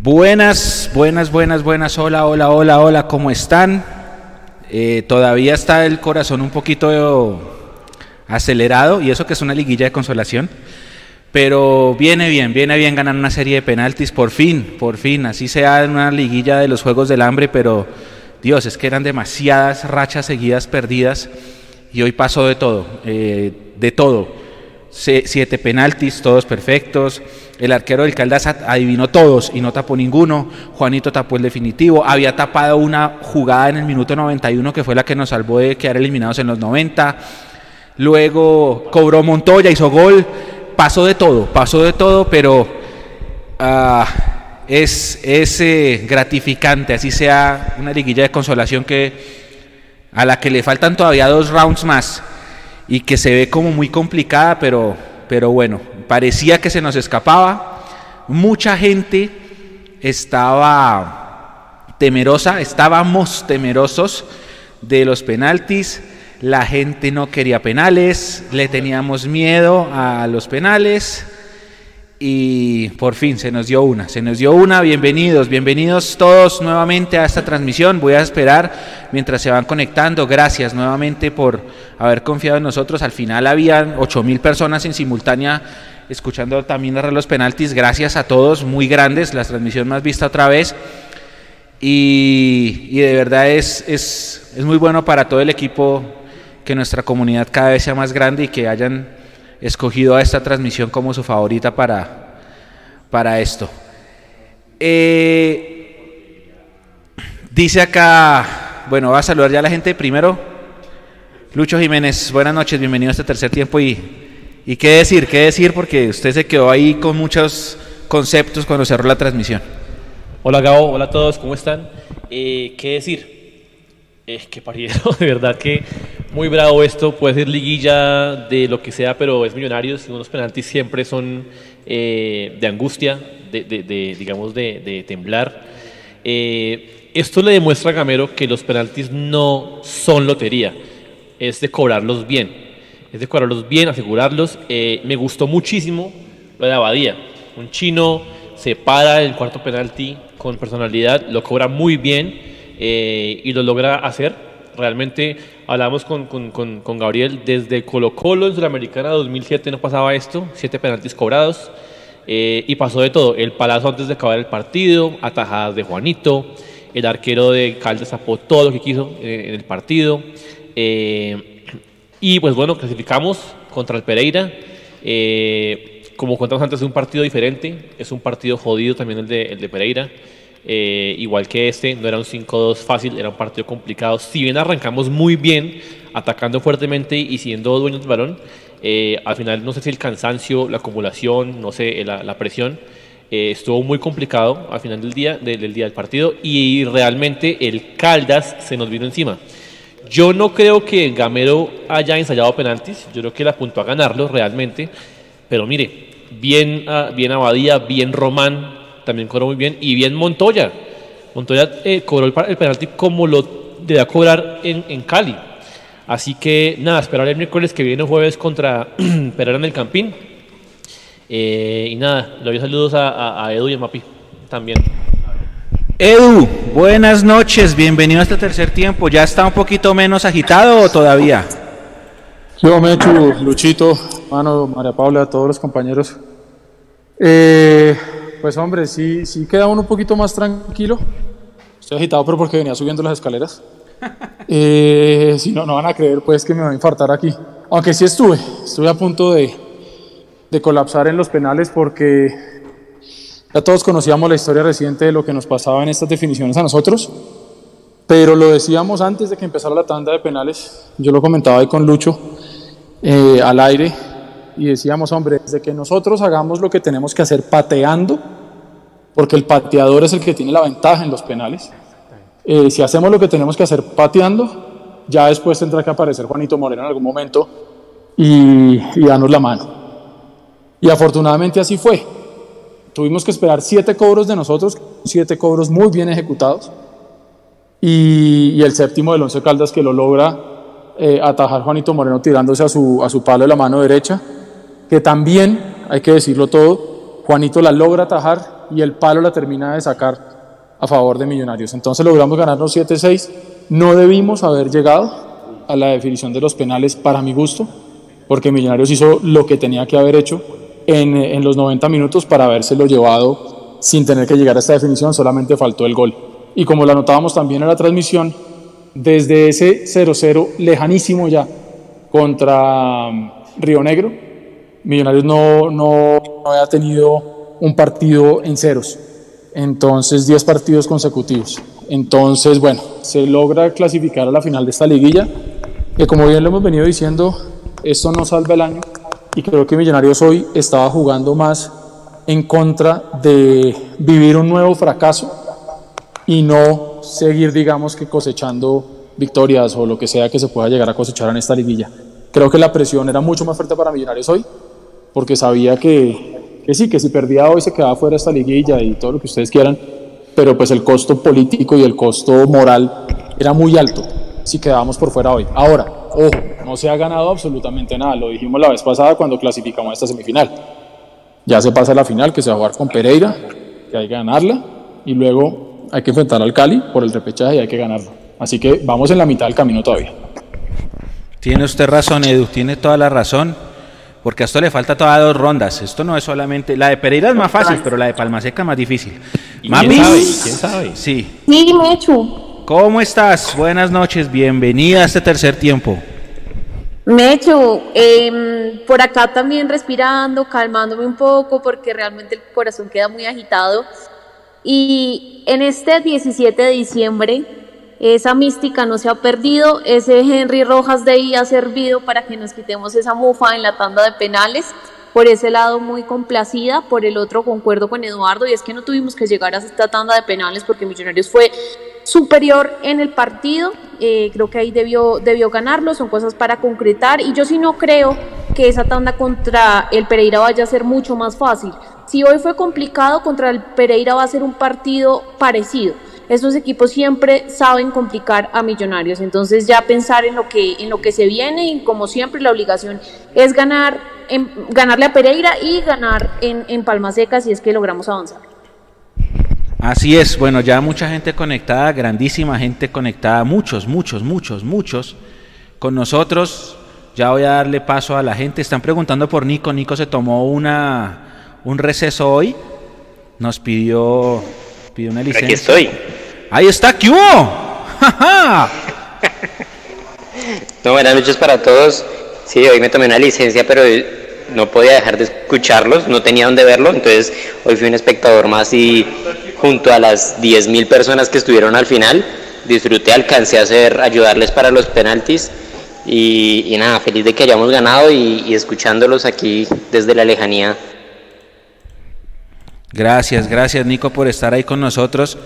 Buenas, buenas, buenas, buenas. Hola, hola, hola, hola. ¿Cómo están? Eh, todavía está el corazón un poquito acelerado y eso que es una liguilla de consolación. Pero viene bien, viene bien ganar una serie de penaltis, por fin, por fin, así sea en una liguilla de los Juegos del Hambre, pero Dios, es que eran demasiadas rachas seguidas perdidas y hoy pasó de todo, eh, de todo. Siete penaltis, todos perfectos. El arquero del Caldas adivinó todos y no tapó ninguno. Juanito tapó el definitivo. Había tapado una jugada en el minuto 91 que fue la que nos salvó de quedar eliminados en los 90. Luego cobró Montoya, hizo gol. Pasó de todo, pasó de todo, pero ah, es, es eh, gratificante, así sea una liguilla de consolación que a la que le faltan todavía dos rounds más y que se ve como muy complicada, pero, pero bueno, parecía que se nos escapaba. Mucha gente estaba temerosa, estábamos temerosos de los penaltis. La gente no quería penales, le teníamos miedo a los penales y por fin se nos dio una, se nos dio una, bienvenidos, bienvenidos todos nuevamente a esta transmisión, voy a esperar mientras se van conectando, gracias nuevamente por haber confiado en nosotros, al final habían ocho mil personas en simultánea escuchando también los penaltis, gracias a todos, muy grandes, la transmisión más vista otra vez. Y, y de verdad es, es, es muy bueno para todo el equipo que nuestra comunidad cada vez sea más grande y que hayan escogido a esta transmisión como su favorita para, para esto. Eh, dice acá, bueno, va a saludar ya a la gente primero. Lucho Jiménez, buenas noches, bienvenido a este tercer tiempo y, qué decir, qué decir, porque usted se quedó ahí con muchos conceptos cuando cerró la transmisión. Hola Gabo, hola a todos, ¿cómo están? Eh, ¿Qué decir? Es que parido, de verdad que muy bravo esto. Puede ser liguilla de lo que sea, pero es Millonarios y unos penaltis siempre son eh, de angustia, de, digamos, de, temblar. Eh, esto le demuestra a Gamero que los penaltis no son lotería, es de cobrarlos bien. Es de cobrarlos bien, asegurarlos. Eh, me gustó muchísimo lo de Abadía. Un chino se para el cuarto penalti con personalidad, lo cobra muy bien eh, y lo logra hacer. Realmente hablamos con, con, con, Gabriel desde Colo Colo en Sudamericana 2007 no pasaba esto, siete penaltis cobrados eh, y pasó de todo. El palazo antes de acabar el partido, atajadas de Juanito, el arquero de Caldas tapó todo lo que quiso eh, en el partido. y pues bueno, clasificamos contra el Pereira. como contamos antes, es un partido diferente, es un partido jodido también el de, el de Pereira. Eh, igual que este, no era un 5-2 fácil, era un partido complicado. Si bien arrancamos muy bien, atacando fuertemente y siendo dueños del balón, eh, al final no sé si el cansancio, la acumulación, no sé, la, presión, eh, estuvo muy complicado al final del día, del, día del partido y realmente el Caldas se nos vino encima. Yo no creo que Gamero haya ensayado penaltis, yo creo que él apuntó a ganarlo realmente, pero mire, bien, ah, bien Abadía, bien Román, también cobró muy bien, y bien Montoya. Montoya eh, cobró el, penalti como lo debe cobrar en, en, Cali. Así que nada, esperar el miércoles que viene jueves contra Pereira en el Campín. Eh, y nada, le doy saludos a, Edu y a Mapi también. Edu, buenas noches, bienvenido a este tercer tiempo. ¿Ya está un poquito menos agitado o todavía? Yo, Mechu, Luchito, mano, María Paula, a todos los compañeros. Eh, pues hombre, sí, sí queda uno un poquito más tranquilo. Estoy agitado, pero porque venía subiendo las escaleras. Eh, si no, no van a creer pues que me va a infartar aquí. Aunque sí estuve, estuve a punto de, de colapsar en los penales porque ya todos conocíamos la historia reciente de lo que nos pasaba en estas definiciones a nosotros. Pero lo decíamos antes de que empezara la tanda de penales, yo lo comentaba ahí con Lucho eh, al aire, y decíamos, hombre, desde que nosotros hagamos lo que tenemos que hacer pateando, porque el pateador es el que tiene la ventaja en los penales, eh, si hacemos lo que tenemos que hacer pateando, ya después tendrá que aparecer Juanito Moreno en algún momento y, y darnos la mano. Y afortunadamente así fue. Tuvimos que esperar siete cobros de nosotros, siete cobros muy bien ejecutados, y, y el séptimo del Once Caldas que lo logra eh, atajar Juanito Moreno tirándose a su, a su palo de la mano derecha que también, hay que decirlo todo, Juanito la logra atajar y el palo la termina de sacar a favor de Millonarios. Entonces logramos ganarnos 7-6. No debimos haber llegado a la definición de los penales para mi gusto, porque Millonarios hizo lo que tenía que haber hecho en, los 90 minutos para habérselo llevado sin tener que llegar a esta definición, solamente faltó el gol. Y como lo anotábamos también en la transmisión, desde ese 0-0 lejanísimo ya contra mm, Río Negro, Millonarios no, no, no había tenido un partido en ceros. Entonces, 10 partidos consecutivos. Entonces, bueno, se logra clasificar a la final de esta liguilla, que como bien lo hemos venido diciendo, esto no salva el año y creo que Millonarios hoy estaba jugando más en contra de vivir un nuevo fracaso y no seguir, digamos, que cosechando victorias o lo que sea que se pueda llegar a cosechar en esta liguilla. Creo que la presión era mucho más fuerte para Millonarios hoy, porque sabía que, que sí, que si perdía hoy se quedaba fuera esta liguilla y todo lo que ustedes quieran, pero pues el costo político y el costo moral era muy alto si quedábamos por fuera hoy. Ahora, ojo, no se ha ganado absolutamente nada, lo dijimos la vez pasada cuando clasificamos a esta semifinal. Ya se pasa a la final, que se va a jugar con Pereira, que hay que ganarla, y luego hay que enfrentar al Cali por el repechaje y hay que ganarlo. Así que vamos en la mitad del camino todavía. Tiene usted razón, Edu, tiene toda la razón, porque a esto le falta todas dos rondas. Esto no es solamente. La de Pereira es más fácil, pero la de Palmaseca más difícil. ¿Y Mami, quién sabe? ¿Y quién sabe? Sí. Sí, Mechu. ¿Cómo estás? Buenas noches, bienvenida a este tercer tiempo. Mechu, em, por acá también respirando, calmándome un poco porque realmente el corazón queda muy agitado. Y en este 17 de diciembre, esa mística no se ha perdido, ese Henry Rojas de ahí ha servido para que nos quitemos esa mufa en la tanda de penales. Por ese lado muy complacida, por el otro concuerdo con Eduardo y es que no tuvimos que llegar a esta tanda de penales porque Millonarios fue superior en el partido, eh, creo que ahí debió, debió ganarlo, son cosas para concretar y yo sí no creo que esa tanda contra el Pereira vaya a ser mucho más fácil. Si hoy fue complicado, contra el Pereira va a ser un partido parecido. Estos equipos siempre saben complicar a Millonarios, entonces ya pensar en lo que, en lo que se viene y como siempre la obligación es ganar, en, ganarle a Pereira y ganar en, en Palma Seca si es que logramos avanzar. Así es, bueno, ya mucha gente conectada, grandísima gente conectada, muchos, muchos, muchos, muchos con nosotros. Ya voy a darle paso a la gente. Están preguntando por Nico. Nico se tomó una, un receso hoy. Nos pidió, pidió una licencia. Aquí estoy. Ahí está, ¿qué. No, buenas noches para todos. Sí, hoy me tomé una licencia, pero no podía dejar de escucharlos, no tenía dónde verlo, entonces hoy fui un espectador más y junto a las 10.000 personas que estuvieron al final, disfruté, alcancé a hacer, ayudarles para los penaltis y, y nada, feliz de que hayamos ganado y, y escuchándolos aquí desde la lejanía. Gracias, gracias Nico por estar ahí con nosotros.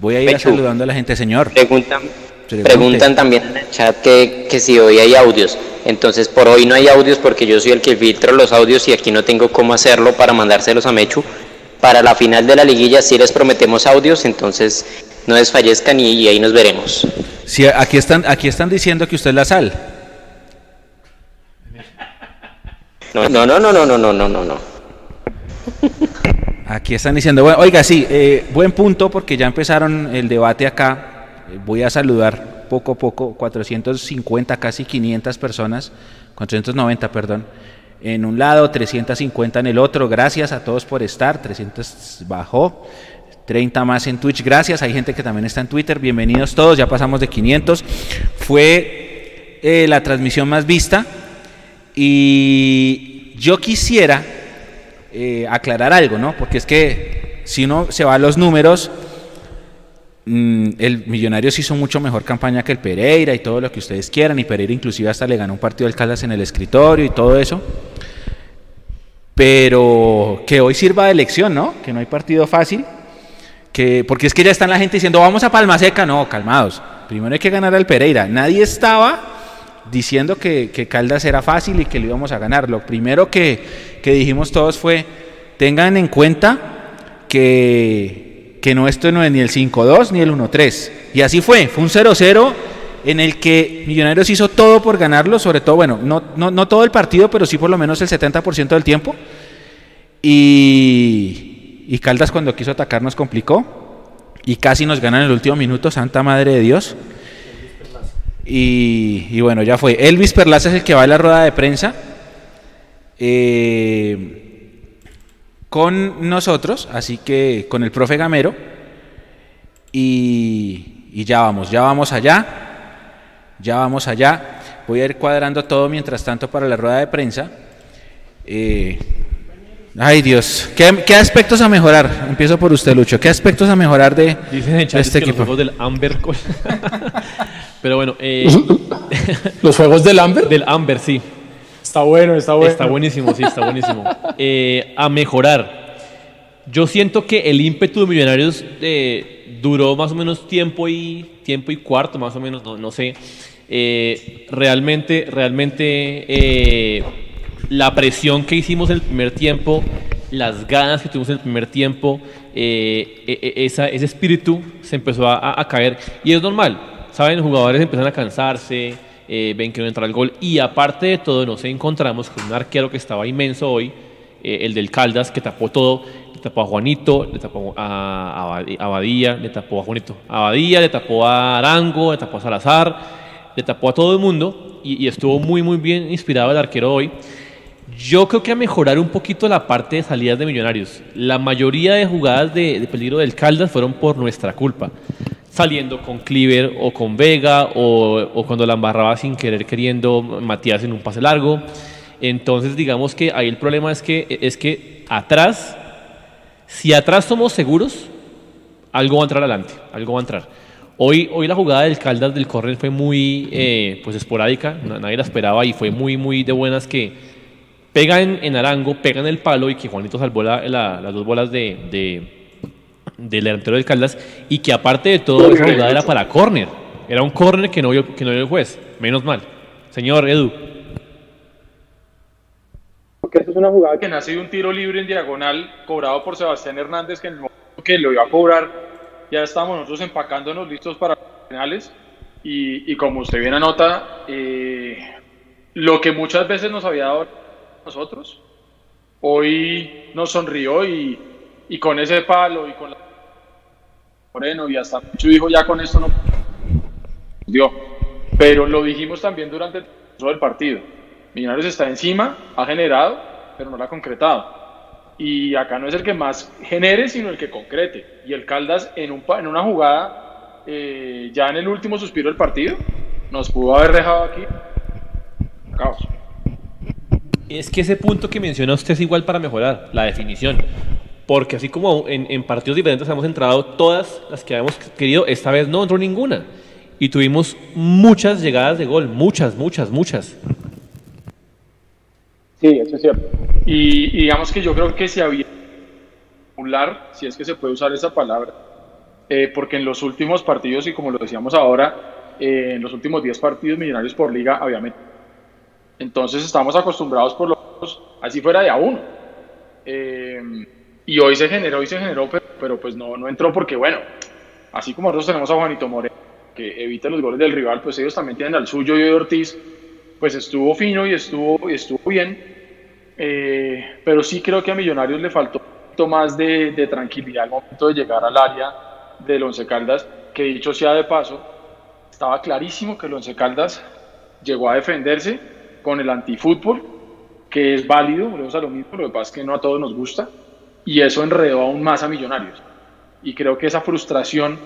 Voy a ir Pechu. saludando a la gente, señor. Preguntan, Pregunte. preguntan también en el chat que, que si hoy hay audios. Entonces, por hoy no hay audios porque yo soy el que filtro los audios y aquí no tengo cómo hacerlo para mandárselos a Mechu. Para la final de la liguilla sí les prometemos audios, entonces no desfallezcan y, y ahí nos veremos. Sí, aquí están, aquí están diciendo que usted es la sal. No, no, no, no, no, no, no, no, no. Aquí están diciendo, bueno, oiga, sí, eh, buen punto porque ya empezaron el debate acá. Eh, Voy a saludar poco a poco, 450, casi 500 personas, 490, perdón, en un lado, 350 en el otro. Gracias a todos por estar, 300 bajó, 30 más en Twitch. Gracias, hay gente que también está en Twitter. Bienvenidos todos, ya pasamos de 500. Fue eh, la transmisión más vista y yo quisiera eh, aclarar algo, ¿no? Porque es que si uno se va a los números, mm, el Millonarios hizo mucho mejor campaña que el Pereira y todo lo que ustedes quieran, y Pereira inclusive hasta le ganó un partido del Caldas en el escritorio y todo eso. Pero que hoy sirva de lección, ¿no? Que no hay partido fácil. Que, porque es que ya están la gente diciendo, vamos a Palma Seca. No, calmados. Primero hay que ganar al Pereira. Nadie estaba diciendo que, que Caldas era fácil y que lo íbamos a ganar. Lo primero que, que dijimos todos fue, tengan en cuenta que, que no esto no es ni el 5-2 ni el 1-3. Y así fue, fue un 0-0 en el que Millonarios hizo todo por ganarlo, sobre todo, bueno, no, no, no todo el partido, pero sí por lo menos el 70% del tiempo. Y, y Caldas cuando quiso atacar nos complicó y casi nos ganan en el último minuto, Santa Madre de Dios. Y, bueno, ya fue. Elvis Perlaza es el que va a la rueda de prensa eh, con nosotros, así que con el profe Gamero. Y, ya vamos, ya vamos allá. Ya vamos allá. Voy a ir cuadrando todo mientras tanto para la rueda de prensa. Eh, ay Dios, ¿Qué, aspectos a mejorar? Empiezo por usted, Lucho. ¿Qué aspectos a mejorar de, este equipo? Los juegos del Amber. Pero bueno, eh, los juegos del Amber. Del Amber, sí. Está bueno, está bueno. Está buenísimo, sí, está buenísimo. Eh, a mejorar. Yo siento que el ímpetu de Millonarios duró más o menos tiempo y tiempo y cuarto, más o menos, no, no sé. realmente, realmente la presión que hicimos en el primer tiempo, las ganas que tuvimos en el primer tiempo, eh, e, e, esa, ese espíritu se empezó a, caer. Y es normal, ¿saben? Los jugadores empiezan a cansarse, eh, ven que no entra el gol. Y aparte de todo, nos encontramos con un arquero que estaba inmenso hoy, eh, el del Caldas, que tapó todo. Le tapó a Juanito, le tapó a, Abadía, le tapó a Juanito. A Abadía, le tapó a Arango, le tapó a Salazar, le tapó a todo el mundo. Y, y estuvo muy, muy bien inspirado el arquero hoy. Yo creo que a mejorar un poquito la parte de salidas de Millonarios. La mayoría de jugadas de, peligro del Caldas fueron por nuestra culpa. Saliendo con Cleaver o con Vega o, cuando la embarraba sin querer queriendo Matías en un pase largo. Entonces digamos que ahí el problema es que, es que atrás, si atrás somos seguros, algo va a entrar adelante, algo va a entrar. Hoy, hoy la jugada del Caldas del córner fue muy eh, pues esporádica, nadie la esperaba y fue muy, muy de buenas que pega en, Arango, pega en el palo y que Juanito salvó las dos bolas de, del delantero del Caldas y que aparte de todo esa jugada era para córner. Era un córner que no vio, que no vio el juez. Menos mal. Señor Edu. Porque esa es una jugada que nace de un tiro libre en diagonal cobrado por Sebastián Hernández que en el momento que lo iba a cobrar ya estábamos nosotros empacándonos listos para finales y, como usted bien anota eh, lo que muchas veces nos había dado nosotros. Hoy nos sonrió y, y con ese palo y con la Moreno y hasta mucho dijo ya con esto no dio. Pero lo dijimos también durante todo el partido. Millonarios está encima, ha generado, pero no lo ha concretado. Y acá no es el que más genere, sino el que concrete. Y el Caldas en, un, en una jugada, eh, ya en el último suspiro del partido, nos pudo haber dejado aquí. Caos. Es que ese punto que menciona usted es igual para mejorar, la definición. Porque así como en, partidos diferentes hemos entrado todas las que habíamos querido, esta vez no entró ninguna. Y tuvimos muchas llegadas de gol, muchas, muchas, muchas. Sí, eso es cierto. Y, digamos que yo creo que si había popular, si es que se puede usar esa palabra, eh, porque en los últimos partidos, y como lo decíamos ahora, eh, en los últimos 10 partidos millonarios por liga había metido entonces estamos acostumbrados por los así fuera de a uno. Eh, y hoy se generó, hoy se generó, pero, pues no, no entró porque, bueno, así como nosotros tenemos a Juanito Moreno, que evita los goles del rival, pues ellos también tienen al suyo y Ortiz, pues estuvo fino y estuvo, y estuvo bien. Eh, pero sí creo que a Millonarios le faltó un poquito más de, de tranquilidad al momento de llegar al área del Once Caldas, que dicho sea de paso, estaba clarísimo que el Once Caldas llegó a defenderse con el antifútbol, que es válido, volvemos a lo mismo, lo que pasa es que no a todos nos gusta, y eso enredó aún más a Millonarios. Y creo que esa frustración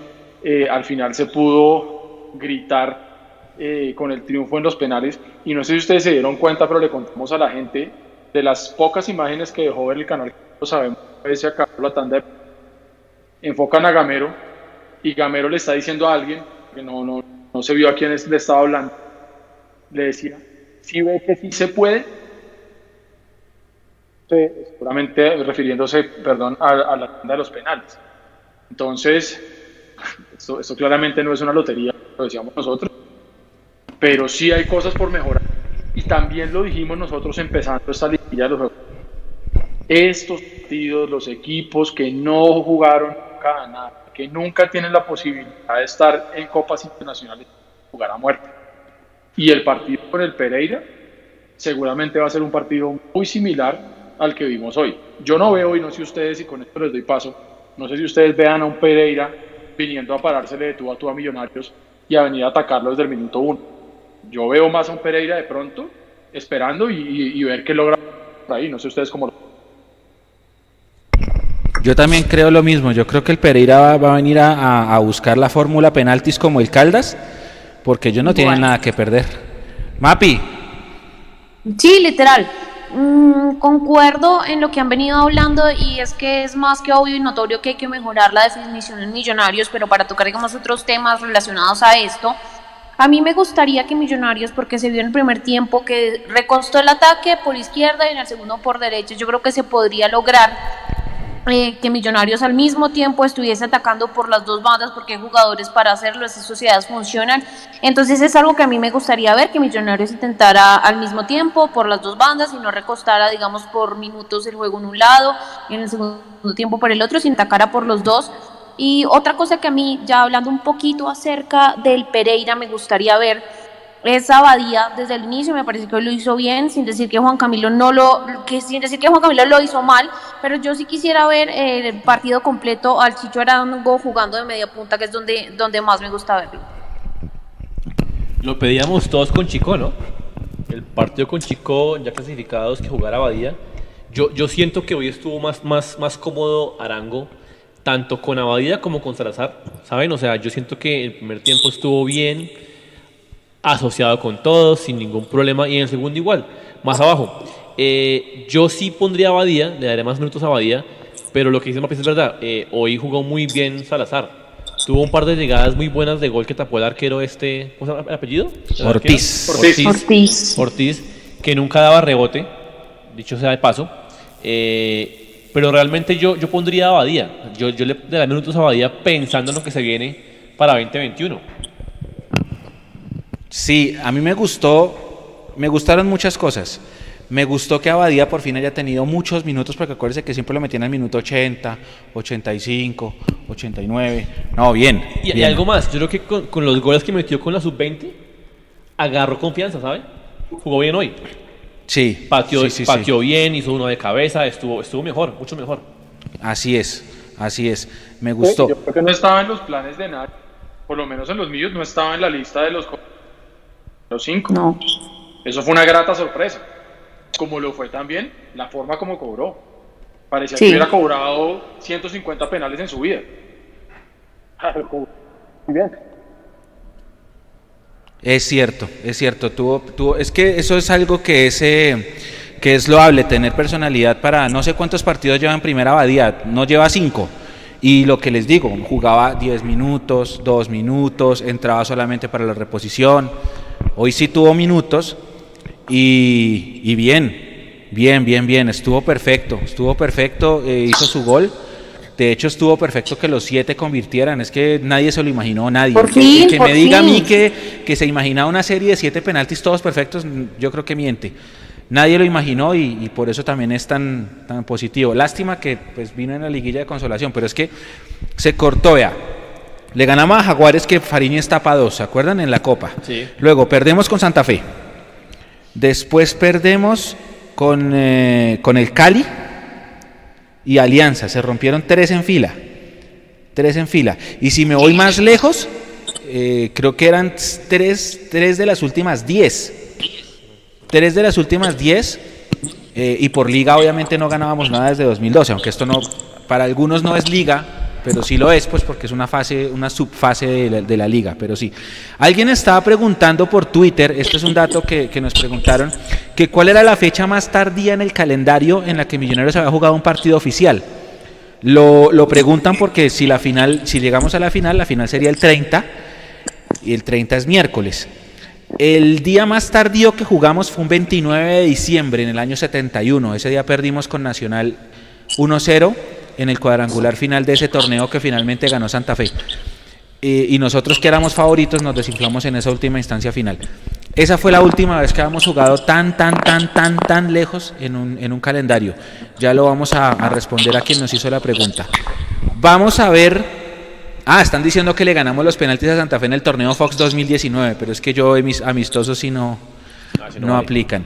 eh, al final se pudo gritar eh, con el triunfo en los penales, y no sé si ustedes se dieron cuenta, pero le contamos a la gente de las pocas imágenes que dejó ver el canal, lo sabemos, se acabó la tanda de... Enfocan a Gamero, y Gamero le está diciendo a alguien, que no, no, no se vio a quién le estaba hablando, le decía, si ve que sí se puede, seguramente refiriéndose, perdón, a, la tanda de los penales. Entonces, esto, claramente no es una lotería, lo decíamos nosotros, pero sí hay cosas por mejorar. Y también lo dijimos nosotros empezando esta liguilla de los juegos. Estos partidos, los equipos que no jugaron nunca nada, que nunca tienen la posibilidad de estar en copas internacionales, jugar a muerte y el partido con el Pereira seguramente va a ser un partido muy similar al que vimos hoy. Yo no veo, y no sé ustedes, y con esto les doy paso, no sé si ustedes vean a un Pereira viniendo a parársele de tú a tú a Millonarios y a venir a atacarlo desde el minuto uno. Yo veo más a un Pereira de pronto, esperando y, ver qué logra por ahí. No sé ustedes cómo lo yo también creo lo mismo. Yo creo que el Pereira va, va a venir a, a, buscar la fórmula penaltis como el Caldas, porque ellos no tienen nada que perder. Mapi. Sí, literal. Mm, concuerdo en lo que han venido hablando y es que es más que obvio y notorio que hay que mejorar la definición en Millonarios, pero para tocar digamos otros temas relacionados a esto, a mí me gustaría que Millonarios, porque se vio en el primer tiempo que recostó el ataque por izquierda y en el segundo por derecha, yo creo que se podría lograr eh, que Millonarios al mismo tiempo estuviese atacando por las dos bandas porque hay jugadores para hacerlo, esas sociedades funcionan. Entonces es algo que a mí me gustaría ver, que Millonarios intentara al mismo tiempo por las dos bandas y no recostara, digamos, por minutos el juego en un lado y en el segundo tiempo por el otro, sino atacara por los dos. Y otra cosa que a mí, ya hablando un poquito acerca del Pereira, me gustaría ver esa Abadía desde el inicio me parece que lo hizo bien, sin decir que Juan Camilo no lo, que sin decir que Juan Camilo lo hizo mal, pero yo sí quisiera ver eh, el partido completo al Chicho Arango jugando de media punta, que es donde, donde más me gusta verlo. Lo pedíamos todos con Chico, ¿no? El partido con Chico ya clasificados que jugara Abadía. Yo, yo siento que hoy estuvo más, más, más cómodo Arango, tanto con Abadía como con Salazar, ¿saben? O sea, yo siento que el primer tiempo estuvo bien asociado con todos, sin ningún problema. Y en el segundo igual, más abajo. Eh, yo sí pondría a Badía, le daré más minutos a Badía, pero lo que dice Mapis es verdad. Eh, hoy jugó muy bien Salazar. Tuvo un par de llegadas muy buenas de gol que tapó el arquero este, ¿cómo se llama el apellido? Ortiz. Ortiz. Ortiz. Ortiz, que nunca daba rebote, dicho sea de paso. Eh, pero realmente yo, yo pondría a Badía. Yo, yo le daría minutos a Badía pensando en lo que se viene para 2021. Sí, a mí me gustó, me gustaron muchas cosas. Me gustó que Abadía por fin haya tenido muchos minutos, porque acuérdense que siempre lo metían al minuto 80, 85, 89. No, bien. Y, bien. y algo más, yo creo que con, con, los goles que metió con la sub-20, agarró confianza, ¿sabe? Jugó bien hoy. Sí. Pateó, sí, sí, pateó sí. bien, hizo uno de cabeza, estuvo, estuvo mejor, mucho mejor. Así es, así es. Me gustó. Yo creo que no estaba en los planes de nadie, por lo menos en los míos, no estaba en la lista de los los cinco. No. Eso fue una grata sorpresa. Como lo fue también la forma como cobró. Parecía Sí. que hubiera cobrado 150 penales en su vida. Muy bien. Es cierto, es cierto. Tuvo, tuvo, es que eso es algo que es, eh, que es loable, tener personalidad para no sé cuántos partidos lleva en primera abadía, no lleva cinco. Y lo que les digo, jugaba 10 minutos, 2 minutos, entraba solamente para la reposición. Hoy sí tuvo minutos y, y bien, bien, bien, bien, estuvo perfecto, estuvo perfecto, eh, hizo su gol. De hecho, estuvo perfecto que los siete convirtieran. Es que nadie se lo imaginó, nadie. Por que, fin, que por me diga a mí que, que se imaginaba una serie de siete penaltis todos perfectos, yo creo que miente. Nadie lo imaginó y, y por eso también es tan, tan positivo. Lástima que pues, vino en la liguilla de consolación, pero es que se cortó, vea. Le ganamos a Jaguares que Fariña está para dos, ¿se acuerdan? En la Copa. Sí. Luego perdemos con Santa Fe. Después perdemos con, eh, con el Cali y Alianza. Se rompieron tres en fila. Tres en fila. Y si me voy más lejos, eh, creo que eran tres, tres de las últimas diez. Tres de las últimas diez. eh, y por liga obviamente no ganábamos nada desde 2012, aunque esto no, para algunos no es liga, pero sí lo es, pues porque es una fase, una subfase de la, de la liga, pero sí. Alguien estaba preguntando por Twitter, esto es un dato que, que nos preguntaron, que cuál era la fecha más tardía en el calendario en la que Millonarios había jugado un partido oficial. Lo, lo preguntan porque si la final, si llegamos a la final, la final sería el 30 y el 30 es miércoles. El día más tardío que jugamos fue un 29 de diciembre en el año 71. Ese día perdimos con Nacional 1-0 en el cuadrangular final de ese torneo que finalmente ganó Santa Fe. Eh, y nosotros que éramos favoritos nos desinflamos en esa última instancia final. Esa fue la última vez que habíamos jugado tan, tan, tan, tan, tan lejos en un, en un calendario. Ya lo vamos a, a responder a quien nos hizo la pregunta. Vamos a ver Ah, están diciendo que le ganamos los penaltis a Santa Fe en el torneo Fox 2019, pero es que yo mis amistosos sí no, Ah, sí, no no vale. aplican.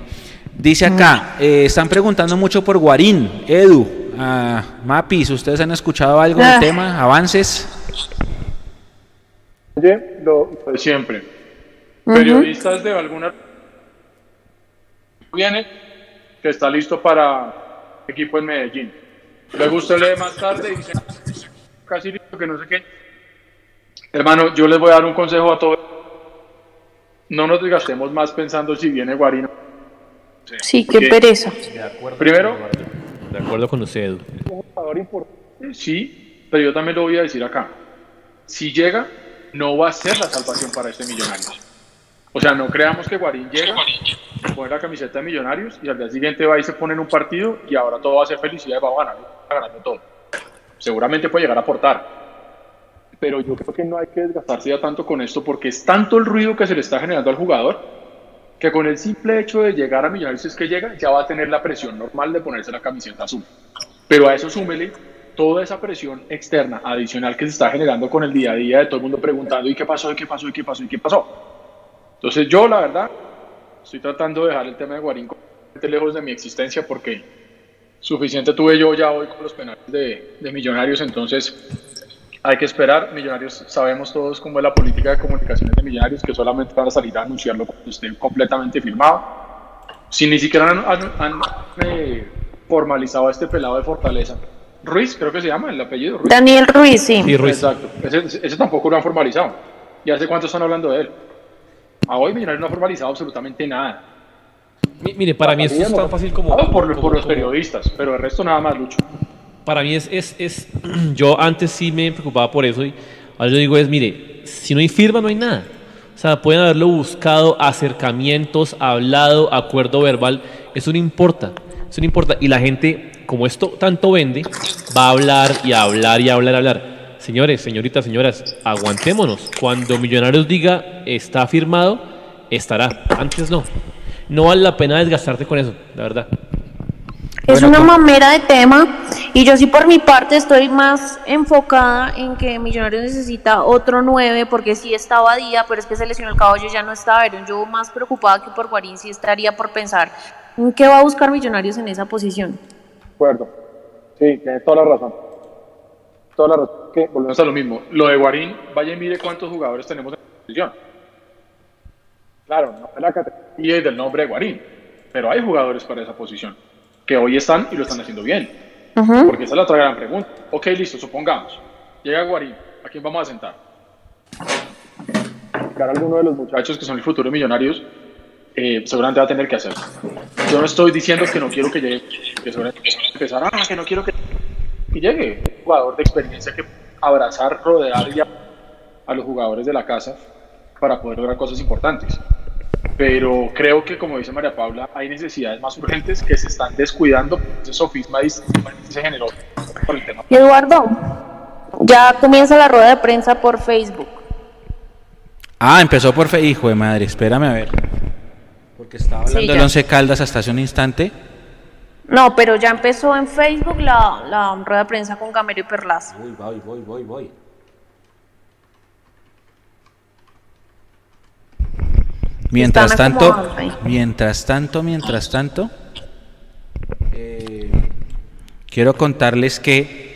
Dice acá, eh, están preguntando mucho por Guarín, Edu, a Mapis, ¿ustedes han escuchado algo del Ah. tema? ¿Avances? Oye, lo de siempre. Periodistas de alguna viene que está listo para equipo en Medellín. Luego usted lee más tarde y dice casi listo que no sé qué. Hermano, yo les voy a dar un consejo a todos. No nos desgastemos más pensando si viene Guarino. Sí, qué Porque, pereza. Primero, De acuerdo con usted, sí, pero yo también lo voy a decir acá. Si llega, no va a ser la salvación para este Millonarios. O sea, no creamos que Guarín llega, pone la camiseta de Millonarios y al día siguiente va y se pone en un partido y ahora todo va a ser felicidad y va a ganar, va ganando todo. Seguramente puede llegar a aportar. Pero yo creo que no hay que desgastarse ya tanto con esto porque es tanto el ruido que se le está generando al jugador que con el simple hecho de llegar a Millonarios es que llega, ya va a tener la presión normal de ponerse la camiseta azul. Pero a eso súmele toda esa presión externa adicional que se está generando con el día a día de todo el mundo preguntando ¿y qué pasó? ¿y qué pasó? ¿y qué pasó? ¿y qué pasó? Entonces yo la verdad estoy tratando de dejar el tema de Guarín lejos de mi existencia porque suficiente tuve yo ya hoy con los penales de, de Millonarios, entonces hay que esperar. Millonarios, sabemos todos cómo es la política de comunicaciones de Millonarios, que solamente van a salir a anunciarlo cuando esté completamente firmado. Si ni siquiera han, han- han, eh, formalizado a este pelado de Fortaleza. Ruiz, creo que se llama el apellido. Ruiz. Daniel Ruiz, sí. Sí, Ruiz. Exacto. Ese, ese tampoco lo han formalizado. ¿Y hace cuánto están hablando de él? A hoy Millonarios no ha formalizado absolutamente nada. Mi- Mire, para mí esto es tan fácil como... Por, como- por los como- periodistas, pero el resto nada más, Lucho. Para mí es, es, es, yo antes sí me preocupaba por eso y ahora yo digo es, mire, si no hay firma no hay nada. O sea, pueden haberlo buscado, acercamientos, hablado, acuerdo verbal, eso no importa, eso no importa. Y la gente, como esto tanto vende, va a hablar y a hablar y a hablar y a hablar. Señores, señoritas, señoras, aguantémonos. Cuando Millonarios diga está firmado, estará. Antes no. No vale la pena desgastarte con eso, la verdad. Es Bueno, una con- mamera de tema y yo sí por mi parte estoy más enfocada en que Millonarios necesita otro 9 porque sí estaba día, pero es que se lesionó el caballo y ya no está. A ver, yo más preocupada que por Guarín sí estaría por pensar en qué va a buscar Millonarios en esa posición. De acuerdo. Sí, tiene toda la razón. Toda la razón. Que volvemos a lo mismo. Lo de Guarín, vaya y mire cuántos jugadores tenemos en la posición. Claro, no es la categoría del nombre de Guarín, pero hay jugadores para esa posición que hoy están y lo están haciendo bien. Porque esa es la otra gran pregunta. Ok, listo, supongamos. Llega Guarín, ¿a quién vamos a sentar? A alguno de los muchachos que son el futuro millonarios, eh, seguramente va a tener que hacerlo. Yo no estoy diciendo que no quiero que llegue, que seguramente empezar, ah, que no quiero que, que llegue. Un jugador de experiencia que abrazar, rodear y a, a los jugadores de la casa para poder lograr cosas importantes. Pero creo que, como dice María Paula, hay necesidades más urgentes que se están descuidando. Ese sofisma se generó por el tema. Y Eduardo, ya comienza la rueda de prensa por Facebook. Ah, empezó por fe. Hijo de madre, espérame a ver. Porque estaba hablando Sí, del. Once Caldas hasta hace un instante. No, pero ya empezó en Facebook la, la rueda de prensa con Gamero y Perlaza. Uy, voy, voy, voy, voy. Mientras tanto, mientras tanto, mientras tanto, eh, quiero contarles que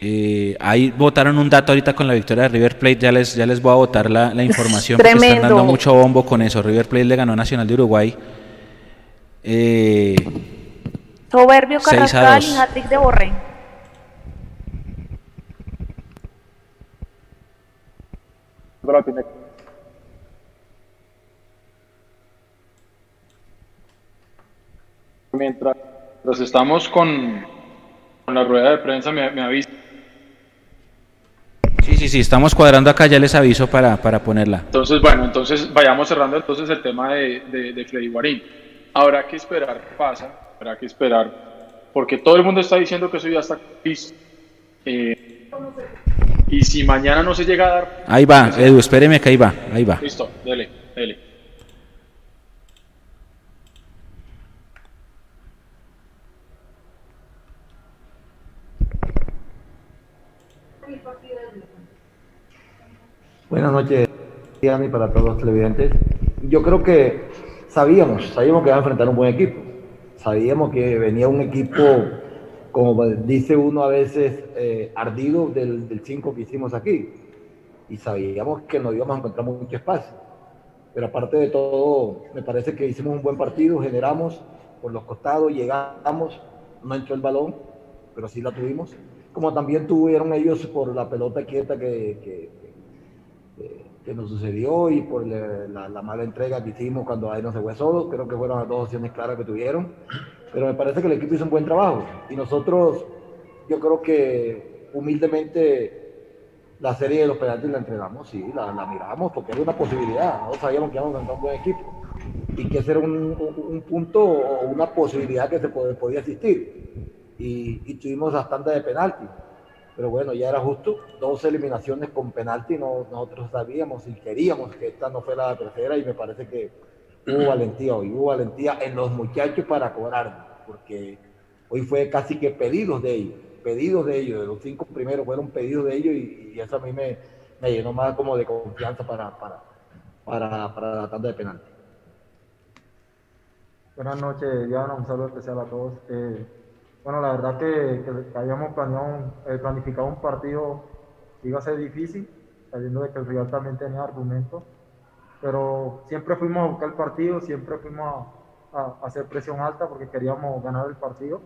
eh, ahí votaron un dato ahorita con la victoria de River Plate. Ya les, ya les voy a votar la, la información porque están dando mucho bombo con eso. River Plate le ganó a Nacional de Uruguay. Eh, Soberbio Carrascal y hat de Borré. Mientras, mientras estamos con, con la rueda de prensa, me, me avisa. sí, sí, sí, estamos cuadrando acá. Ya les aviso para, para ponerla. Entonces, bueno, entonces vayamos cerrando entonces el tema de, de, de Freddy Guarín. Habrá que esperar qué pasa, habrá que esperar, porque todo el mundo está diciendo que eso ya está listo. Eh, y si mañana no se llega a dar, Ahí va, Edu, espéreme que ahí va, ahí va. listo, dele, dele. Buenas noches, Diana, y para todos los televidentes. Yo creo que sabíamos, sabíamos que iba a enfrentar un buen equipo. Sabíamos que venía un equipo, como dice uno a veces, eh, ardido del 5 que hicimos aquí. Y sabíamos que nos íbamos a encontrar mucho espacio. Pero aparte de todo, me parece que hicimos un buen partido, generamos por los costados, llegamos, no entró el balón, pero sí la tuvimos. Como también tuvieron ellos por la pelota quieta que, que, que, nos sucedió y por la, mala entrega que hicimos cuando no se fue solo. Creo que fueron las dos opciones claras que tuvieron. Pero me parece que el equipo hizo un buen trabajo. Y nosotros, yo creo que humildemente la serie de los penaltis la entregamos, sí, la, la miramos porque era una posibilidad. No sabíamos que íbamos a encontrar un buen equipo y que ese era un, punto o una posibilidad que se podía existir. Y, y tuvimos bastante de penalti. Pero bueno, ya era justo. Dos eliminaciones con penalti, no, nosotros sabíamos y queríamos que esta no fuera la tercera y me parece que hubo valentía hoy, hubo valentía en los muchachos para cobrar, porque hoy fue casi que pedidos de ellos, pedidos de ellos, de los cinco primeros fueron pedidos de ellos y, eso a mí me, me, llenó más como de confianza para, para, para, la tanda de penalti. Buenas noches, Diana, un saludo especial a todos. Eh, bueno, la verdad que, habíamos planeado, eh, planificado un partido iba a ser difícil, sabiendo de que el rival también tenía argumentos, pero siempre fuimos a buscar el partido, siempre fuimos a, hacer presión alta porque queríamos ganar el partido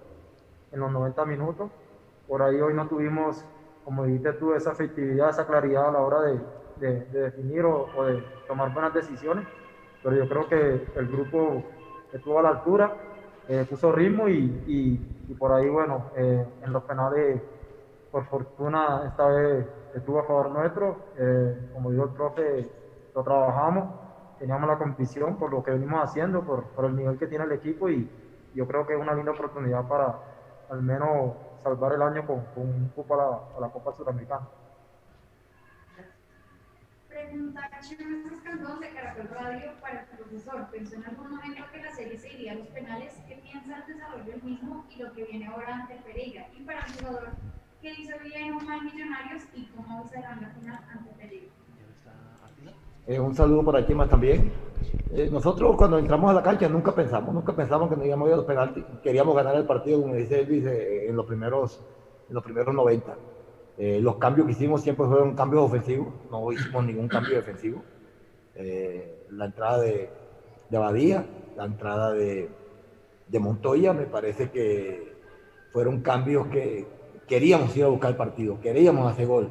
en los 90 minutos. Por ahí hoy no tuvimos, como dijiste tú, esa efectividad, esa claridad a la hora de, definir o, o de tomar buenas decisiones, pero yo creo que el grupo estuvo a la altura, eh, puso ritmo y, por ahí, bueno, eh, en los penales, por fortuna, esta vez estuvo a favor nuestro. Eh, como dijo el profe, lo trabajamos, teníamos la competición por lo que venimos haciendo, por, el nivel que tiene el equipo y yo creo que es una linda oportunidad para al menos salvar el año con, un cupo a la, Copa Sudamericana Chávez Escandón de Caracol Radio para el profesor. Pensó en algún momento que la serie se iría a los penales. ¿Qué piensa el desarrollo del mismo y lo que viene ahora ante Pereira? Y para el jugador, ¿qué hizo bien un mal Millonarios y cómo será la final ante Pereira? Eh, un saludo para más también. Eh, nosotros cuando entramos a la cancha nunca pensamos, nunca pensamos que nos íbamos a ir a los penaltis. Queríamos ganar el partido, como dice Elvis, eh, en los primeros, en los primeros 90 eh, los cambios que hicimos siempre fueron cambios ofensivos, no hicimos ningún cambio defensivo. Eh, la entrada de, de, Abadía, la entrada de, Montoya, me parece que fueron cambios que queríamos ir a buscar el partido, queríamos hacer gol.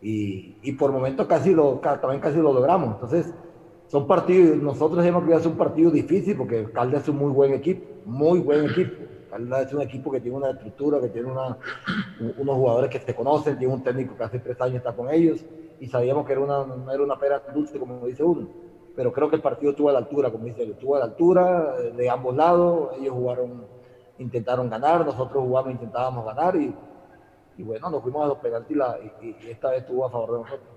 Y, por momentos casi lo, también casi lo logramos. Entonces, son partidos, nosotros hemos que un partido difícil porque Caldas es un muy buen equipo, muy buen equipo es un equipo que tiene una estructura, que tiene unos jugadores que se conocen, tiene un técnico que hace tres años está con ellos y sabíamos que era una, no era una pera dulce como dice uno. Pero creo que el partido estuvo a la altura, como dice él, estuvo a la altura eh, de ambos lados. Ellos jugaron, intentaron ganar, nosotros jugamos, intentábamos ganar y, bueno, nos fuimos a los penaltis y, y, esta vez estuvo a favor de nosotros.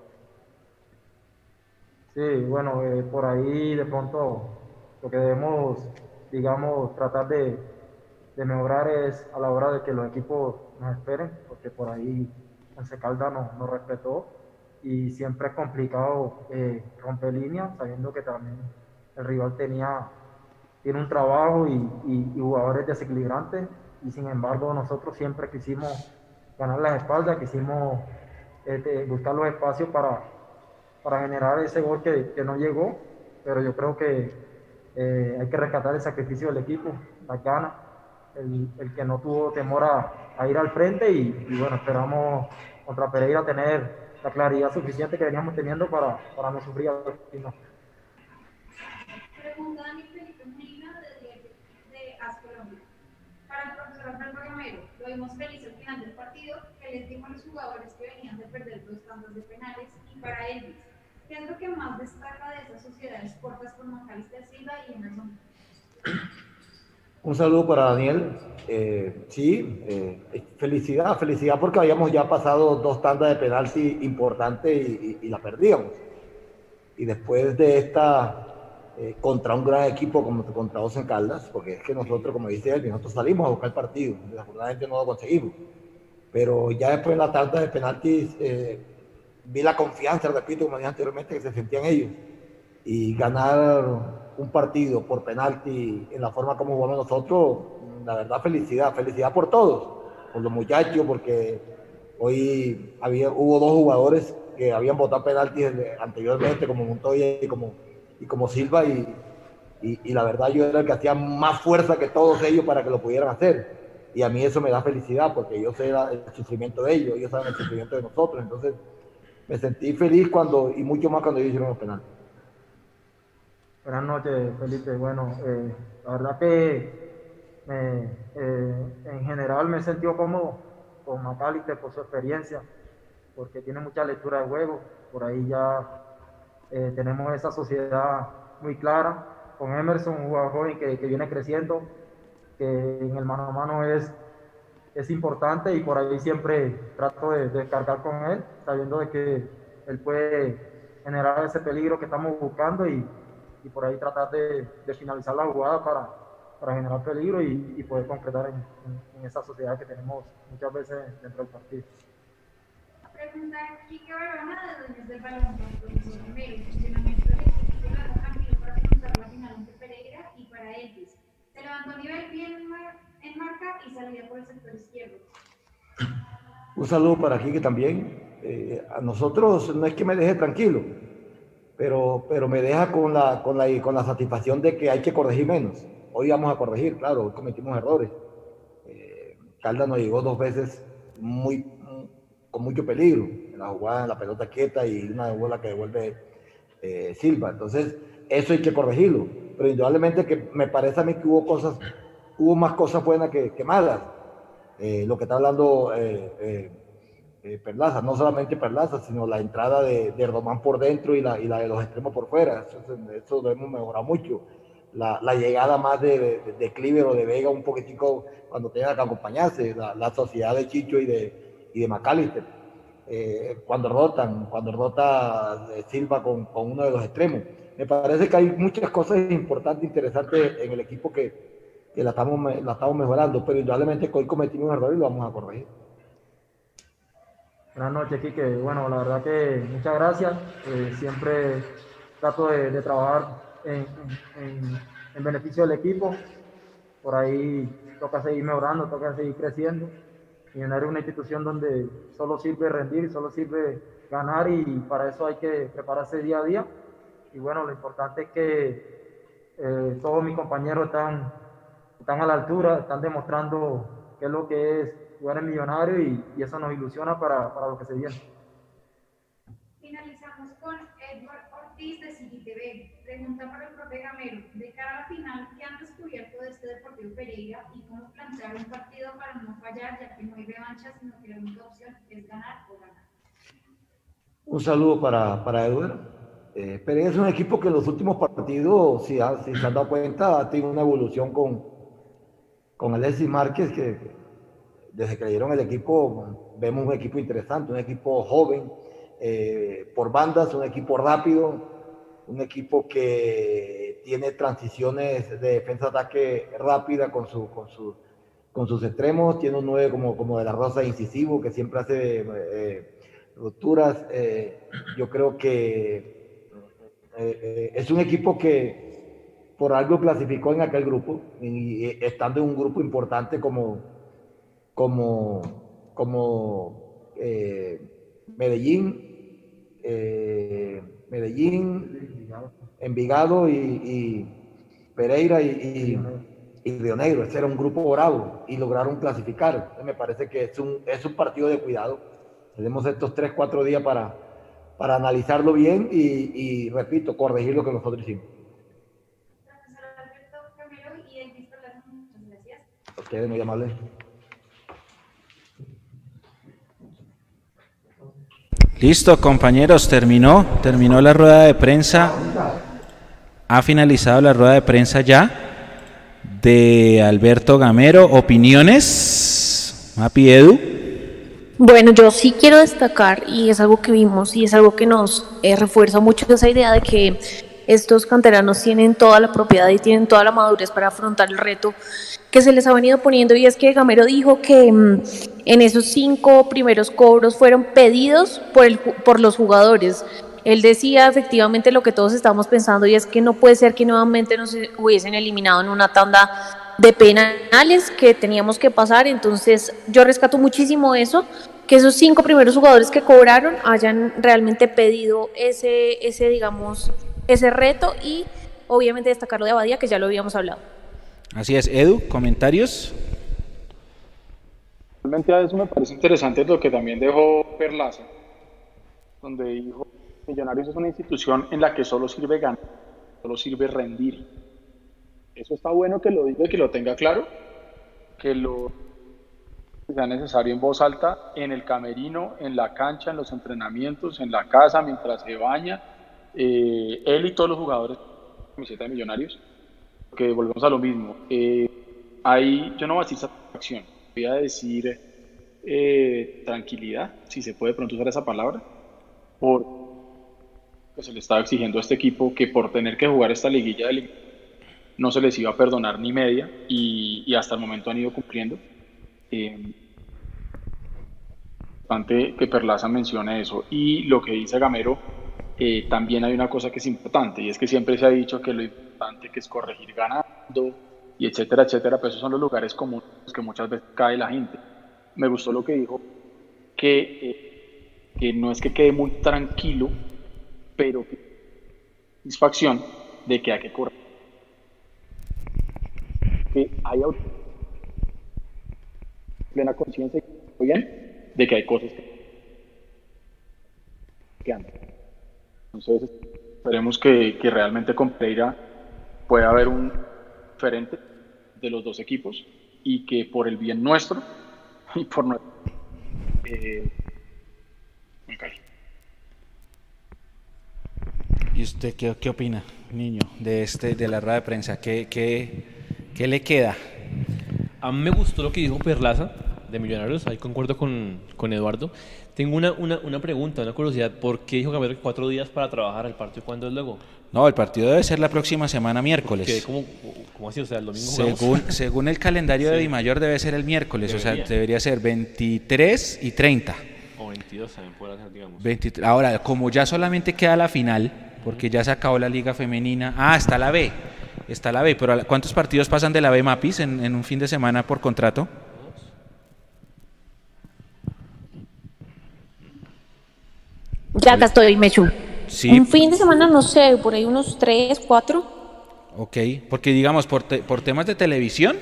Sí, bueno, eh, por ahí de pronto lo que debemos, digamos, tratar de, de mejorar es a la hora de que los equipos nos esperen, porque por ahí Once Calda nos no respetó y siempre es complicado eh, romper líneas, sabiendo que también el rival tenía tiene un trabajo y, y, jugadores desequilibrantes y sin embargo nosotros siempre quisimos ganar las espaldas, quisimos este, buscar los espacios para, para generar ese gol que, no llegó, pero yo creo que eh, hay que rescatar el sacrificio del equipo, la ganas el, que no tuvo temor a, ir al frente y, bueno, esperamos contra Pereira tener la claridad suficiente que veníamos teniendo para, no sufrir al final. Pregunta Molina de, AS. Para el profesor Alfredo Romero, lo vimos feliz al final del partido, que les dijo a los jugadores que venían de perder dos tandas de penales y para Elvis. ¿Qué es lo que más destaca de esas sociedades cortas con Macalister Silva y Emerson? Un saludo para Daniel. Eh, sí, eh, felicidad, felicidad porque habíamos ya pasado dos tandas de penalti importantes y, la perdíamos. Y después de esta, eh, contra un gran equipo como contra en Caldas, porque es que nosotros, como dice él, salimos a buscar el partido, desafortunadamente no lo conseguimos. Pero ya después de la tanda de penaltis vi la confianza, repito, como dije anteriormente, que se sentían ellos. Y ganar un partido por penalti en la forma como jugamos nosotros, la verdad felicidad, felicidad por todos, por los muchachos, porque hoy había, hubo dos jugadores que habían votado penalti anteriormente, como Montoya y como, y como Silva, y, y, la verdad yo era el que hacía más fuerza que todos ellos para que lo pudieran hacer. Y a mí eso me da felicidad, porque yo sé el sufrimiento de ellos, ellos saben el sufrimiento de nosotros, entonces me sentí feliz cuando, y mucho más cuando ellos hicieron los penaltis. Buenas noches, Felipe. Bueno, eh, la verdad que eh, en general me he sentido cómodo con Macalister por su experiencia, porque tiene mucha lectura de juego. Por ahí ya eh, tenemos esa sociedad muy clara. Con Emerson, un jugador que, viene creciendo, que en el mano a mano es, es importante y por ahí siempre trato de, de cargar con él, sabiendo de que él puede generar ese peligro que estamos buscando y, y por ahí tratar de, de finalizar la jugada para, para generar peligro y, y poder concretar en, en, esa sociedad que tenemos muchas veces dentro del partido. Pregunta Kike Barona de Dueños del Balón, profesor Romero, el funcionamiento del equipo la tranquilo para afrontar la final ante Pereira y para X. Se levantó a nivel bien en marca y salía por el sector izquierdo. Un saludo para Kike también. Eh, a nosotros no es que me deje tranquilo, pero, pero me deja con la, con, la, con la satisfacción de que hay que corregir menos. Hoy vamos a corregir, claro, hoy cometimos errores. Eh, Calda nos llegó dos veces muy, con mucho peligro, en la jugada, en la pelota quieta y una bola que devuelve eh, Silva. Entonces, eso hay que corregirlo. Pero indudablemente que me parece a mí que hubo cosas, hubo más cosas buenas que, malas. Eh, lo que está hablando eh, Perlaza, no solamente Perlaza, sino la entrada de, de Erdomán por dentro y la, y la, de los extremos por fuera. Eso, lo hemos mejorado mucho. La, la llegada más de, de, de Cliver o de Vega un poquitico cuando tenga que acompañarse, la, la, sociedad de Chicho y de, y de McAllister. Eh, cuando rotan, cuando rota eh, Silva con, con, uno de los extremos. Me parece que hay muchas cosas importantes, interesantes en el equipo que, que la, estamos, la estamos mejorando, pero indudablemente hoy cometimos un error y lo vamos a corregir. Buenas noches, Kike. Bueno, la verdad que muchas gracias. Eh, siempre trato de, de trabajar en, en, en, beneficio del equipo. Por ahí toca seguir mejorando, toca seguir creciendo. Y es una institución donde solo sirve rendir, solo sirve ganar y para eso hay que prepararse día a día. Y bueno, lo importante es que eh, todos mis compañeros están, están a la altura, están demostrando qué es lo que es jugar en Millonario y, y eso nos ilusiona para, para, lo que se viene. Finalizamos con Edward Ortiz de CGTV. Pregunta para el profe Gamero. De cara a la final, ¿qué han descubierto de este Deportivo Pereira y cómo plantear un partido para no fallar, ya que no hay revancha, sino que la única opción es ganar o ganar? Un saludo para, para Edward. Eh, Pereira es un equipo que en los últimos partidos, si, ha, si se han dado cuenta, ha tenido una evolución con, con Alexis Márquez, que desde que le dieron el equipo, vemos un equipo interesante, un equipo joven, eh, por bandas, un equipo rápido, un equipo que tiene transiciones de defensa-ataque rápida con, su, con, su, con sus extremos, tiene un 9 como, como de la Rosa incisivo que siempre hace eh, rupturas. Eh, yo creo que eh, es un equipo que por algo clasificó en aquel grupo, y estando en un grupo importante como como, como eh, Medellín, eh, Medellín, Envigado y, y Pereira y, y, y, Río Negro. Era un grupo bravo y lograron clasificar. me parece que es un, es un partido de cuidado. Tenemos estos tres, cuatro días para, para analizarlo bien y, y, repito, corregir lo que nosotros hicimos. Ustedes muy amables. Listo, compañeros, terminó, terminó la rueda de prensa. Ha finalizado la rueda de prensa ya de Alberto Gamero. ¿Opiniones? Mapi Edu. Bueno, yo sí quiero destacar, y es algo que vimos, y es algo que nos eh, refuerza mucho esa idea de que estos canteranos tienen toda la propiedad y tienen toda la madurez para afrontar el reto que se les ha venido poniendo y es que Gamero dijo que mmm, en esos cinco primeros cobros fueron pedidos por, el, por los jugadores Él decía efectivamente lo que todos estamos pensando y es que no puede ser que nuevamente nos hubiesen eliminado en una tanda de penales que teníamos que pasar. Entonces yo rescato muchísimo eso, que esos cinco primeros jugadores que cobraron hayan realmente pedido ese, ese digamos, ese reto y obviamente destacarlo de Abadía, que ya lo habíamos hablado. Así es, Edu, comentarios. Realmente a eso me parece interesante lo que también dejó Perlaza, donde dijo, Millonarios es una institución en la que solo sirve ganar, solo sirve rendir. Eso está bueno que lo diga y que lo tenga claro, que lo sea necesario en voz alta, en el camerino, en la cancha, en los entrenamientos, en la casa, mientras se baña, eh, él y todos los jugadores camiseta de Millonarios, que volvemos a lo mismo. Eh, ahí yo no voy a decir satisfacción, voy a decir eh, tranquilidad, si se puede pronto usar esa palabra, por que se le estaba exigiendo a este equipo que por tener que jugar esta liguilla de no se les iba a perdonar ni media y, y hasta el momento han ido cumpliendo. Eh, importante que Perlaza mencione eso y lo que dice Gamero eh, también hay una cosa que es importante y es que siempre se ha dicho que lo importante que es corregir ganando y etcétera, etcétera, pero esos son los lugares comunes que muchas veces cae la gente. Me gustó lo que dijo, que, eh, que no es que quede muy tranquilo, pero que satisfacción de que hay que corregir. Que hay plena conciencia de que hay cosas que andan. Entonces, esperemos que, que realmente con Pereira pueda haber un diferente de los dos equipos y que por el bien nuestro y por nuestro. Eh, okay. ¿Y usted qué, qué, opina, niño, de este de la rueda de prensa? ¿Qué, qué, qué le queda? A mí me gustó lo que dijo Perlaza de Millonarios, ahí concuerdo con, con Eduardo. Tengo una, una, una, pregunta, una curiosidad. ¿Por qué dijo Gamero que cuatro días para trabajar el partido? ¿Cuándo es luego? No, el partido debe ser la próxima semana, miércoles. ¿Cómo, ¿Cómo, así? O sea, el domingo según, según el calendario sí. de Di Mayor debe ser el miércoles, debería. o sea, debería ser 23 y 30. O 22 también puede ser, digamos. 23, ahora, como ya solamente queda la final, porque ya se acabó la liga femenina, ah, está la B, está la B, pero ¿cuántos partidos pasan de la B Mapis en, en un fin de semana por contrato? Ya acá estoy, Mechu. Sí. Un fin de semana, no sé, por ahí unos tres, cuatro. Ok, porque digamos, por, te, por temas de televisión,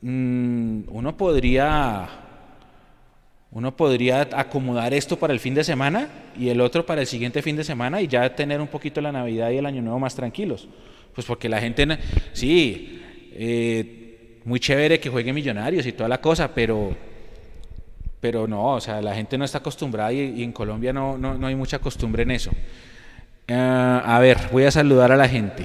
mmm, uno podría uno podría acomodar esto para el fin de semana y el otro para el siguiente fin de semana y ya tener un poquito la Navidad y el Año Nuevo más tranquilos. Pues porque la gente, sí, eh, muy chévere que juegue Millonarios y toda la cosa, pero pero no, o sea, la gente no está acostumbrada y, en Colombia no, no, no, hay mucha costumbre en eso. Uh, a ver, voy a saludar a la gente.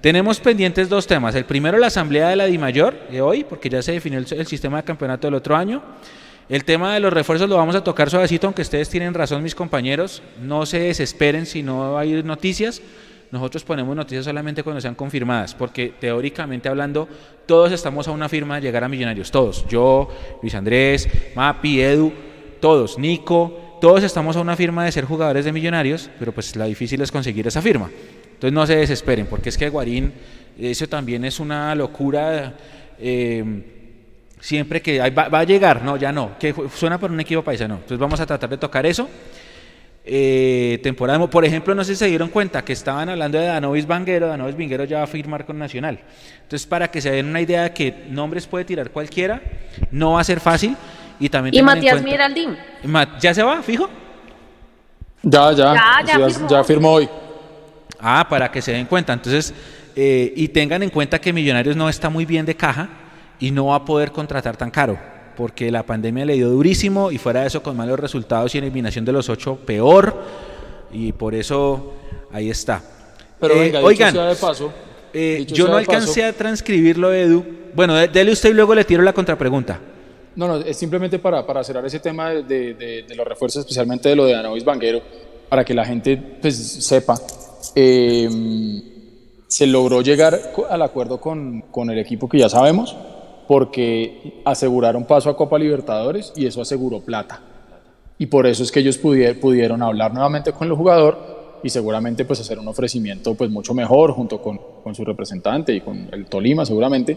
Tenemos pendientes dos temas. El primero, la asamblea de la DIMAYOR de hoy, porque ya se definió el, el, sistema de campeonato del otro año. El tema de los refuerzos lo vamos a tocar suavecito, aunque ustedes tienen razón, mis compañeros. No se desesperen si no hay noticias. Nosotros ponemos noticias solamente cuando sean confirmadas, porque teóricamente hablando, todos estamos a una firma de llegar a Millonarios, todos. Yo, Luis Andrés, Mapi, Edu, todos, Nico, todos estamos a una firma de ser jugadores de Millonarios, pero pues la difícil es conseguir esa firma. Entonces no se desesperen, porque es que Guarín, eso también es una locura. Eh, siempre que va, a llegar, no, ya no, que suena por un equipo paisa, no. Entonces vamos a tratar de tocar eso eh, temporada. Por ejemplo, no sé si se dieron cuenta que estaban hablando de Danovis Vanguero. Danovis Vanguero ya va a firmar con Nacional. Entonces, para que se den una idea de que nombres puede tirar cualquiera, no va a ser fácil. Y también ¿Y Matías Miraldín? ¿Ya se va, fijo? Ya, ya. Ya, ya, ya, firmó. ya firmó hoy. Ah, para que se den cuenta. Entonces, eh, y tengan en cuenta que Millonarios no está muy bien de caja y no va a poder contratar tan caro porque la pandemia le dio durísimo y fuera de eso con malos resultados y eliminación de los ocho peor y por eso ahí está. Pero eh, venga, oigan, sea de paso, eh, yo no alcancé paso, a transcribirlo, Edu. Bueno, dele usted y luego le tiro la contrapregunta. No, no, es simplemente para, para cerrar ese tema de, de, de, los refuerzos, especialmente de lo de Anovis Banguero, para que la gente pues, sepa. Eh, se logró llegar al acuerdo con, con el equipo que ya sabemos, porque aseguraron paso a Copa Libertadores y eso aseguró plata. y por eso es que ellos pudieron, pudieron hablar nuevamente con el jugador y seguramente pues hacer un ofrecimiento pues mucho mejor junto con, con su representante y con el Tolima seguramente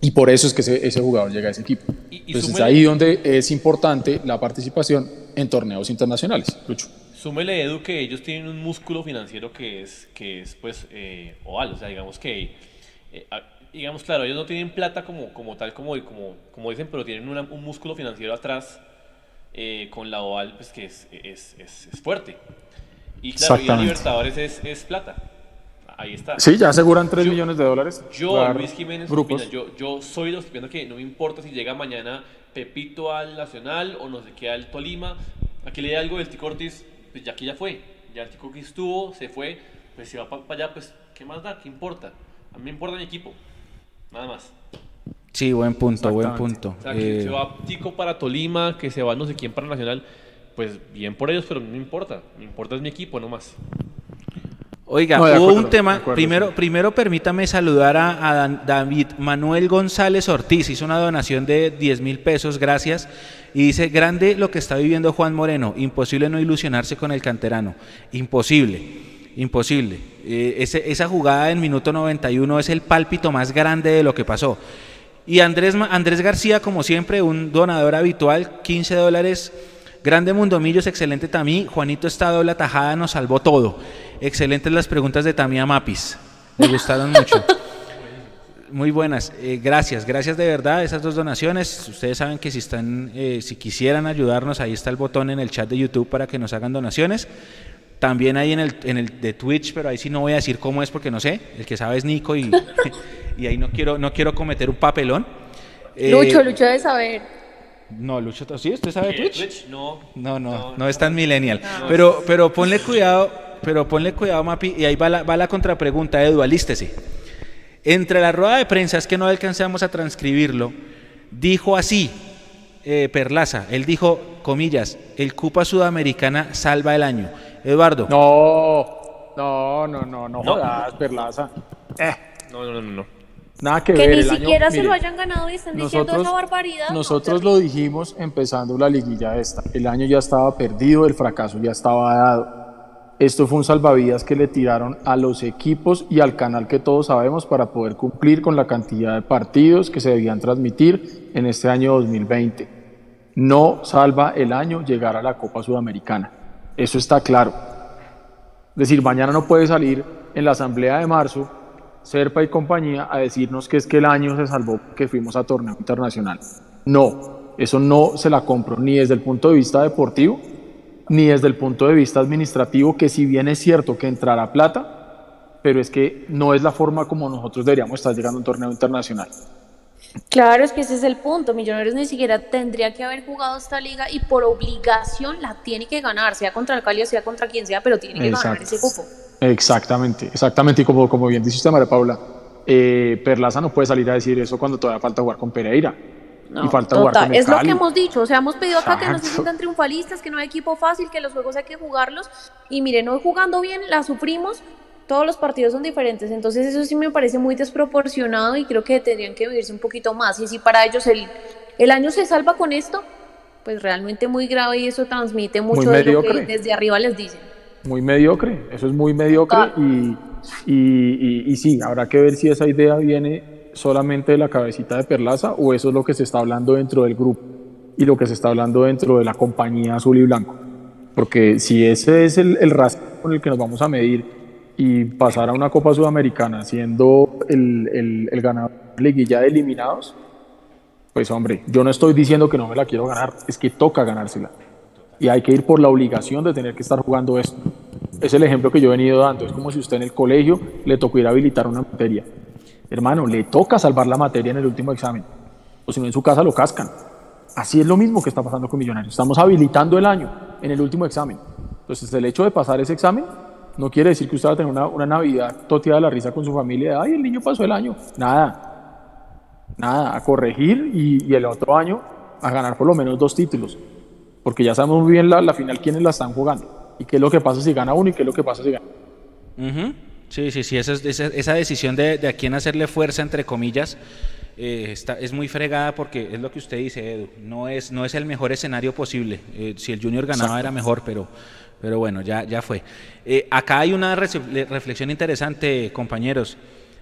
y por eso es que ese, ese jugador llega a ese equipo. Y- y Entonces es ahí donde es importante la participación en torneos internacionales. Lucho. Súmele, Edu, que ellos tienen un músculo financiero que es, que es pues, eh, oval. O sea, digamos que, eh, digamos, claro, ellos no tienen plata como, como tal, como, como, como dicen, pero tienen una- un músculo financiero atrás eh, con la oval, pues que es, es, es, es fuerte. Y claro, y a. Libertadores es, es plata. Ahí está. Sí, ya aseguran 3 Yo- millones de dólares. Yo, Luis Jiménez, grupos. Yo, yo soy los que que no me importa si llega mañana Pepito al Nacional o no sé qué al Tolima. Aquí le da algo del Tico Ortiz, pues ya que ya fue. Ya el Tico Ortiz estuvo, se fue. Pues si va para allá, pues ¿qué más da? ¿Qué importa? A mí me importa mi equipo. Nada más. Sí, buen punto, buen punto. O sea, que Eh, se va Tico para Tolima, que se va no sé quién para Nacional. Pues bien por ellos, pero no me importa. Me importa es mi equipo nomás. Oiga, No, hubo un tema, acuerdo, primero, sí. primero permítame saludar a, a Dan- David Manuel González Ortiz, hizo una donación de 10 mil pesos, gracias, y dice, grande lo que está viviendo Juan Moreno, imposible no ilusionarse con el canterano, imposible, imposible. Eh, esa jugada en minuto 91 es el pálpito más grande de lo que pasó. Y Andrés, Andrés García, como siempre, un donador habitual, 15 dólares. Grande Mundomillos, excelente Tamí. Juanito esta doble tajada nos salvó todo. Excelentes las preguntas de Tamí Mapis. Me gustaron mucho. Muy buenas. Eh, gracias, gracias de verdad. Esas dos donaciones. Ustedes saben que si están, eh, si quisieran ayudarnos, ahí está el botón en el chat de YouTube para que nos hagan donaciones. También ahí en el, en el de Twitch, pero ahí sí no voy a decir cómo es porque no sé. El que sabe es Nico y, y ahí no quiero, no quiero cometer un papelón. Eh, Lucho, Lucho debe saber. No, Lucho, ¿sí? ¿Usted sabe Twitch? Twitch, no. No, no, no, es tan millennial. Pero, pero ponle cuidado, pero ponle cuidado, Mapi, y ahí va la, va la contrapregunta, Edu, alístese. Entre la rueda de prensa, es que no alcanzamos a transcribirlo, dijo así, eh, Perlaza, él dijo, comillas, el Cupa Sudamericana salva el año. Eduardo, No, no, no, no, no, No. jodas, Perlaza. Eh, No, no, no, no. nada que, Que ver. ni el año- siquiera se mire, lo hayan ganado y están diciendo esa barbaridad. no, Nosotros lo dijimos empezando la liguilla esta. El año ya estaba perdido, el fracaso ya estaba dado. Esto fue un salvavidas que le tiraron a los equipos y al canal que todos sabemos para poder cumplir con la cantidad de partidos que se debían transmitir en este año 2020. No salva el año llegar a la Copa Sudamericana. Eso está claro. Decir, mañana no puede salir en la asamblea de marzo Serpa y compañía a decirnos que es que el año se salvó que fuimos a torneo internacional. No, eso no se la compro ni desde el punto de vista deportivo ni desde el punto de vista administrativo, que si bien es cierto que entrará plata, pero es que no es la forma como nosotros deberíamos estar llegando a un torneo internacional. Claro, es que ese es el punto. Millonarios ni siquiera tendría que haber jugado esta liga y por obligación la tiene que ganar, sea contra el Cali o sea contra quien sea, pero tiene que ganar ese cupo. Exactamente, exactamente. Y como, como bien dice usted, María Paula, eh, Perlaza no puede salir a decir eso cuando todavía falta jugar con Pereira. No, y falta jugar total, con el es lo Cali. que hemos dicho, o sea, hemos pedido acá que no se Exacto. sientan triunfalistas, que no hay equipo fácil, que los juegos hay que jugarlos. Y miren, hoy jugando bien, la sufrimos, todos los partidos son diferentes, entonces eso sí me parece muy desproporcionado y creo que tendrían que vivirse un poquito más. Y si para ellos el, el año se salva con esto, pues realmente muy grave y eso transmite mucho de lo que desde arriba les dicen. Muy mediocre, eso es muy mediocre y, y, y- y sí, habrá que ver si esa idea viene solamente de la cabecita de Perlaza o eso es lo que se está hablando dentro del grupo y lo que se está hablando dentro de la compañía azul y blanco. Porque si ese es el, el con el que nos vamos a medir y pasar a una Copa Sudamericana siendo el, el, el ganador de la liguilla de eliminados, pues hombre, yo no estoy diciendo que no me la quiero ganar, es que toca ganársela. Y hay que ir por la obligación de tener que estar jugando esto. Es el ejemplo que yo he venido dando. Es como si usted en el colegio le tocó ir a habilitar una materia. Hermano, le toca salvar la materia en el último examen. O si no, en su casa lo cascan. Así es lo mismo que está pasando con Millonarios. Estamos habilitando el año en el último examen. Entonces, el hecho de pasar ese examen no quiere decir que usted va a tener una, una Navidad toteada de la risa con su familia. Ay, el niño pasó el año. Nada. Nada. A corregir y, el otro año a ganar por lo menos dos títulos. Porque ya sabemos muy bien la, la final quiénes la están jugando. Y qué es lo que pasa si gana uno y qué es lo que pasa si gana. Ujú. Sí, sí, sí, esa, esa, esa decisión de, de a quién hacerle fuerza, entre comillas, eh, está, es muy fregada porque es lo que usted dice, Edu, no es, no es el mejor escenario posible. Eh, si el Junior ganaba era mejor, pero, pero bueno, ya, ya fue. Eh, acá hay una reflexión interesante, compañeros.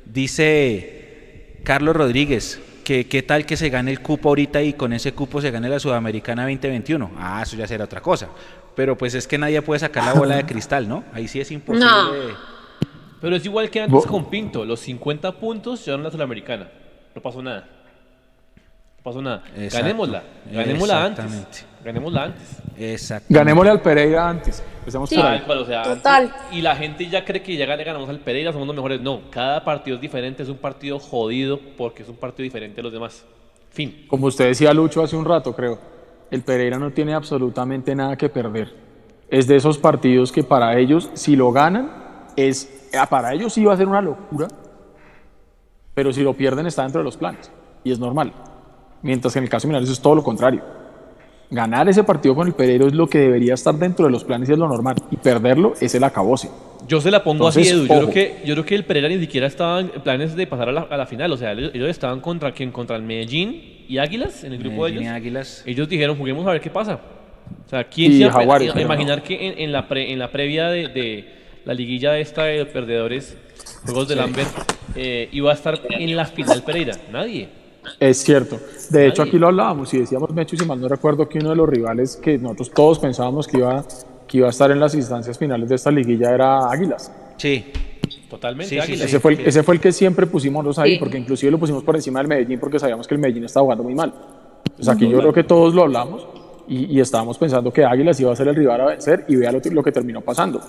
Dice Carlos Rodríguez, que qué tal que se gane el cupo ahorita y con ese cupo se gane la Sudamericana 2021. Ah, eso ya será otra cosa. Pero pues es que nadie puede sacar la bola de cristal, ¿no? Ahí sí es imposible. No. Pero es igual que antes con Pinto. Los 50 puntos llevaron la Sudamericana. No pasó nada. No pasó nada. Exacto. Ganémosla. Ganémosla antes. Ganémosla antes. Exacto. Ganémosle al Pereira antes. Empecemos Sí. por Tal ahí. cual, o sea, Total. antes- y la gente ya cree que ya le ganamos al Pereira, somos los mejores. No, cada partido es diferente, es un partido jodido porque es un partido diferente a los demás. Fin. Como usted decía, Lucho, hace un rato, creo, el Pereira no tiene absolutamente nada que perder. Es de esos partidos que para ellos, si lo ganan, es para ellos sí va a ser una locura, pero si lo pierden está dentro de los planes y es normal. Mientras que en el caso de Millonarios es todo lo contrario. Ganar ese partido con el Pereira es lo que debería estar dentro de los planes y es lo normal. Y perderlo es el acabose. Yo se la pongo así, Edu. Yo creo, que, yo creo que el Pereira ni siquiera estaba en planes de pasar a la, a la final. O sea, ellos, ellos estaban contra quién? Contra el Medellín y Águilas en el grupo Medellín y de ellos. Águilas. Ellos dijeron, juguemos a ver qué pasa. O sea, ¿quién Y se a- imaginar que en, en la pre- en la previa de, de la liguilla esta de perdedores, Juegos del Lambert, eh, iba a estar en la final Pereira? Nadie. Es cierto. De hecho, aquí lo hablábamos y decíamos, Mecho, y si mal no recuerdo, que uno de los rivales que nosotros todos pensábamos que iba, que iba a estar en las instancias finales de esta liguilla era Águilas. Sí, Totalmente Sí, sí, Águilas. ese, fue el, ese fue el que siempre pusimos nosotros ahí, Sí. porque inclusive lo pusimos por encima del Medellín porque sabíamos que el Medellín estaba jugando muy mal. Pues aquí yo creo que todos lo hablamos y, y estábamos pensando que Águilas iba a ser el rival a vencer y vea lo que terminó pasando.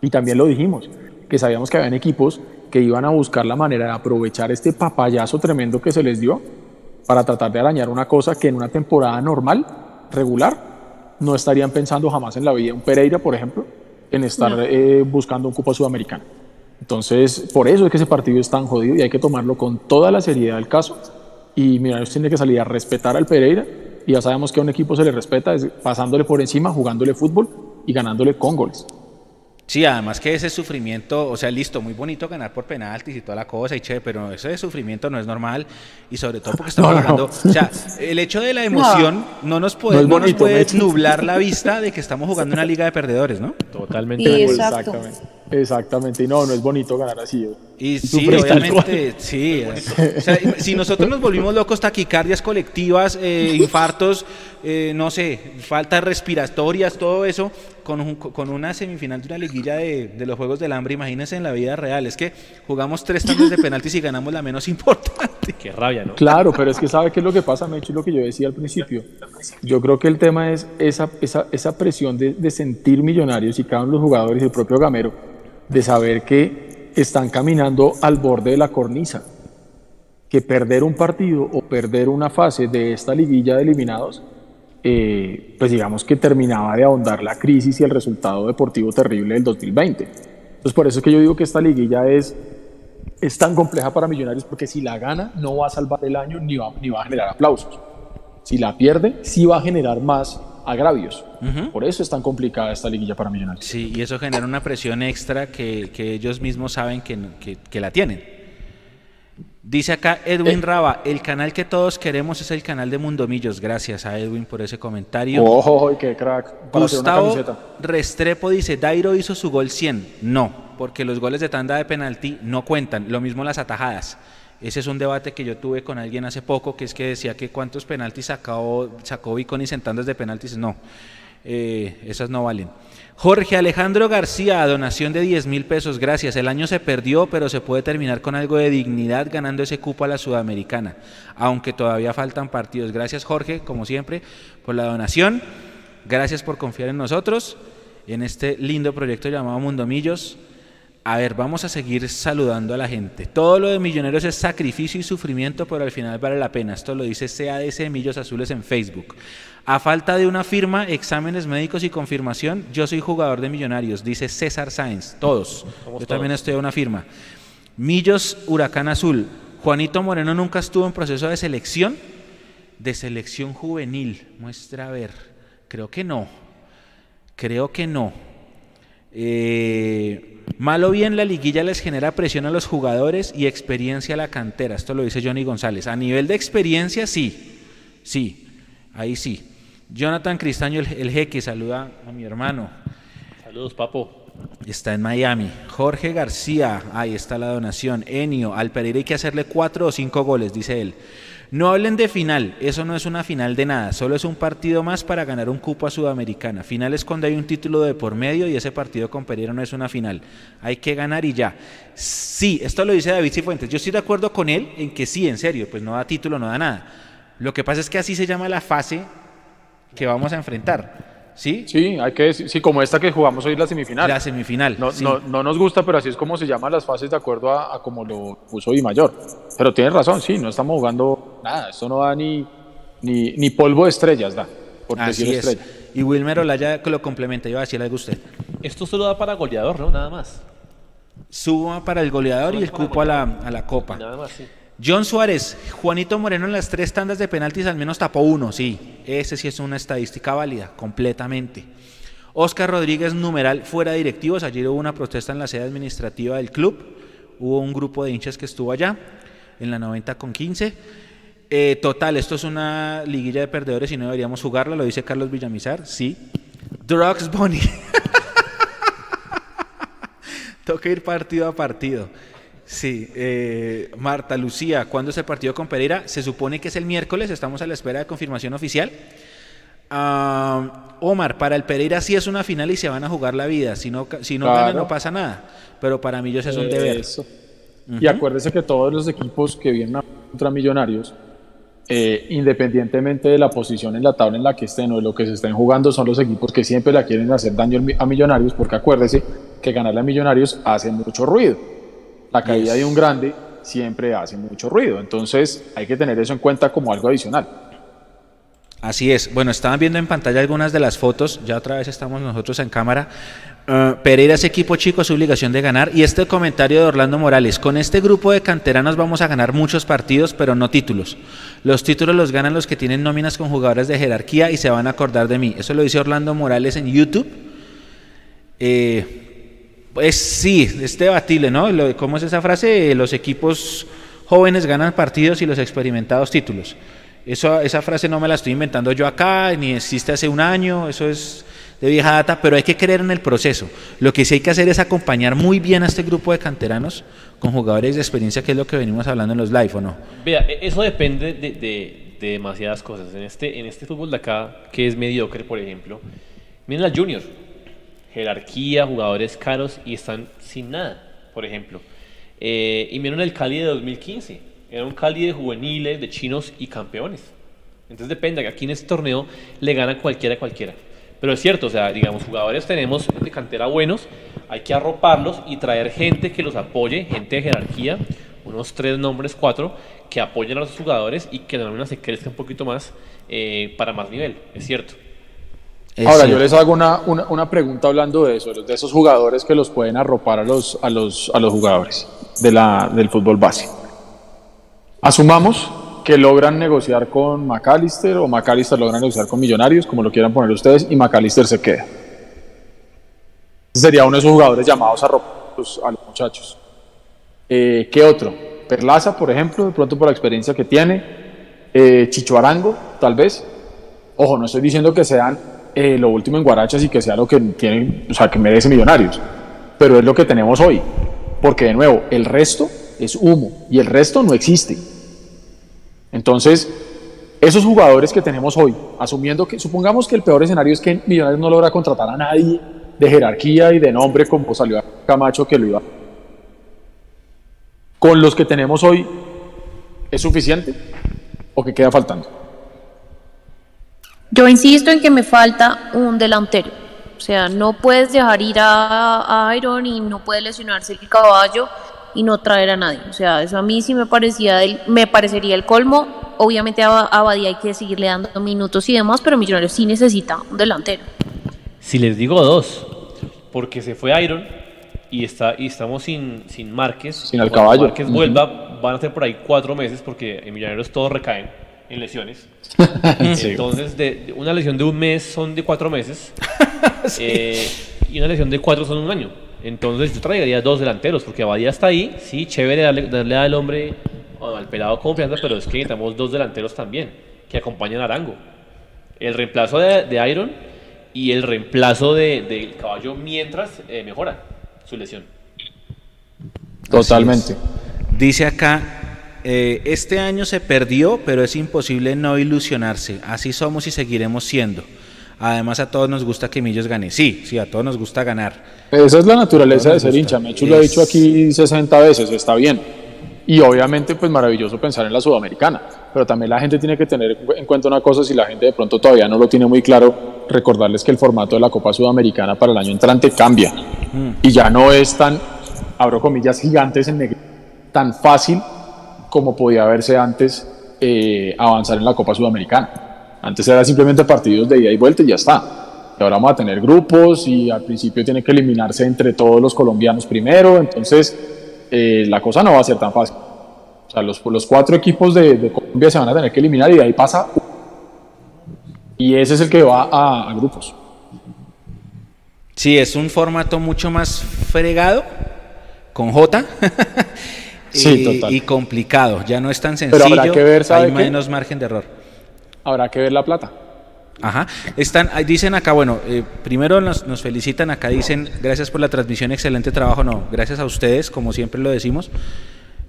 Y también lo dijimos, que sabíamos que habían equipos que iban a buscar la manera de aprovechar este papayazo tremendo que se les dio para tratar de arañar una cosa que en una temporada normal, regular, no estarían pensando jamás en la vida. Un Pereira, por ejemplo, en estar eh, buscando un cupo sudamericano. Entonces, por eso es que ese partido es tan jodido y hay que tomarlo con toda la seriedad del caso. Y Millonarios tiene que salir a respetar al Pereira. Y ya sabemos que a un equipo se le respeta es pasándole por encima, jugándole fútbol y ganándole con goles. Sí, además que ese sufrimiento, o sea, listo, muy bonito ganar por penaltis y toda la cosa, y che, pero ese sufrimiento no es normal, y sobre todo porque estamos No, no. jugando, o sea, el hecho de la emoción no, nos puede, No es no nos bonito, puede nublar la vista de que estamos jugando una liga de perdedores, ¿no? Totalmente. Sí, exacto. Exactamente. Exactamente. Y no, no es bonito ganar así. ¿eh? Y sí, obviamente, sí. O sea, si nosotros nos volvimos locos, taquicardias colectivas, eh, infartos, eh, no sé, faltas respiratorias, todo eso, con, un- con una semifinal de una liguilla de, de los Juegos del Hambre, imagínense en la vida real, es que jugamos tres tantos de penaltis y ganamos la menos importante. Qué rabia, ¿no? Claro, pero es que sabe qué es lo que pasa, Mecho, y lo que yo decía al principio. Yo creo que el tema es esa, esa, esa presión de, de sentir millonarios y cada uno de los jugadores y el propio Gamero, de saber que están caminando al borde de la cornisa. Que perder un partido o perder una fase de esta liguilla de eliminados, eh, pues digamos que terminaba de ahondar la crisis y el resultado deportivo terrible del 2020. Entonces, por eso es que yo digo que esta liguilla es es tan compleja para Millonarios porque si la gana no va a salvar el año ni va, ni va a generar aplausos. Si la pierde, sí va a generar más agravios. Por eso es tan complicada esta liguilla para Millonarios. Sí, y eso genera una presión extra que, que ellos mismos saben que, que- que la tienen. Dice acá Edwin Raba, el canal que todos queremos es el canal de Mundomillos. Gracias a Edwin por ese comentario. ¡Ojo, qué crack! Para Gustavo. Restrepo dice, Dairo hizo su gol 100. No, porque los goles de tanda de penalti no cuentan. Lo mismo las atajadas. Ese es un debate que yo tuve con alguien hace poco, que es que decía que cuántos penaltis sacó, sacó Viconis en tandas de penaltis. No, eh, esas no valen. Jorge Alejandro García, donación de 10 mil pesos, gracias. El año se perdió, pero se puede terminar con algo de dignidad ganando ese cupo a la Sudamericana, aunque todavía faltan partidos. Gracias Jorge, como siempre, por la donación. Gracias por confiar en nosotros, en este lindo proyecto llamado Mundomillos. A ver, vamos a seguir saludando a la gente. Todo lo de Millonarios es sacrificio y sufrimiento, pero al final vale la pena. Esto lo dice CADC Millos Azules en Facebook. A falta de una firma, exámenes médicos y confirmación, yo soy jugador de Millonarios, dice César Sáenz. Todos. Yo también estoy a una firma. Millos Huracán Azul. Juanito Moreno nunca estuvo en proceso de selección. De selección juvenil. Muestra a ver. Creo que no. Creo que no. Eh, malo bien, la liguilla les genera presión a los jugadores y experiencia a la cantera. Esto lo dice Johnny González. A nivel de experiencia, sí. Sí, ahí sí. Jonathan Cristaño, el, el jeque, saluda a mi hermano. Saludos, papo. Está en Miami. Jorge García, ahí está la donación. Enio, al Pereira hay que hacerle cuatro o cinco goles, dice él. No hablen de final, eso no es una final de nada, solo es un partido más para ganar un cupo a Sudamericana. Final es cuando hay un título de por medio y ese partido con Pereira no es una final. Hay que ganar y ya. Sí, esto lo dice David Cifuentes. Yo estoy de acuerdo con él en que sí, en serio, pues no da título, no da nada. Lo que pasa es que así se llama la fase que vamos a enfrentar. ¿Sí? Sí, hay que decir, sí, como esta que jugamos hoy la semifinal. La semifinal. No, sí. no, no nos gusta, pero así es como se llaman las fases de acuerdo a, a como lo puso Di Mayor. Pero tienes razón, sí, no estamos jugando nada. Esto no da ni, ni, ni polvo de estrellas, da. Por Así decir es. estrella. Y Wilmer Olaya que lo complementa, iba a decirle algo a usted. Esto solo da para goleador, ¿no? Nada más. Suba para el goleador y el cupo a la, a la copa. Nada más, sí. John Suárez, Juanito Moreno en las tres tandas de penaltis al menos tapó uno, sí. Ese sí es una estadística válida, completamente. Oscar Rodríguez, numeral fuera directivos. Ayer hubo una protesta en la sede administrativa del club. Hubo un grupo de hinchas que estuvo allá, en la 90 con 15. Eh, total, esto es una liguilla de perdedores y no deberíamos jugarla, lo dice Carlos Villamizar, sí. Drugs Bunny. Toca ir partido a partido. Sí, eh, Marta Lucía, ¿cuándo es el partido con Pereira? Se supone que es el miércoles, estamos a la espera de confirmación oficial. Ah, Omar, para el Pereira sí es una final y se van a jugar la vida. Si no, si no Claro. ganan, no pasa nada. Pero para mí, yo sé, es un deber. Eso. Y acuérdese que todos los equipos que vienen contra Millonarios, eh, independientemente de la posición en la tabla en la que estén o de lo que se estén jugando, son los equipos que siempre le quieren hacer daño a Millonarios, porque acuérdese que ganarle a Millonarios hace mucho ruido. La caída Yes. de un grande siempre hace mucho ruido. Entonces hay que tener eso en cuenta como algo adicional. Así es. Bueno, estaban viendo en pantalla algunas de las fotos. Ya otra vez estamos nosotros en cámara. Eh, Pereira es equipo chico, su obligación de ganar. Y este comentario de Orlando Morales. Con este grupo de canteranos vamos a ganar muchos partidos, pero no títulos. Los títulos los ganan los que tienen nóminas con jugadores de jerarquía y se van a acordar de mí. Eso lo dice Orlando Morales en YouTube. Eh, pues sí, es debatible, ¿no? ¿Cómo es esa frase? Los equipos jóvenes ganan partidos y los experimentados títulos. Esa frase no me la estoy inventando yo acá, ni existe hace un año, eso es de vieja data, pero hay que creer en el proceso. Lo que sí hay que hacer es acompañar muy bien a este grupo de canteranos con jugadores de experiencia, que es lo que venimos hablando en los live, ¿o no? Vea, e- eso depende de, de- de demasiadas cosas. En este, en este fútbol de acá, que es mediocre, por ejemplo, miren al Junior. Jerarquía, jugadores caros y están sin nada, por ejemplo. Eh, y miren el Cali de 2015. Era un Cali de juveniles, de chinos y campeones. Entonces depende, aquí en este torneo le gana cualquiera a cualquiera. Pero es cierto, o sea, digamos, jugadores tenemos de cantera buenos, hay que arroparlos y traer gente que los apoye, gente de jerarquía, unos tres nombres, cuatro, que apoyen a los jugadores y que la nómina se crezca un poquito más eh, para más nivel, es cierto. Ahora, yo cierto. les hago una, una, una pregunta hablando de eso, de esos jugadores que los pueden arropar a los, a los, a los jugadores de la, del fútbol base. Asumamos que logran negociar con McAllister o McAllister logra negociar con Millonarios, como lo quieran poner ustedes, y McAllister se queda. Sería uno de esos jugadores llamados a arropar a los- a los muchachos. Eh, ¿Qué otro? Perlaza, por ejemplo, de pronto por la experiencia que tiene. Eh, Chicho Arango, tal vez. Ojo, no estoy diciendo que sean eh, lo último en Guarachas y que sea lo que tienen, o sea, que merece Millonarios, pero es lo que tenemos hoy. Porque de nuevo, el resto es humo y el resto no existe. Entonces, esos jugadores que tenemos hoy, asumiendo que, supongamos que el peor escenario es que Millonarios no logra contratar a nadie de jerarquía y de nombre como salió Camacho que lo iba. Con los que tenemos hoy, ¿es suficiente o que queda faltando? Yo insisto en que me falta un delantero. O sea, no puedes dejar ir a, a Iron y no puede lesionarse el caballo y no traer a nadie. O sea, eso a mí sí me parecía del- me parecería el colmo. Obviamente a a Abadía hay que seguirle dando minutos y demás, pero Millonarios sí necesita un delantero. Si les digo dos, porque se fue Iron y, está, y estamos sin, sin Márquez. Sin el caballo. Márquez vuelva, van a ser por ahí cuatro meses porque en Millonarios todos recaen en lesiones. Entonces, de, de una lesión de un mes son de cuatro meses. Eh, y una lesión de cuatro son un año. Entonces yo traería dos delanteros, porque Abadía está ahí, sí, chévere darle, darle al hombre, o al pelado confianza, pero es que necesitamos dos delanteros también, que acompañen a Arango. El reemplazo de, de Iron y el reemplazo de, del caballo mientras eh, mejora su lesión. Totalmente. Dice acá, eh, este año se perdió, pero es imposible no ilusionarse. Así somos y seguiremos siendo. Además a todos nos gusta que Millos gane. Sí, sí, a todos nos gusta ganar. Esa es la naturaleza de ser hincha. Mechu lo ha Es- dicho aquí 60 veces, está bien. Y obviamente, pues maravilloso pensar en la sudamericana. Pero también la gente tiene que tener en cuenta una cosa, si la gente de pronto todavía no lo tiene muy claro, recordarles que el formato de la Copa Sudamericana para el año entrante cambia. Y ya no es tan, abro comillas, gigantes en negro, tan fácil como podía verse antes eh, avanzar en la Copa Sudamericana. Antes era simplemente partidos de ida y vuelta y ya está. Y ahora vamos a tener grupos y al principio tiene que eliminarse entre todos los colombianos primero, entonces eh, la cosa no va a ser tan fácil. O sea, los, los cuatro equipos de, de Colombia se van a tener que eliminar y de ahí pasa. Y ese es el que va a, a grupos. Sí, es un formato mucho más fregado, con J. Sí, y, total. y complicado. Ya no es tan Pero sencillo. habrá que ver, ¿sabe hay qué? menos margen de error. Habrá que ver la plata. Ajá. Están, dicen acá, bueno, eh, primero nos, nos felicitan acá, dicen, gracias por la transmisión, excelente trabajo. No, gracias a ustedes, como siempre lo decimos.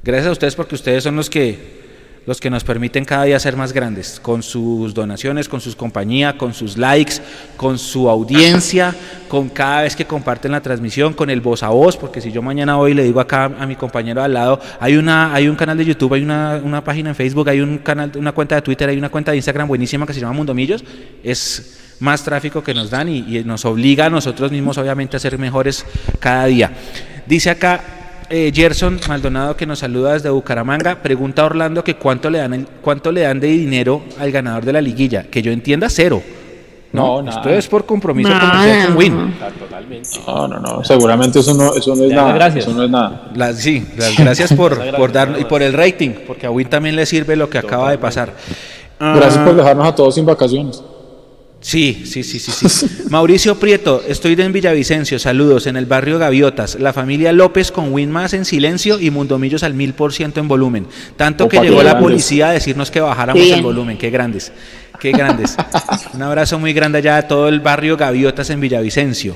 Gracias a ustedes porque ustedes son los que los que nos permiten cada día ser más grandes, con sus donaciones, con sus compañías, con sus likes, con su audiencia, con cada vez que comparten la transmisión, con el voz a voz, porque si yo mañana hoy le digo acá a mi compañero al lado, hay una, hay un canal de YouTube, hay una, una página en Facebook, hay un canal, una cuenta de Twitter, hay una cuenta de Instagram buenísima que se llama Mundomillos, es más tráfico que nos dan y, y nos obliga a nosotros mismos obviamente a ser mejores cada día. Dice acá eh, Gerson Maldonado que nos saluda desde Bucaramanga, pregunta a Orlando que cuánto le dan el- cuánto le dan de dinero al ganador de la liguilla, que yo entienda cero. No, No, nada. esto es por compromiso Nada. comercial con Win. Totalmente. No, no, no. Seguramente eso no, eso no es nada. gracias. Eso no es nada. Sí, las gracias por, por gracias, dar nada y por el rating, porque a Win también le sirve lo que acaba de pasar. Gracias Ah, por dejarnos a todos sin vacaciones. Sí, sí, sí, sí, sí. Mauricio Prieto, estoy en Villavicencio, saludos, en el barrio Gaviotas. La familia López con Win más en silencio y Mundomillos al mil por ciento en volumen. Tanto Opa, que llegó la grandes. policía a decirnos que bajáramos Bien. el volumen. Qué grandes, qué grandes. Un abrazo muy grande allá a todo el barrio Gaviotas en Villavicencio.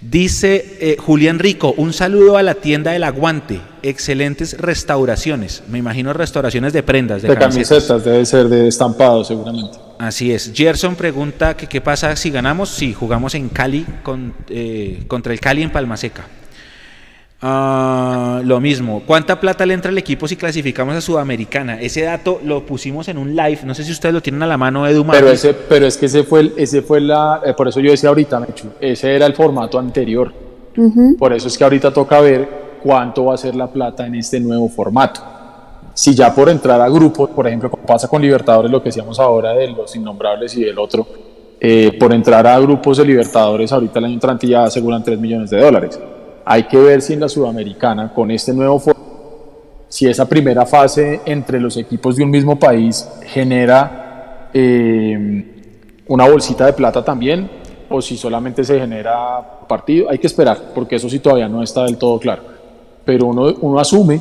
Dice eh, Julián Rico, un saludo a la tienda del Aguante. Excelentes restauraciones. Me imagino restauraciones de prendas, de, De camisetas. debe ser de estampado seguramente. Así es. Gerson pregunta que qué pasa si ganamos. Sí, jugamos en Cali con, eh, contra el Cali en Palmaseca. Ah, lo mismo. ¿Cuánta plata le entra al equipo si clasificamos a Sudamericana? Ese dato lo pusimos en un live. No sé si ustedes lo tienen a la mano, Edu. Pero, ese, pero es que ese fue, el- ese fue la. eh, por eso yo decía ahorita, Mechu, ese era el formato anterior. Por eso es que ahorita toca ver cuánto va a ser la plata en este nuevo formato. Si ya por entrar a grupos, por ejemplo, como pasa con Libertadores, lo que decíamos ahora de los innombrables y del otro, eh, por entrar a grupos de Libertadores, ahorita el año entrante ya aseguran 3 millones de dólares. Hay que ver si en la Sudamericana, con este nuevo si esa primera fase entre los equipos de un mismo país genera eh, una bolsita de plata también o si solamente se genera partido. Hay que esperar, porque eso sí todavía no está del todo claro. Pero uno, uno asume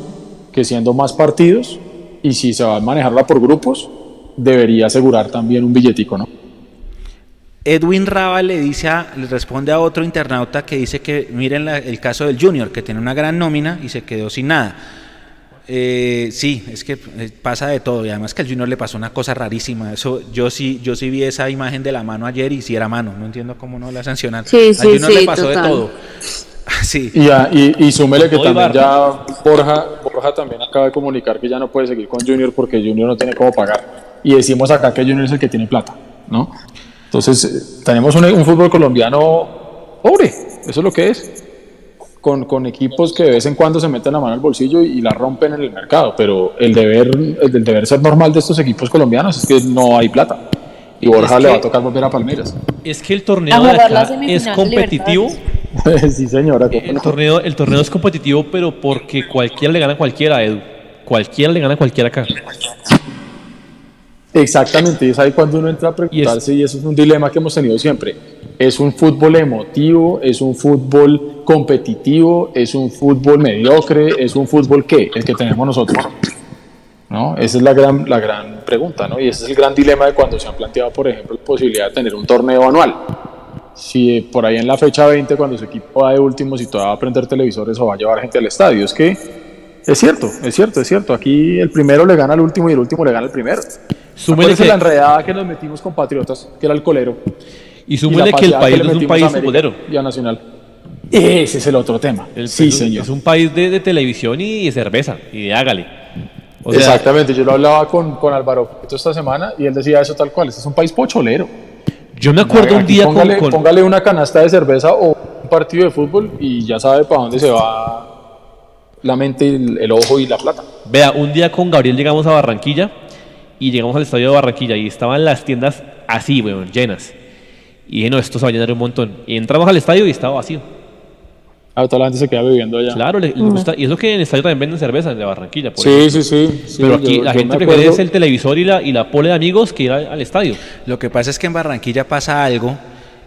que siendo más partidos y si se va a manejarla por grupos, debería asegurar también un billetico, ¿no? Edwin Raba le dice a- le responde a otro internauta que dice que miren la- el caso del Junior, que tiene una gran nómina y se quedó sin nada. Eh, sí, es que eh, pasa de todo y además que al Junior le pasó una cosa rarísima. Eso yo sí, yo sí vi esa imagen de la mano ayer y si era mano. No entiendo cómo no la sancionan. Sí, al sí, Junior le sí, pasó total. de todo. Sí. Y, y, y súmele que también ya Borja, Borja también acaba de comunicar que ya no puede seguir con Junior porque Junior no tiene cómo pagar. Y decimos acá que Junior es el que tiene plata, ¿no? Entonces, eh, tenemos un, un fútbol colombiano pobre, eso es lo que es. Con, con equipos que de vez en cuando se meten la mano al bolsillo y, y la rompen en el mercado, pero el deber, el, deber ser normal de estos equipos colombianos es que no hay plata. Y Borja Es le va a tocar volver a Palmeiras. Es que el torneo de acá es competitivo. sí, señora. ¿cómo El no? torneo, el torneo es competitivo, pero porque cualquiera le gana a cualquiera, Edu. Cualquiera le gana a cualquiera acá. Exactamente, y es ahí cuando uno entra a preguntarse, y, eso es un dilema que hemos tenido siempre. ¿Es un fútbol emotivo? ¿Es un fútbol competitivo? ¿Es un fútbol mediocre? ¿Es un fútbol qué? El que tenemos nosotros. ¿No? Esa es la gran, la gran pregunta, ¿no? Y ese es el gran dilema de cuando se han planteado, por ejemplo, la posibilidad de tener un torneo anual. Si por ahí en la fecha 20, cuando su equipo va de último, si todavía va a prender televisores o va a llevar gente al estadio, es que es cierto, es cierto, es cierto. Aquí el primero le gana al último y el último le gana al primero. Súmele que la enredada que nos metimos con Patriotas, que era el colero. Y súmele que el país es un país futbolero. Y a Nacional. Ese es el otro tema. sí, es, señor. Es un país de, televisión y de cerveza, y de hágale. Exactamente, yo lo hablaba con, con Álvaro esta semana y él decía eso tal cual. Este es un país pocholero. Yo me acuerdo un día póngale, con, póngale una canasta de cerveza o un partido de fútbol y ya sabe para dónde se va la mente, el, ojo y la plata. Vea, un día con Gabriel llegamos a Barranquilla y llegamos al estadio de Barranquilla y estaban las tiendas así, weón, llenas. Y dije, no, esto se va a llenar un montón. Y entramos al estadio y estaba vacío. Ah, toda la gente se queda bebiendo allá. Claro, le, gusta. Y es lo que en el estadio también venden cerveza, de Barranquilla. sí, sí, sí, Pero aquí la gente prefiere el televisor y la, y la pole de amigos que ir al estadio. Lo que pasa es que en Barranquilla pasa algo.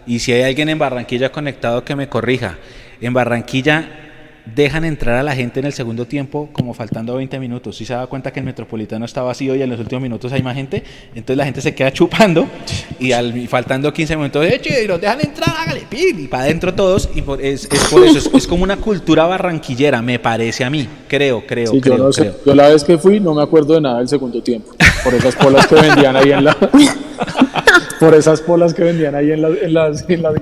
Y si hay alguien en Barranquilla conectado que me corrija. En Barranquilla dejan entrar a la gente en el segundo tiempo como faltando 20 minutos. Si se da cuenta que el Metropolitano está vacío y en los últimos minutos hay más gente, entonces la gente se queda chupando y al faltando 15 minutos, eche, y los dejan entrar, hágale, pin, y para adentro todos. Y es, por eso, es, como una cultura barranquillera, me parece a mí. Creo, creo, creo, yo, creo. yo la vez que fui no me acuerdo de nada del segundo tiempo, por esas polas que vendían ahí en la... por esas polas que vendían ahí en, la, en las... En las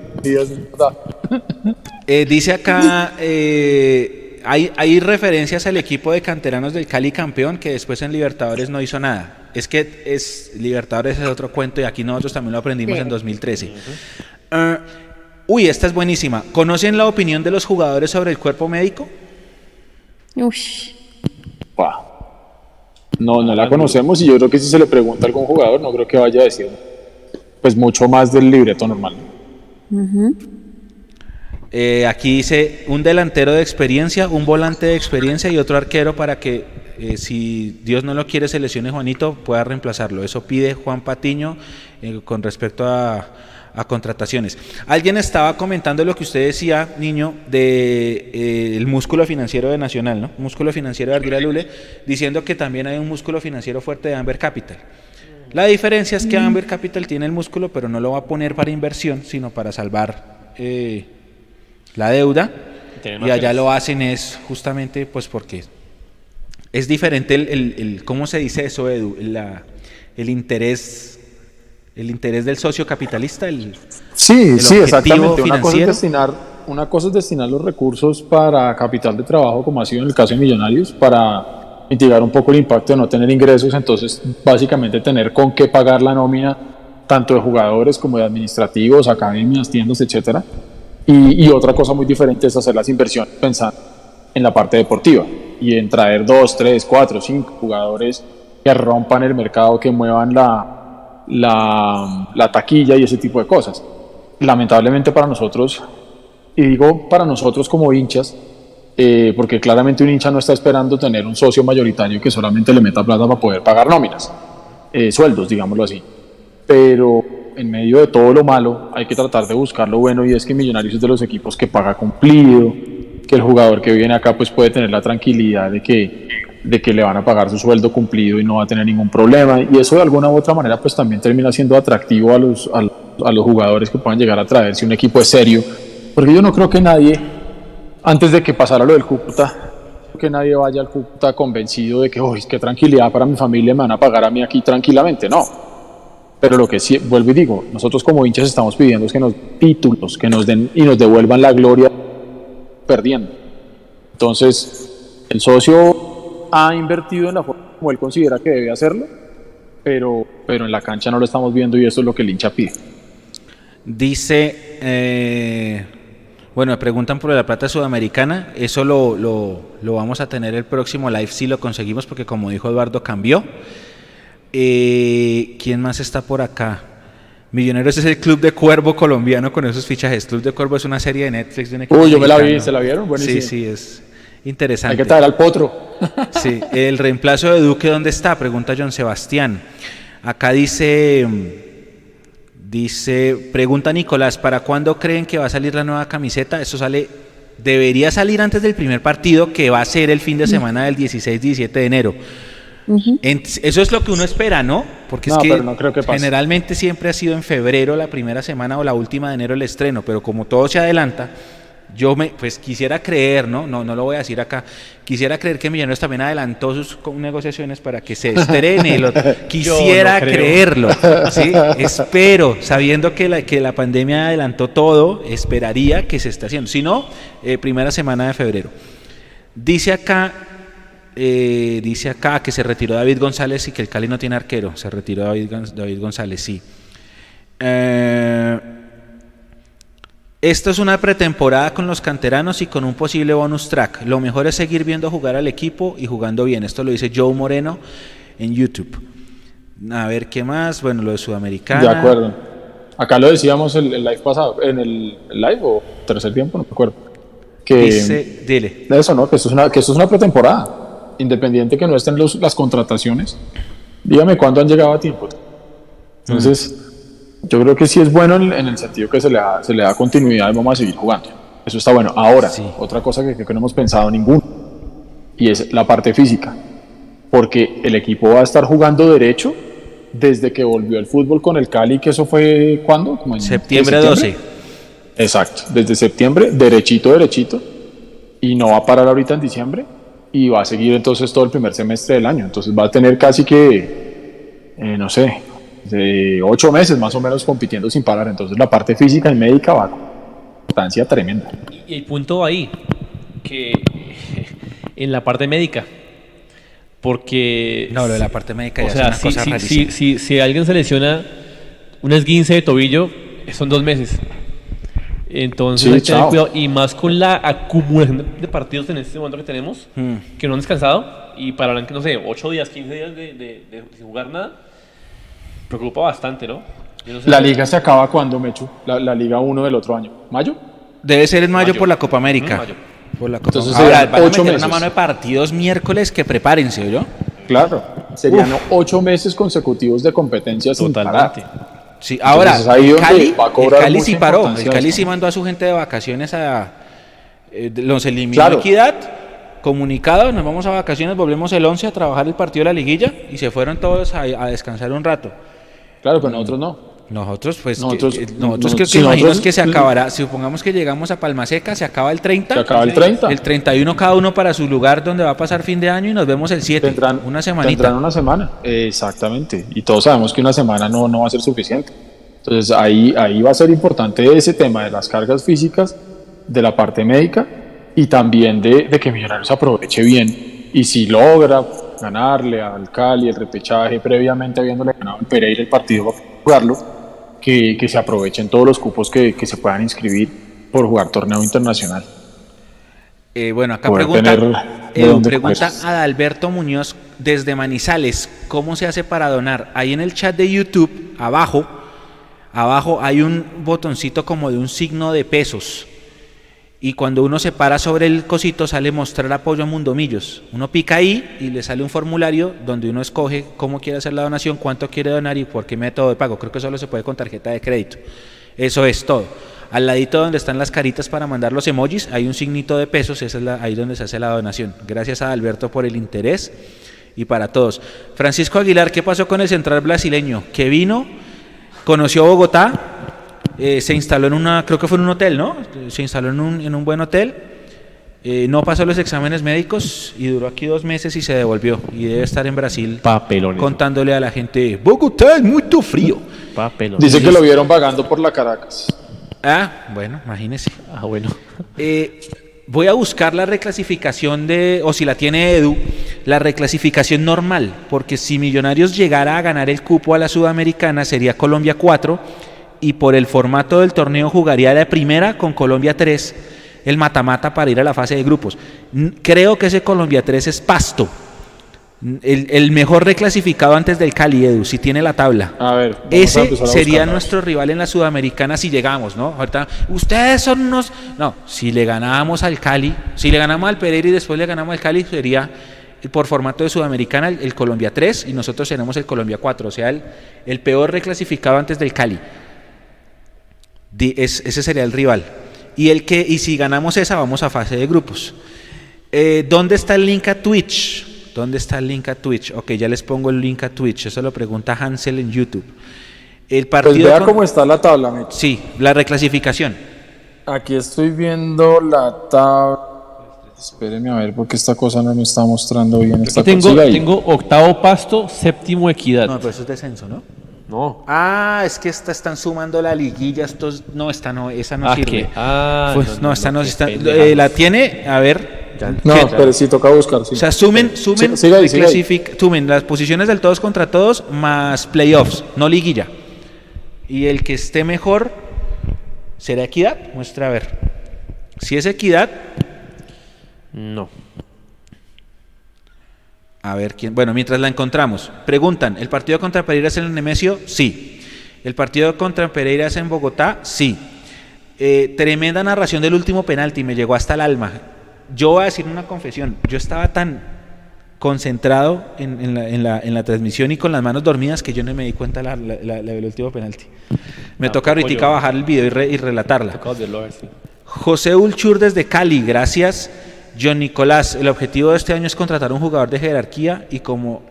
eh, dice acá, eh, hay, hay referencias al equipo de canteranos del Cali campeón que después en Libertadores no hizo nada. Es que es Libertadores es otro cuento y aquí nosotros también lo aprendimos en 2013. Ah, uy, esta es buenísima. ¿Conocen la opinión de los jugadores sobre el cuerpo médico? No, no la conocemos y yo creo que si se le pregunta a algún jugador no creo que vaya a decir pues mucho más del libreto normal. Eh, aquí dice un delantero de experiencia, un volante de experiencia y otro arquero para que eh, si Dios no lo quiere se lesione Juanito pueda reemplazarlo. Eso pide Juan Patiño eh, con respecto a, contrataciones. Alguien estaba comentando lo que usted decía, niño, de el músculo financiero de Nacional, ¿no? Músculo financiero de Ardila Lule, diciendo que también hay un músculo financiero fuerte de Amber Capital. La diferencia es que. Amber Capital tiene el músculo, pero no lo va a poner para inversión, sino para salvar la deuda y allá lo hacen es justamente pues porque es diferente el, el, ¿cómo se dice eso, Edu? el interés el interés del socio capitalista, el Sí, sí, exactamente. Una cosa, es destinar, una cosa es destinar los recursos para capital de trabajo, como ha sido en el caso de Millonarios, para mitigar un poco el impacto de no tener ingresos, entonces básicamente tener con qué pagar la nómina tanto de jugadores como de administrativos, academias, tiendas, etcétera. Y, otra cosa muy diferente es hacer las inversiones pensando en la parte deportiva y en traer dos, tres, cuatro, cinco jugadores que rompan el mercado, que muevan la, la, la taquilla y ese tipo de cosas. Lamentablemente para nosotros, y digo para nosotros como hinchas, eh, porque claramente un hincha no está esperando tener un socio mayoritario que solamente le meta plata para poder pagar nóminas, eh, sueldos, digámoslo así. Pero en medio de todo lo malo, hay que tratar de buscar lo bueno y es que Millonarios es de los equipos que paga cumplido, que el jugador que viene acá pues puede tener la tranquilidad de que, de que le van a pagar su sueldo cumplido y no va a tener ningún problema y eso de alguna u otra manera pues también termina siendo atractivo a los, a, los jugadores que puedan llegar a traer si un equipo es serio, porque yo no creo que nadie, antes de que pasara lo del Cúcuta, que nadie vaya al Cúcuta convencido de que, uy, qué tranquilidad para mi familia, me van a pagar a mí aquí tranquilamente, no pero lo que sí, vuelvo y digo, nosotros como hinchas estamos pidiendo es que nos títulos, que nos den y nos devuelvan la gloria perdiendo. Entonces, el socio ha invertido en la forma como él considera que debe hacerlo, pero, pero en la cancha no lo estamos viendo y eso es lo que el hincha pide. Dice, eh, bueno, me preguntan por la plata sudamericana, eso lo, lo, lo vamos a tener el próximo live si lo conseguimos porque como dijo Eduardo cambió. Eh, ¿Quién más está por acá? Millonarios es el club de cuervo colombiano con esos fichajes. Club de Cuervo es una serie de Netflix de Uy, yo me la vi, ¿se la vieron? Buenísimo. Sí, sí, es interesante. Hay que traer al potro. Sí, el reemplazo de Duque, ¿dónde está? Pregunta John Sebastián. Acá dice, dice, pregunta Nicolás, ¿para cuándo creen que va a salir la nueva camiseta? Eso sale, debería salir antes del primer partido, que va a ser el fin de semana del 16-17 de enero. En- eso es lo que uno espera, ¿no? Porque es que, pero no creo que pase. generalmente siempre ha sido en febrero la primera semana o la última de enero el estreno, pero como todo se adelanta, yo me, pues quisiera creer, ¿no? No, no lo voy a decir acá. Quisiera creer que Millonarios también adelantó sus negociaciones para que se estrene. lo- quisiera creerlo, ¿sí? Espero, sabiendo que la, que la pandemia adelantó todo, esperaría que se esté haciendo. Si no, eh, primera semana de febrero. Dice acá, eh, dice acá que se retiró David González y que el Cali no tiene arquero. Se retiró David, David González, sí. Eh, esto es una pretemporada con los canteranos y con un posible bonus track. Lo mejor es seguir viendo jugar al equipo y jugando bien. Esto lo dice Joe Moreno en YouTube. A ver qué más. Bueno, lo de Sudamericana. De acuerdo. Acá lo decíamos el, el live pasado, en el, el live o tercer tiempo, no me acuerdo. Que Dice, dile. eso, ¿no? Que esto es una, que esto es una pretemporada. Independiente que no estén los- las contrataciones. Dígame cuándo han llegado a tiempo. Entonces, yo creo que sí es bueno en, en el sentido que se le, da, se le da continuidad y vamos a seguir jugando. Eso está bueno. Ahora, Sí. otra cosa que, que no hemos pensado ninguno, y es la parte física. Porque el equipo va a estar jugando derecho desde que volvió el fútbol con el Cali, que eso fue ¿cuándo? Como en Septiembre ¿qué? 12. Exacto, desde septiembre, derechito, derechito, y no va a parar ahorita en diciembre, y va a seguir entonces todo el primer semestre del año. Entonces va a tener casi que, eh, no sé, de ocho meses más o menos compitiendo sin parar. Entonces la parte física y médica va a importancia tremenda. Y el punto ahí, que en la parte médica, porque... No, lo de la parte médica o ya sea, es una si, cosa si, si, si, si alguien se lesiona un esguince de tobillo, son dos meses. Entonces Sí, hay que tener chao. cuidado, y más con la acumulación de partidos en este momento que tenemos, Mm. que no han descansado, y para hablar que, no sé, 8 días, 15 días de, de, de- sin jugar nada, preocupa bastante, ¿no? Yo no sé La si- liga se acaba cuando, Mechu, la, la liga 1 del otro año. ¿Mayo? Debe ser en mayo, Mayo. por la Copa América. Mm, mayo. Por la Copa Entonces Ahora, a ocho meter una meses. mano de partidos miércoles que prepárense, ¿yo? Claro, serían ocho meses consecutivos de competencia sin Totalmente. parar. Sí, ahora, el Cali, va a cobrar el Cali sí paró. El Cali sí mandó a su gente de vacaciones a. eh, los eliminó Claro. Equidad. Comunicado, nos vamos a vacaciones, volvemos el 11 a trabajar el partido de la liguilla y se fueron todos a, a descansar un rato. Claro, pero nosotros no. Nosotros, pues, que- Nosotros- eh, nosotros no- creo que si nosotros- que se acabará. Supongamos que llegamos a Palmaseca, se acaba el 30. Se acaba el 30. El 31 cada uno para su lugar donde va a pasar fin de año y nos vemos el 7. Tendrán una semanita. Tendrán una semana. Exactamente. Y todos sabemos que una semana no, no va a ser suficiente. Entonces ahí, ahí va a ser importante ese tema de las cargas físicas, de la parte médica y también de, de que Millonarios aproveche bien. Y si logra ganarle al Cali el repechaje previamente habiéndole ganado al Pereira el partido para jugarlo, que, que se aprovechen todos los cupos que, que se puedan inscribir por jugar torneo internacional. Eh, bueno, acá Poder pregunta, dónde pregunta coger. Adalberto Muñoz desde Manizales, ¿cómo se hace para donar? Ahí en el chat de YouTube, abajo, abajo hay un botoncito como de un signo de pesos. Y cuando uno se para sobre el cosito sale mostrar apoyo a Mundomillos. Uno pica ahí y le sale un formulario donde uno escoge cómo quiere hacer la donación, cuánto quiere donar y por qué método de pago. Creo que solo se puede con tarjeta de crédito. Eso es todo. Al ladito donde están las caritas para mandar los emojis, hay un signito de pesos, esa es la- ahí donde se hace la donación. Gracias a Alberto por el interés y para todos. Francisco Aguilar, ¿qué pasó con el central brasileño? Que vino, conoció Bogotá, eh, se instaló en una, creo que fue en un hotel, ¿no? Se instaló en un, en un buen hotel, eh, no pasó los exámenes médicos y duró aquí dos meses y se devolvió. Y debe estar en Brasil Papelones. contándole a la gente, Bogotá es muy frío. Papelones. Dice que lo vieron vagando por la Caracas. Ah, bueno, imagínese. Ah, bueno. Eh, voy a buscar la reclasificación de, o si la tiene Edu, la reclasificación normal, porque si Millonarios llegara a ganar el cupo a la Sudamericana sería Colombia 4 y por el formato del torneo jugaría la primera con Colombia 3, el mata-mata para ir a la fase de grupos. Creo que ese Colombia 3 es pasto. El, el mejor reclasificado antes del Cali, Edu, si tiene la tabla. A ver, a Ese a sería nuestro rival en la Sudamericana si llegamos, ¿no? Ahorita, ustedes son unos... No, si le ganábamos al Cali, si le ganamos al Pereira y después le ganamos al Cali, sería por formato de Sudamericana el, el Colombia 3 y nosotros tenemos el Colombia 4, o sea, el, el peor reclasificado antes del Cali. Ese sería el rival. Y, el que, y si ganamos esa, vamos a fase de grupos. Eh, ¿Dónde está el link a Twitch? ¿Dónde está el link a Twitch? Ok, ya les pongo el link a Twitch. Eso lo pregunta Hansel en YouTube. El Pues partido. vea con- cómo está la tabla. Sí, la reclasificación. Aquí estoy viendo la tabla. Espéreme a ver porque esta cosa no me está mostrando bien. Esta tengo, tengo octavo pasto, séptimo equidad. No, pero eso es descenso, ¿no? No. Ah, es que esta están sumando la liguilla. Estos, no, esta no, esa no Ah, sirve. ¿qué? Ah, Pues, no, no, no, esta no, está- eh, la tiene, a ver. No, ¿qué? pero sí toca buscar. Sí. O sea, sumen, sumen, Sí, siga ahí, siga ahí. reclasific- sumen las posiciones del todos contra todos más playoffs, no liguilla. Y el que esté mejor será equidad. Muestra a ver. Si es equidad, No. A ver quién. Bueno, mientras la encontramos, preguntan: ¿el partido contra Pereira es en el Nemesio? Sí. ¿El partido contra Pereira es en Bogotá? Sí. Eh, tremenda narración del último penalti, me llegó hasta el alma. Yo voy a decir una confesión: yo estaba tan concentrado en, en la, en la- en la transmisión y con las manos dormidas que yo no me di cuenta la, la- del último penalti. Me Ah, toca tampoco ahorita bajar el video y, re- y relatarla. José Ulchur desde Cali, gracias. John Nicolás, el objetivo de este año es contratar un jugador de jerarquía y como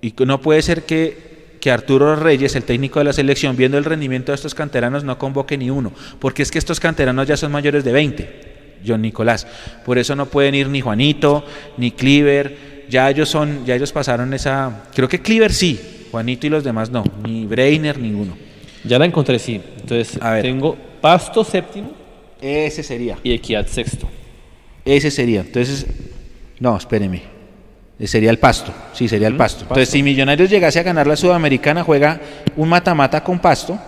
y que no puede ser que, que Arturo Reyes, el técnico de la selección, viendo el rendimiento de estos canteranos, no convoque ni uno, porque es que estos canteranos ya son mayores de 20, John Nicolás. Por eso no pueden ir ni Juanito, ni Cliver, ya ellos son, ya ellos pasaron esa, creo que Cliver sí, Juanito y los demás no, ni Breiner, ninguno. Ya la encontré, sí. Entonces, A ver. tengo pasto séptimo Ese sería. y equidad sexto. Ese sería. Entonces, no, espéreme. Eh, Sería el pasto. Sí, sería el pasto. Entonces, si Millonarios llegase a ganar la Sudamericana, juega un mata-mata con pasto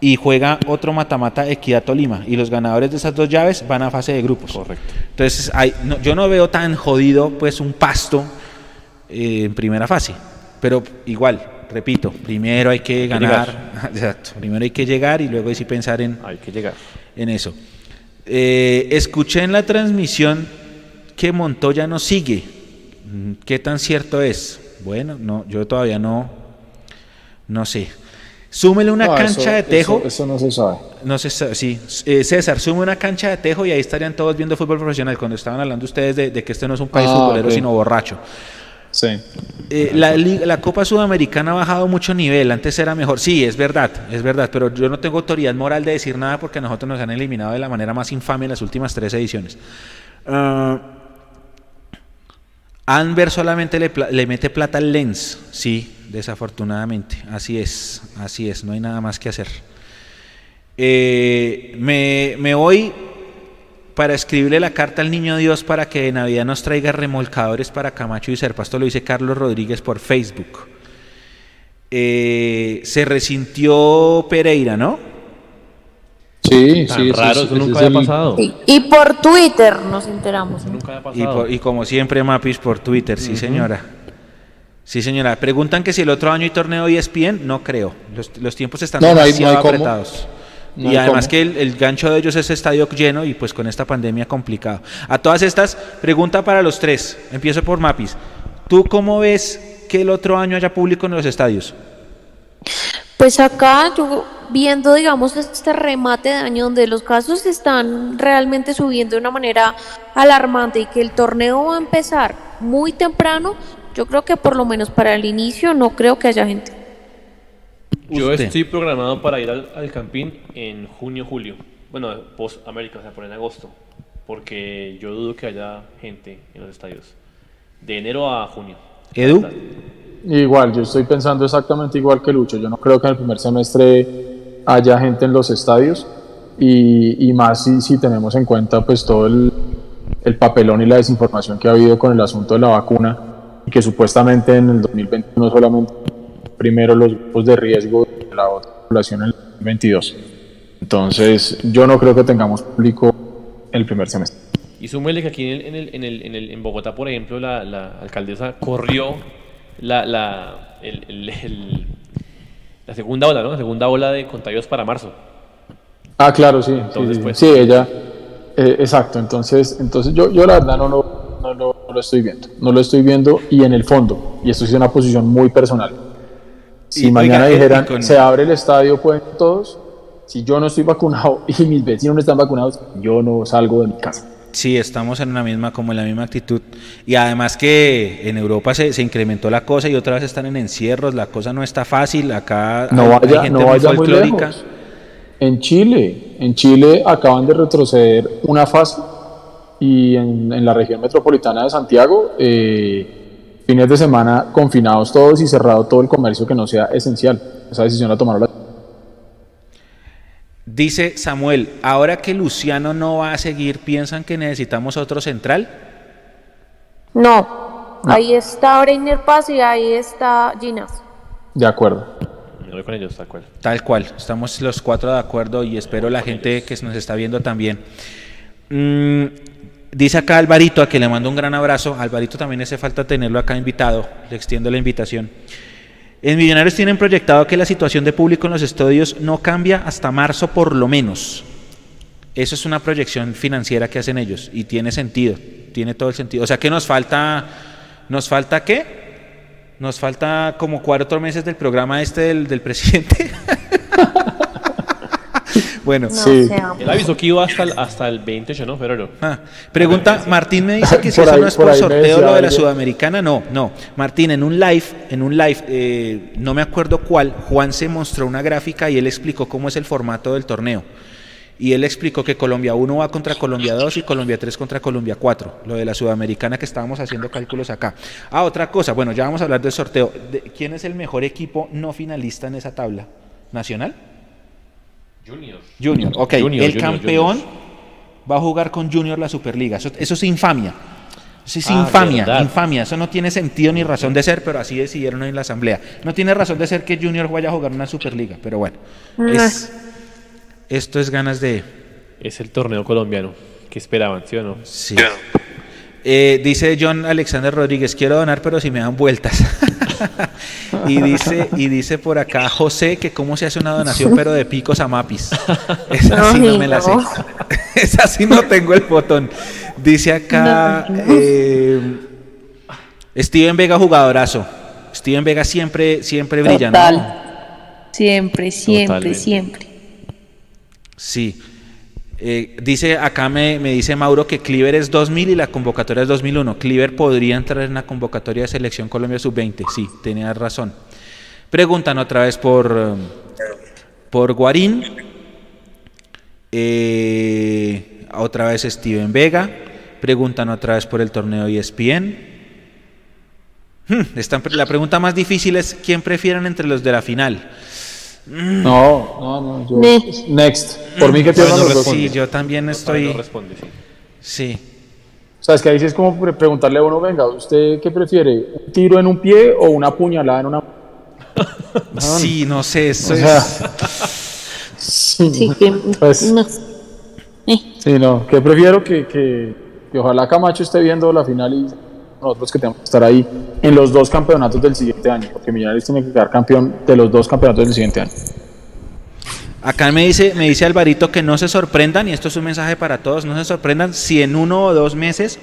y juega otro mata-mata Equidad Tolima. Y los ganadores de esas dos llaves van a fase de grupos. Correcto. Entonces, hay- no- yo no veo tan jodido pues un pasto eh, en primera fase. Pero igual, repito, primero hay que ganar. Exacto. Primero hay que llegar y luego hay sí pensar en, Hay que llegar. en eso. Eh, escuché en la transmisión que Montoya no sigue. Mm, ¿Qué tan cierto es? Bueno, no, yo todavía no, no sé. Súmele una No, cancha eso- de tejo. Eso, eso no se sabe. No sé, sí. Eh, César, sume una cancha de tejo y ahí estarían todos viendo fútbol profesional. Cuando estaban hablando ustedes de, de que este no es un país Ah, futbolero, sino borracho. Sí. Eh, la, Copa Sudamericana ha bajado mucho nivel, antes era mejor. Sí, es verdad, es verdad, pero yo no tengo autoridad moral de decir nada porque nosotros nos han eliminado de la manera más infame en las últimas tres ediciones. Ah, Anver solamente le mete plata al Lens, sí, desafortunadamente, así es, así es, no hay nada más que hacer. Eh, me, me voy para escribirle la carta al niño Dios para que de Navidad nos traiga remolcadores para Camacho y Serpa. Esto lo dice Carlos Rodríguez por Facebook. Eh, se resintió Pereira, ¿no? Sí, Tan sí. raro, eso nunca había el- pasado. Y, y por Twitter nos enteramos. ¿no? Nunca había Y, pasado. por- y como siempre, Mapis por Twitter, sí señora. Sí señora. Preguntan que si el otro año hay torneo E ESPN, no creo. Los, los tiempos están No, no hay- no demasiado hay cómo. No y además cómo. que el, el gancho de ellos es estadio lleno y pues con esta pandemia complicado. A todas estas, pregunta para los tres. Empiezo por Mapis. ¿Tú cómo ves que el otro año haya público en los estadios? Pues acá yo viendo, digamos, este remate de año donde los casos están realmente subiendo de una manera alarmante y que el torneo va a empezar muy temprano, yo creo que por lo menos para el inicio no creo que haya gente. Yo Usted. estoy programado para ir al, al Campín en junio, julio. Bueno, post América, o sea, por en agosto. Porque yo dudo que haya gente en los estadios. De enero a junio. Edu. Igual, yo estoy pensando exactamente igual que Lucho. Yo no creo que en el primer semestre haya gente en los estadios y, y más si, si tenemos en cuenta pues todo el, el papelón y la desinformación que ha habido con el asunto de la vacuna y que supuestamente en el 2021 solamente primero los grupos de riesgo de la otra población en el 2022. Entonces, yo no creo que tengamos público el primer semestre. Y súmele que aquí en, el- en, el- en, el- en, el- en Bogotá, por ejemplo, la, la alcaldesa corrió la, la, la segunda ola, ¿no? La segunda ola de contagios para marzo. Ah, claro, sí. Entonces, sí, pues- sí, ella, eh, exacto. Entonces, entonces yo, yo la verdad no lo, no, lo, no lo estoy viendo. No lo estoy viendo y en el fondo, y esto es una posición muy personal. Si Y, mañana oiga, dijeran, con- se abre el estadio, pueden todos, si yo no estoy vacunado y mis vecinos no están vacunados, yo no salgo de mi casa. Sí, estamos en una misma, como en la misma actitud. Y además que en Europa se, se incrementó la cosa y otra vez están en encierros, la cosa no está fácil, acá No hay, hay vaya, gente no vaya muy lejos. En Chile, en Chile acaban de retroceder una fase y en, en la región metropolitana de Santiago, eh, fines de semana confinados todos y cerrado todo el comercio que no sea esencial. Esa decisión la tomaron la Dice Samuel, ahora que Luciano no va a seguir, ¿piensan que necesitamos otro central? No, ahí está Breiner Paz y ahí está Ginas. De acuerdo. Voy con ellos, de acuerdo. Tal cual, estamos los cuatro de acuerdo y espero la gente que nos está viendo también. Mm, dice acá Alvarito, a que le mando un gran abrazo. Alvarito también hace falta tenerlo acá invitado, le extiendo la invitación. En Millonarios tienen proyectado que la situación de público en los estadios no cambia hasta marzo por lo menos. Eso es una proyección financiera que hacen ellos y tiene sentido, tiene todo el sentido. O sea que nos falta, ¿nos falta qué? Nos falta como cuatro meses del programa este del, del presidente. bueno, No Sí. sé, Él avisó que iba hasta el, hasta el 28, ¿no? Febrero. Ah, pregunta, Martín me dice que si eso ahí- no es por por sorteo lo de la. Sudamericana, no, no. Martín, en un live, en un live, eh, no me acuerdo cuál, Juan se mostró una gráfica y él explicó cómo es el formato del torneo. Y él explicó que Colombia 1 va contra Colombia 2 y Colombia 3 contra Colombia 4, lo de la Sudamericana que estábamos haciendo cálculos acá. Ah, otra cosa, bueno, ya vamos a hablar del sorteo. De- ¿Quién es el mejor equipo no finalista en esa tabla? ¿Nacional? Junior. Junior, ok. Junior, el Junior, campeón Junior. va a jugar con Junior la Superliga. Eso, eso es infamia. Eso es Ah, infamia, verdad. infamia. Eso no tiene sentido ni razón de ser, pero así decidieron en la asamblea. No tiene razón de ser que Junior vaya a jugar una Superliga, pero bueno. es- esto es ganas de... Es el torneo colombiano. ¿Qué esperaban, sí o no? Sí. Eh, dice John Alexander Rodríguez, quiero donar, pero si me dan vueltas. y dice, y dice por acá José que cómo se hace una donación, pero de picos a mapis. Esa sí no me la sé. no. Esa sí no tengo el botón. Dice acá eh, Steven Vega, jugadorazo. Steven Vega siempre, siempre brilla, ¿no? Total. Siempre, siempre, Totalmente. siempre. Sí. Eh, dice acá me, me dice Mauro que Cliver es 2000 y la convocatoria es 2001. Cliver podría entrar en la convocatoria de selección Colombia sub-20. Sí, tenías razón. Preguntan otra vez por um, por Guarín. Eh, otra vez Steven Vega. Preguntan otra vez por el torneo ESPN. Hmm, la pregunta más difícil es quién prefieren entre los de la final. No, no, no. yo- Ne- next. Por mí que pierdan no los dos. Sí, yo también estoy. No responde, sí. Sí. O sea, es que ahí sí es como pre- preguntarle a uno, venga, ¿usted qué prefiere? ¿Un tiro en un pie o una puñalada en una Sí, no sé, eso O sea, es. sí, Sí, que, pues, no. Eh, sí, no, que prefiero que, que, que ojalá Camacho esté viendo la final y nosotros que tenemos que estar ahí en los dos campeonatos del siguiente año, porque Millonarios tiene que quedar campeón de los dos campeonatos del siguiente año. Acá me dice, me dice Alvarito que no se sorprendan, y esto es un mensaje para todos, no se sorprendan si en uno o dos meses,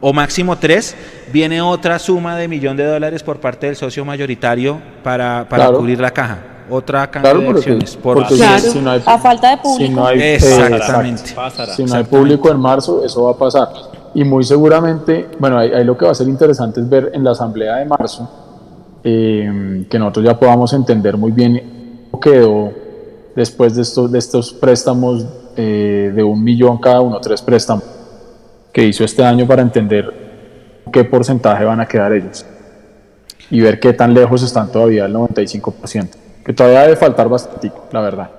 o máximo tres, viene otra suma de millón de dólares por parte del socio mayoritario para, para Claro. cubrir la caja. Otra caja Claro, de acciones. por- porque si- Claro, si, no hay, a falta de si público. no hay, eh, Exactamente. Pasará. Si no hay público en marzo, eso va a pasar. Y muy seguramente, bueno, ahí, ahí lo que va a ser interesante es ver en la asamblea de marzo eh, que nosotros ya podamos entender muy bien cómo quedó después de estos, de estos préstamos eh, de un millón cada uno, tres préstamos que hizo este año para entender qué porcentaje van a quedar ellos y ver qué tan lejos están todavía del 95%, que todavía debe faltar bastante, la verdad.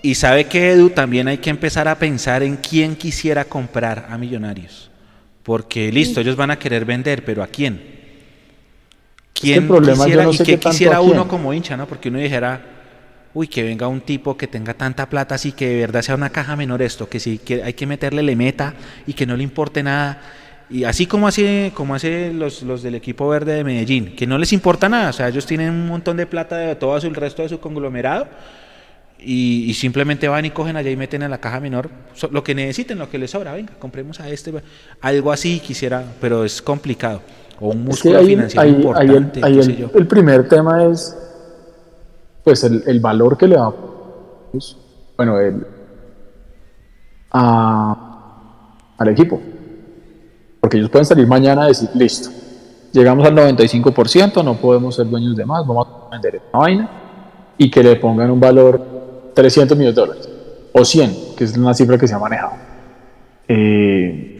Y sabe que Edu, también hay que empezar a pensar en quién quisiera comprar a Millonarios. Porque listo, ellos van a querer vender, pero ¿a quién? ¿Quién el problema, quisiera, no y qué quisiera uno como hincha, ¿no? Porque uno dijera, uy, que venga un tipo que tenga tanta plata así que de verdad sea una caja menor esto, que si que hay que meterle le meta y que no le importe nada. Y así como hace, como hace los, los del equipo verde de Medellín, que no les importa nada, o sea, ellos tienen un montón de plata de todo el resto de su conglomerado y, y simplemente van y cogen allá y meten en la caja menor so- lo que necesiten, lo que les sobra. Venga, compremos a este. Algo así quisiera, pero es complicado. O un Es que músculo ahí, financiero ahí- importante. el, ahí el- el primer tema es pues el, el valor que le da pues, bueno el, a- al equipo porque ellos pueden salir mañana a decir listo llegamos al 95% no podemos ser dueños de más vamos a vender esta vaina y que le pongan un valor 300 millones de dólares o 100 que es una cifra que se ha manejado Eh,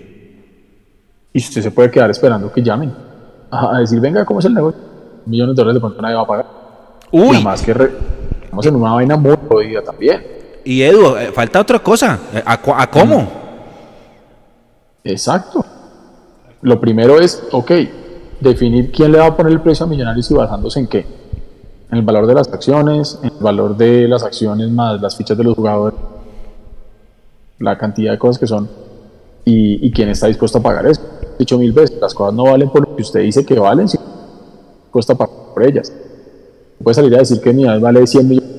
y usted se puede quedar esperando que llamen a, decir, venga, ¿cómo es el negocio? Millones de dólares de pronto nadie va a pagar. Uy. Nada más que re- estamos en una vaina muy jodida también. Y Edu, eh, falta otra cosa. Eh, ¿A, a cómo? Exacto. Lo primero es, ok, definir quién le va a poner el precio a Millonarios y basándose en qué. En el valor de las acciones, en el valor de las acciones más las fichas de los jugadores, la cantidad de cosas que son y, y quién está dispuesto a pagar eso. He dicho mil veces, las cosas no valen por lo que usted dice que valen, si cuesta pagar por ellas. Puede salir a decir que mi vale 100 millones,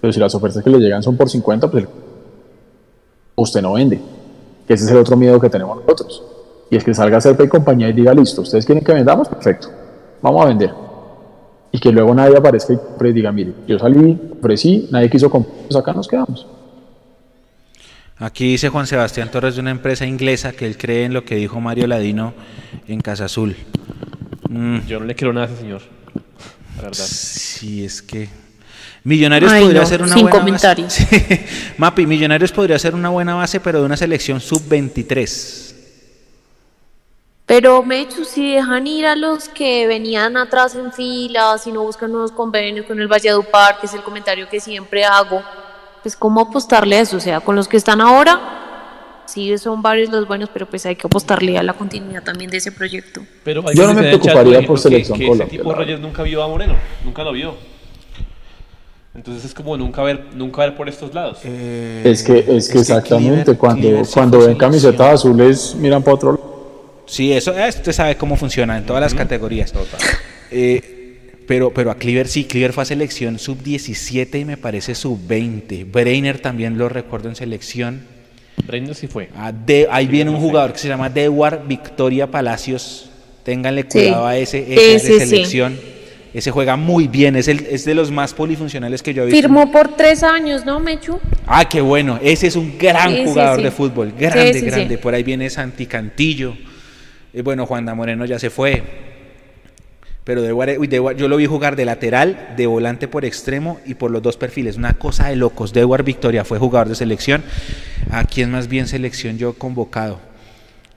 pero si las ofertas que le llegan son por 50, pues usted no vende. Que ese es el otro miedo que tenemos nosotros. Y es que salga Serpa y compañía y diga, listo, ustedes quieren que vendamos, perfecto, vamos a vender. Y que luego nadie aparezca y compre y diga, mire, yo salí, ofrecí, nadie quiso comprar, pues acá nos quedamos. Aquí dice Juan Sebastián Torres de una empresa inglesa que él cree en lo que dijo Mario Ladino en Casa Azul. Mm, Yo no le quiero nada a ese señor. La verdad. sí, es que. Millonarios Ay, podría no, ser una sin buena comentarios. base. Sí. Mapi, Millonarios podría ser una buena base, pero de una selección sub-23. Pero Mechu, si dejan ir a los que venían atrás en fila, si no buscan nuevos convenios con el Valledupar, que es el comentario que siempre hago, pues cómo apostarle a eso, o sea, con los que están ahora, sí son varios los buenos, pero pues hay que apostarle a la continuidad también de ese proyecto. Pero Yo no me chat, preocuparía por selección que, que Colombia, ese tipo. Reyes nunca vio a Moreno, nunca lo vio. Entonces es como nunca ver, nunca ver por estos lados. Eh, Es que, es que exactamente, cuando, cuando ven camisetas azules, miran para otro lado. Sí, eso eh, usted sabe cómo funciona en todas las categorías. Eh, pero, pero a Cleaver sí, Cleaver fue a selección sub-17 y me parece sub-20. Brainer también lo recuerdo en selección. Breiner sí fue. Ah, de- ahí viene un jugador que se llama Dewar Victoria Palacios. Ténganle Sí. cuidado a ese, ese sí, de sí. selección. Ese juega muy bien, es, el, es de los más polifuncionales que yo he visto. Firmó por tres años, ¿no, Mechu? Ah, qué bueno. Ese es un gran Sí, sí, jugador sí. de fútbol. Grande, Sí, sí, grande. sí. Por ahí viene Santi Cantillo. Bueno, Juan da Moreno ya se fue. Pero de, uy, Dewar- yo lo vi jugar de lateral, de volante por extremo y por los dos perfiles. Una cosa de locos. Dewar Victoria fue jugador de selección. ¿A quién más bien selección yo convocado?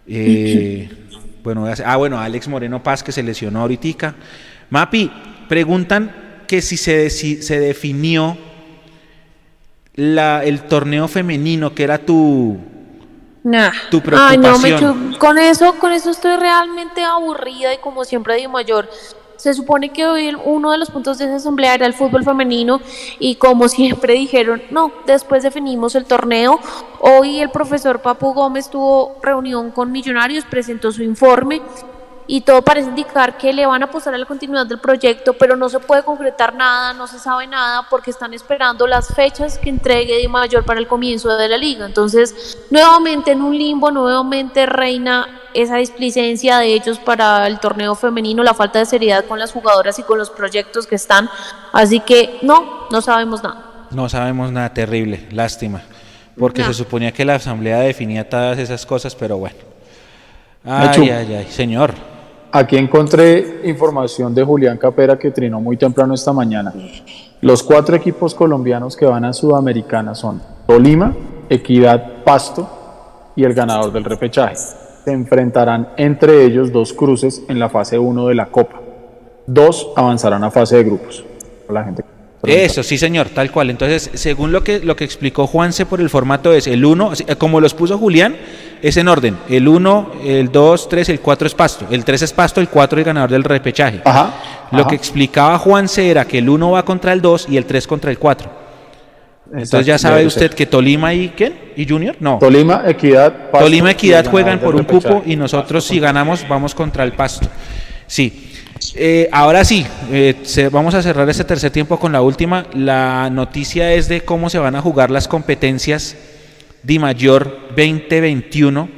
Eh, bueno, ah, bueno, Alex Moreno Paz que se lesionó ahorita. Mapi, preguntan que si se, se definió la, el torneo femenino, que era tu... Nah. Tu Ay, no. Mechu, con eso, con eso estoy realmente aburrida y como siempre digo mayor. Se supone que hoy uno de los puntos de esa asamblea era el fútbol femenino y como siempre dijeron, no, después definimos el torneo. Hoy el profesor Papu Gómez tuvo reunión con Millonarios, presentó su informe y todo parece indicar que le van a apostar a la continuidad del proyecto, pero no se puede concretar nada, no se sabe nada porque están esperando las fechas que entregue Di Mayor para el comienzo de la liga. Entonces, nuevamente en un limbo, nuevamente reina esa displicencia de ellos para el torneo femenino, la falta de seriedad con las jugadoras y con los proyectos que están. Así que no, no sabemos nada. No sabemos nada terrible, lástima. Porque se suponía que la asamblea definía todas esas cosas, pero bueno. Ay, ay, ay, señor. Aquí encontré información de Julián Capera que trinó muy temprano esta mañana. Los cuatro equipos colombianos que van a Sudamericana son Tolima, Equidad, Pasto y el ganador del repechaje. Se enfrentarán entre ellos dos cruces en la fase 1 de la Copa. Dos avanzarán a fase de grupos. La gente Eso, sí, señor, tal cual. Entonces, según lo que, lo que explicó Juanse por el formato es el 1, como los puso Julián, es en orden. El 1, el 2, 3, el 4 es pasto. El 3 es pasto, el 4 el ganador del repechaje. Ajá. Lo ajá. que explicaba Juanse era que el 1 va contra el 2 y el 3 contra el 4. Entonces ya sabe usted ser. que Tolima y ¿quién? ¿Y Junior? No. Tolima, Equidad, Pasto Tolima y Equidad juegan por un repechaje. cupo y nosotros si ganamos vamos contra el Pasto. Sí. Eh, ahora sí, eh, se- vamos a cerrar este tercer tiempo con la última. La noticia es de cómo se van a jugar las competencias Di Mayor 2021.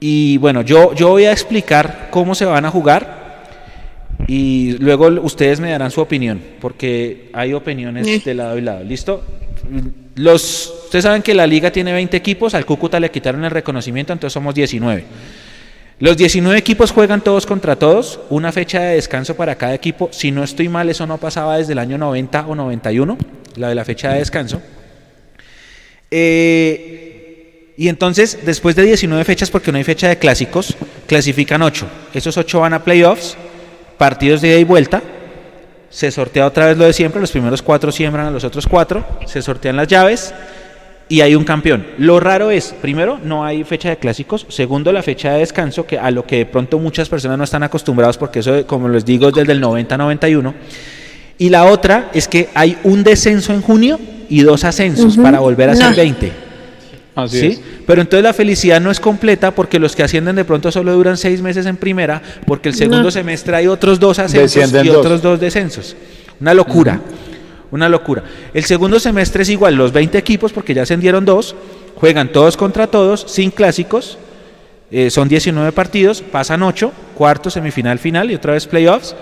Y bueno, yo, yo voy a explicar cómo se van a jugar y luego ustedes me darán su opinión, porque hay opiniones de lado y lado. ¿Listo? Los, ustedes saben que la liga tiene 20 equipos, al Cúcuta le quitaron el reconocimiento, entonces somos 19. Los 19 equipos juegan todos contra todos, una fecha de descanso para cada equipo. Si no estoy mal, eso no pasaba desde el año 90 o 91, la de la fecha de descanso. Eh, y entonces, después de 19 fechas, porque no hay fecha de clásicos, clasifican 8. Esos 8 van a playoffs, partidos de ida y vuelta. Se sortea otra vez lo de siempre, los primeros 4 siembran a los otros 4, se sortean las llaves y hay un campeón. Lo raro es, primero, no hay fecha de clásicos, segundo, la fecha de descanso, que a lo que de pronto muchas personas no están acostumbrados, porque eso, como les digo, es desde el 90-91. Y la otra es que hay un descenso en junio y dos ascensos para volver a ser No. 20. Así ¿Sí? es. Pero entonces la felicidad no es completa porque los que ascienden de pronto solo duran seis meses en primera, porque el segundo No. semestre hay otros dos ascensos Descienden y dos. otros dos descensos. Una locura, una locura. El segundo semestre es igual, los 20 equipos, porque ya ascendieron dos, juegan todos contra todos, sin clásicos, eh, son 19 partidos, pasan 8, cuarto, semifinal, final y otra vez playoffs,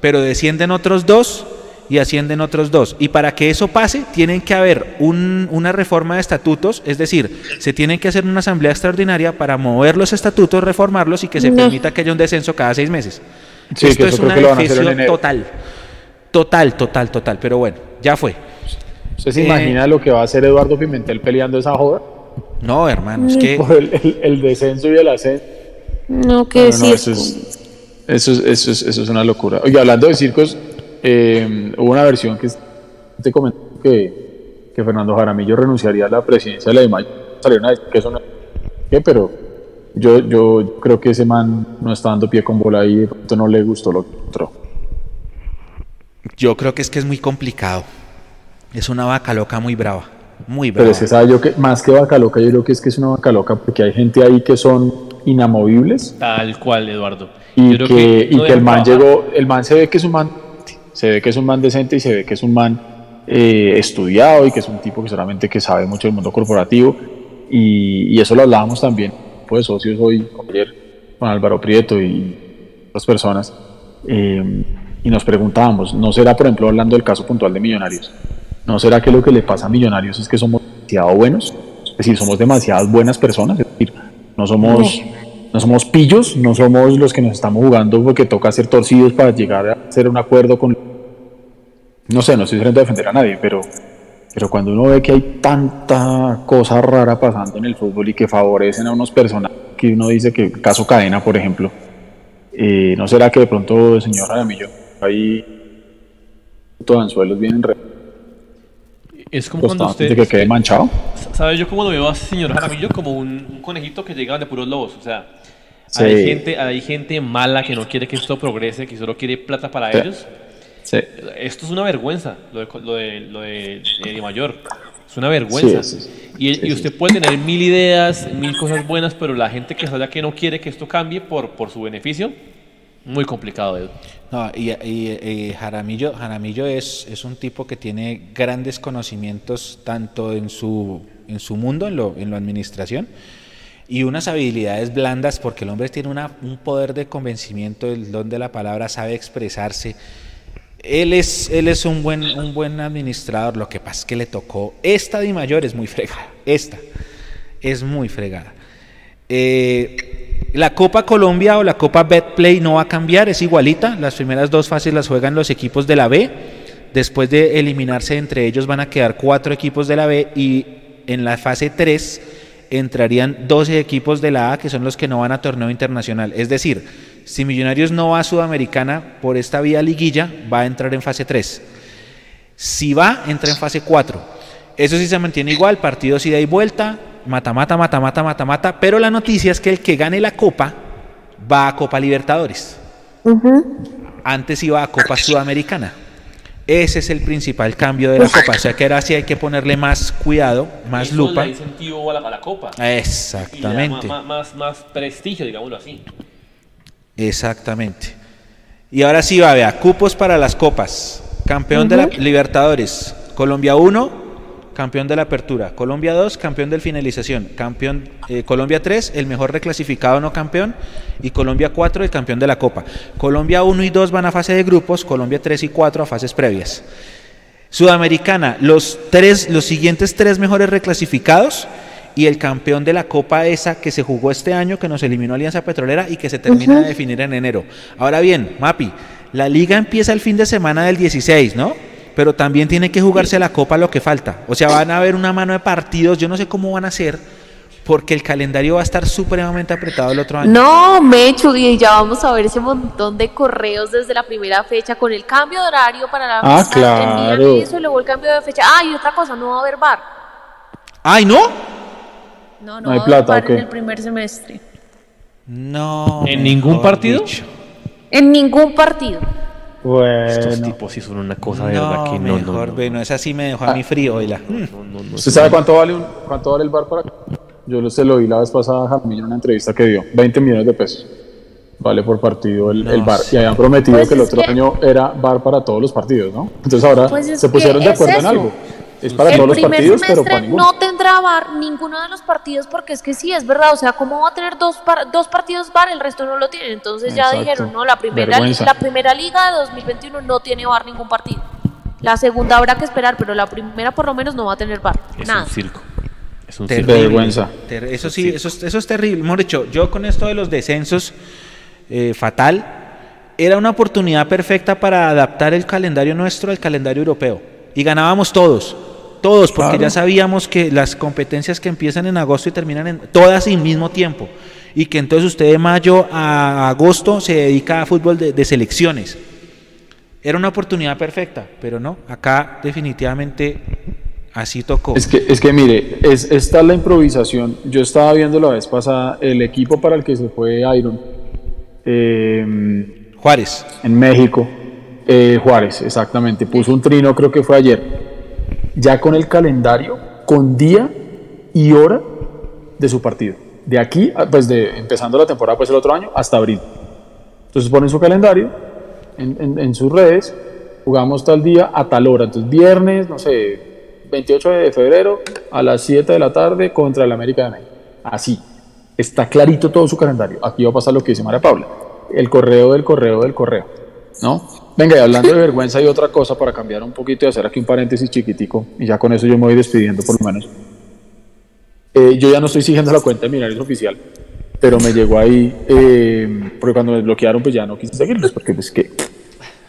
pero descienden otros dos y ascienden otros dos. Y para que eso pase, tienen que haber un- una reforma de estatutos, es decir, se tiene que hacer una asamblea extraordinaria para mover los estatutos, reformarlos y que se No. permita que haya un descenso cada seis meses. Sí, Esto que es defecio enero. total. Total, total, total. Pero bueno, ya fue. ¿Usted se Eh, imagina lo que va a hacer Eduardo Pimentel peleando esa joda? No, hermano, es que... Por el, el- el descenso y el ascenso. No, que No, no, decir. eso, es, eso, es, eso, es, eso es una locura. Oye, hablando de circos, eh, hubo una versión que te comentó que, que Fernando Jaramillo renunciaría a la presidencia de la DIMAYOR. Salieron a decir que eso no ¿qué? pero yo, yo creo que ese man no está dando pie con bola y de pronto no le gustó lo que entró. Yo creo que es que es muy complicado. Es una vaca loca muy brava. Muy brava. Pero es que sabe yo que más que vaca loca, yo creo que es que es una vaca loca porque hay gente ahí que son inamovibles Tal cual, Eduardo. y Yo creo que, y no que el man trabajar. llegó, el man se ve que es un man, se ve que es un man decente y se ve que es un man eh, estudiado y que es un tipo que solamente que sabe mucho del mundo corporativo y, y eso lo hablábamos también pues socios hoy ayer con Álvaro Prieto y otras personas eh, y nos preguntábamos, ¿no será por ejemplo hablando del caso puntual de Millonarios? ¿No será que lo que le pasa a Millonarios es que somos demasiado buenos? Es decir, somos demasiadas buenas personas, es decir, no somos, no somos pillos, no somos los que nos estamos jugando porque toca ser torcidos para llegar a hacer un acuerdo con... No sé, no estoy de defender a nadie, pero, pero cuando uno ve que hay tanta cosa rara pasando en el fútbol y que favorecen a unos personajes, que uno dice que caso Cadena, por ejemplo, eh, ¿no será que de pronto el señor Jaramillo ahí todo anzuelos vienen re Es como cuando costados de usted. que quede manchado? ¿Sabes? Yo como lo veo a señor Jaramillo como un, un conejito que llega de puros lobos. O sea, Sí. hay, gente, hay gente mala que no quiere que esto progrese, que solo quiere plata para Sí. ellos. Sí. Esto es una vergüenza, lo de, lo de, lo de, Mayor. Es una vergüenza. Sí, sí, sí. Y, y usted puede tener mil ideas, mil cosas buenas, pero la gente que está que no quiere que esto cambie por, por su beneficio, muy complicado. Edu. No, y, y Jaramillo, Jaramillo es, es un tipo que tiene grandes conocimientos tanto en su, en su mundo, en lo, en la administración, y unas habilidades blandas, porque el hombre tiene una- un poder de convencimiento, el don de la palabra, sabe expresarse. Él es, él es un, buen, un buen administrador, lo que pasa es que le tocó, esta Di Mayor es muy fregada, esta es muy fregada. Eh, la Copa Colombia o la Copa Betplay no va a cambiar, es igualita. Las primeras dos fases las juegan los equipos de la B. Después de eliminarse entre ellos van a quedar cuatro equipos de la B y en la fase 3 entrarían 12 equipos de la A que son los que no van a torneo internacional. Es decir, si Millonarios no va a Sudamericana por esta vía liguilla, va a entrar en fase 3. Si va, entra en fase 4. Eso sí se mantiene igual, partidos ida y vuelta, mata, mata, mata, mata, mata, mata. Pero la noticia es que el que gane la Copa va a Copa Libertadores. Antes iba a Copa Sudamericana. Ese es el principal cambio de la Copa. O sea que ahora sí hay que ponerle más cuidado, más Eso lupa. le da incentivo a la, a la copa. Y le da Exactamente. más, más prestigio, digámoslo así. Exactamente. Y ahora sí va, vea, cupos para las copas. Campeón de la Libertadores, Colombia 1, campeón de la apertura. Colombia 2, campeón del finalización. Campeón, eh, Colombia 3, el mejor reclasificado no campeón. Y Colombia 4, el campeón de la Copa. Colombia 1 y 2 van a fase de grupos, Colombia 3 y 4 a fases previas. Sudamericana, los, tres, los siguientes tres mejores reclasificados y el campeón de la Copa esa que se jugó este año, que nos eliminó Alianza Petrolera y que se termina de definir en enero. Ahora bien, Mapi, la liga empieza el fin de semana del 16, ¿no? Pero también tiene que jugarse la Copa lo que falta. O sea, van a haber una mano de partidos, yo no sé cómo van a ser, porque el calendario va a estar supremamente apretado el otro año. No, Mecho, y ya vamos a ver ese montón de correos desde la primera fecha con el cambio de horario para la Ah, claro. envían eso y luego el cambio de fecha. Ah, y otra cosa, no va a haber bar. ¡Ay, no! No, no, No hay va a haber plata, bar ¿o en el primer semestre. No. ¿En ningún partido? dicho. En ningún partido. Estos tipos sí son una cosa de verdad que no, no, mejor, no, bueno, esa sí me dejó a mí frío, no, no, no, ¿Usted sabe cuánto vale, un, cuánto vale el bar para acá? Yo lo- se lo vi la vez pasada a Jaramillo en una entrevista que dio. 20 millones de pesos. Vale por partido el, el bar. Y habían prometido Pues que el otro que- año era bar para todos los partidos, ¿no? Entonces ahora Pues es se pusieron de es acuerdo en algo. Es para el todos los partidos, pero para no tendrá bar ninguno de los partidos porque es que sí, es verdad. O sea, ¿cómo va a tener dos, par- dos partidos bar? El resto no lo tiene. Entonces ya Exacto. dijeron, no, la primera, Vergüenza. la primera liga de 2021 no tiene bar ningún partido. La segunda habrá que esperar, pero la primera por lo menos no va a tener bar. Es Nada. un circo. Es un Terrible. circo. Vergüenza. Ter- Eso sí, eso, es- eso es terrible. Hemos dicho, yo con esto de los descensos, eh, fatal, era una oportunidad perfecta para adaptar el calendario nuestro al calendario europeo. Y ganábamos todos, todos, porque Claro. ya sabíamos que las competencias que empiezan en agosto y terminan en todas al mismo tiempo. Y que entonces usted de mayo a agosto se dedica a fútbol de, de selecciones. Era una oportunidad perfecta, pero no, acá definitivamente así tocó. Es que, es que mire, es, esta es la improvisación. Yo estaba viendo la vez pasada el equipo para el que se fue Iron eh, Juárez. en México. eh, Juárez, exactamente. Puso un trino, creo que fue ayer. Ya con el calendario, con día y hora de su partido. De aquí, a- pues de empezando la temporada, pues el otro año, hasta abril. Entonces ponen su calendario en, en- en sus redes, jugamos tal día a tal hora. Entonces viernes, no sé, 28 de febrero a las 7 de la tarde contra el América de México. Así. Está clarito todo su calendario. Aquí va a pasar lo que dice María Paula. El correo del correo del correo. ¿No? Venga, y hablando de vergüenza y otra cosa para cambiar un poquito y hacer aquí un paréntesis chiquitico, y ya con eso yo me voy despidiendo por lo menos. Eh, yo ya no estoy siguiendo la cuenta de Millonarios Oficial, pero me llegó ahí, eh, porque cuando me bloquearon, pues ya no quise seguirlos, porque pues que...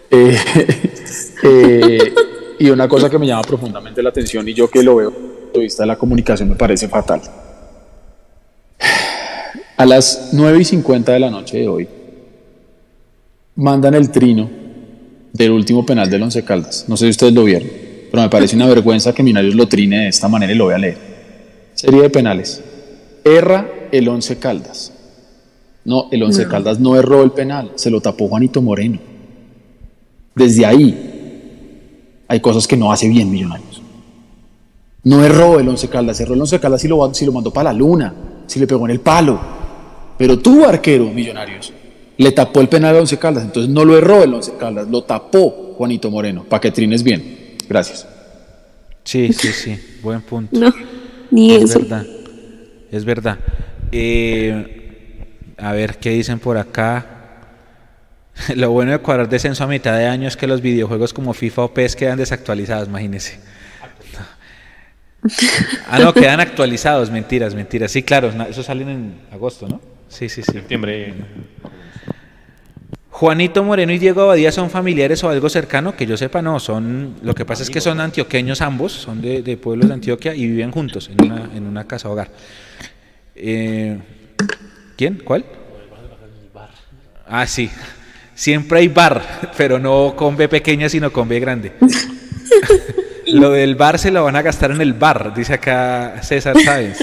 eh, eh, y una cosa que me llama profundamente la atención, y yo que lo veo desde el punto de vista de la comunicación, me parece fatal. A las 9 y 50 de la noche de hoy, mandan el trino del último penal del Once Caldas. No sé si ustedes lo vieron, pero me parece una vergüenza que Millonarios lo trine de esta manera y lo voy a leer. Serie de penales. Erra el Once Caldas. No, el Once Caldas no erró el penal, se lo tapó Juanito Moreno. Desde ahí hay cosas que no hace bien Millonarios. No erró el Once Caldas, erró el Once Caldas si lo, si lo mandó para la luna, si le pegó en el palo. Pero tú, arquero, Millonarios, le tapó el penal al Once Caldas, entonces no lo erró el Once Caldas, lo tapó Juanito Moreno, para que trines bien. Gracias. Sí, sí, sí, buen punto. No, ni es eso. verdad, es verdad. Eh, a ver, ¿qué dicen por acá? Lo bueno de cuadrar descenso a mitad de año es que los videojuegos como FIFA o PES quedan desactualizados, imagínense. Ah, no, quedan actualizados, mentiras, mentiras. Sí, claro, eso salen en agosto, ¿no? Sí, sí, sí. Septiembre. Juanito Moreno y Diego Abadía son familiares o algo cercano, que yo sepa, no, son, lo que pasa es que son antioqueños ambos, son de, de pueblos de Antioquia y viven juntos en una, en una casa hogar. Eh, ¿Quién? ¿Cuál? Ah, sí. Siempre hay bar, pero no con B pequeña, sino con B grande. lo del bar se lo van a gastar en el bar, dice acá César Sáenz.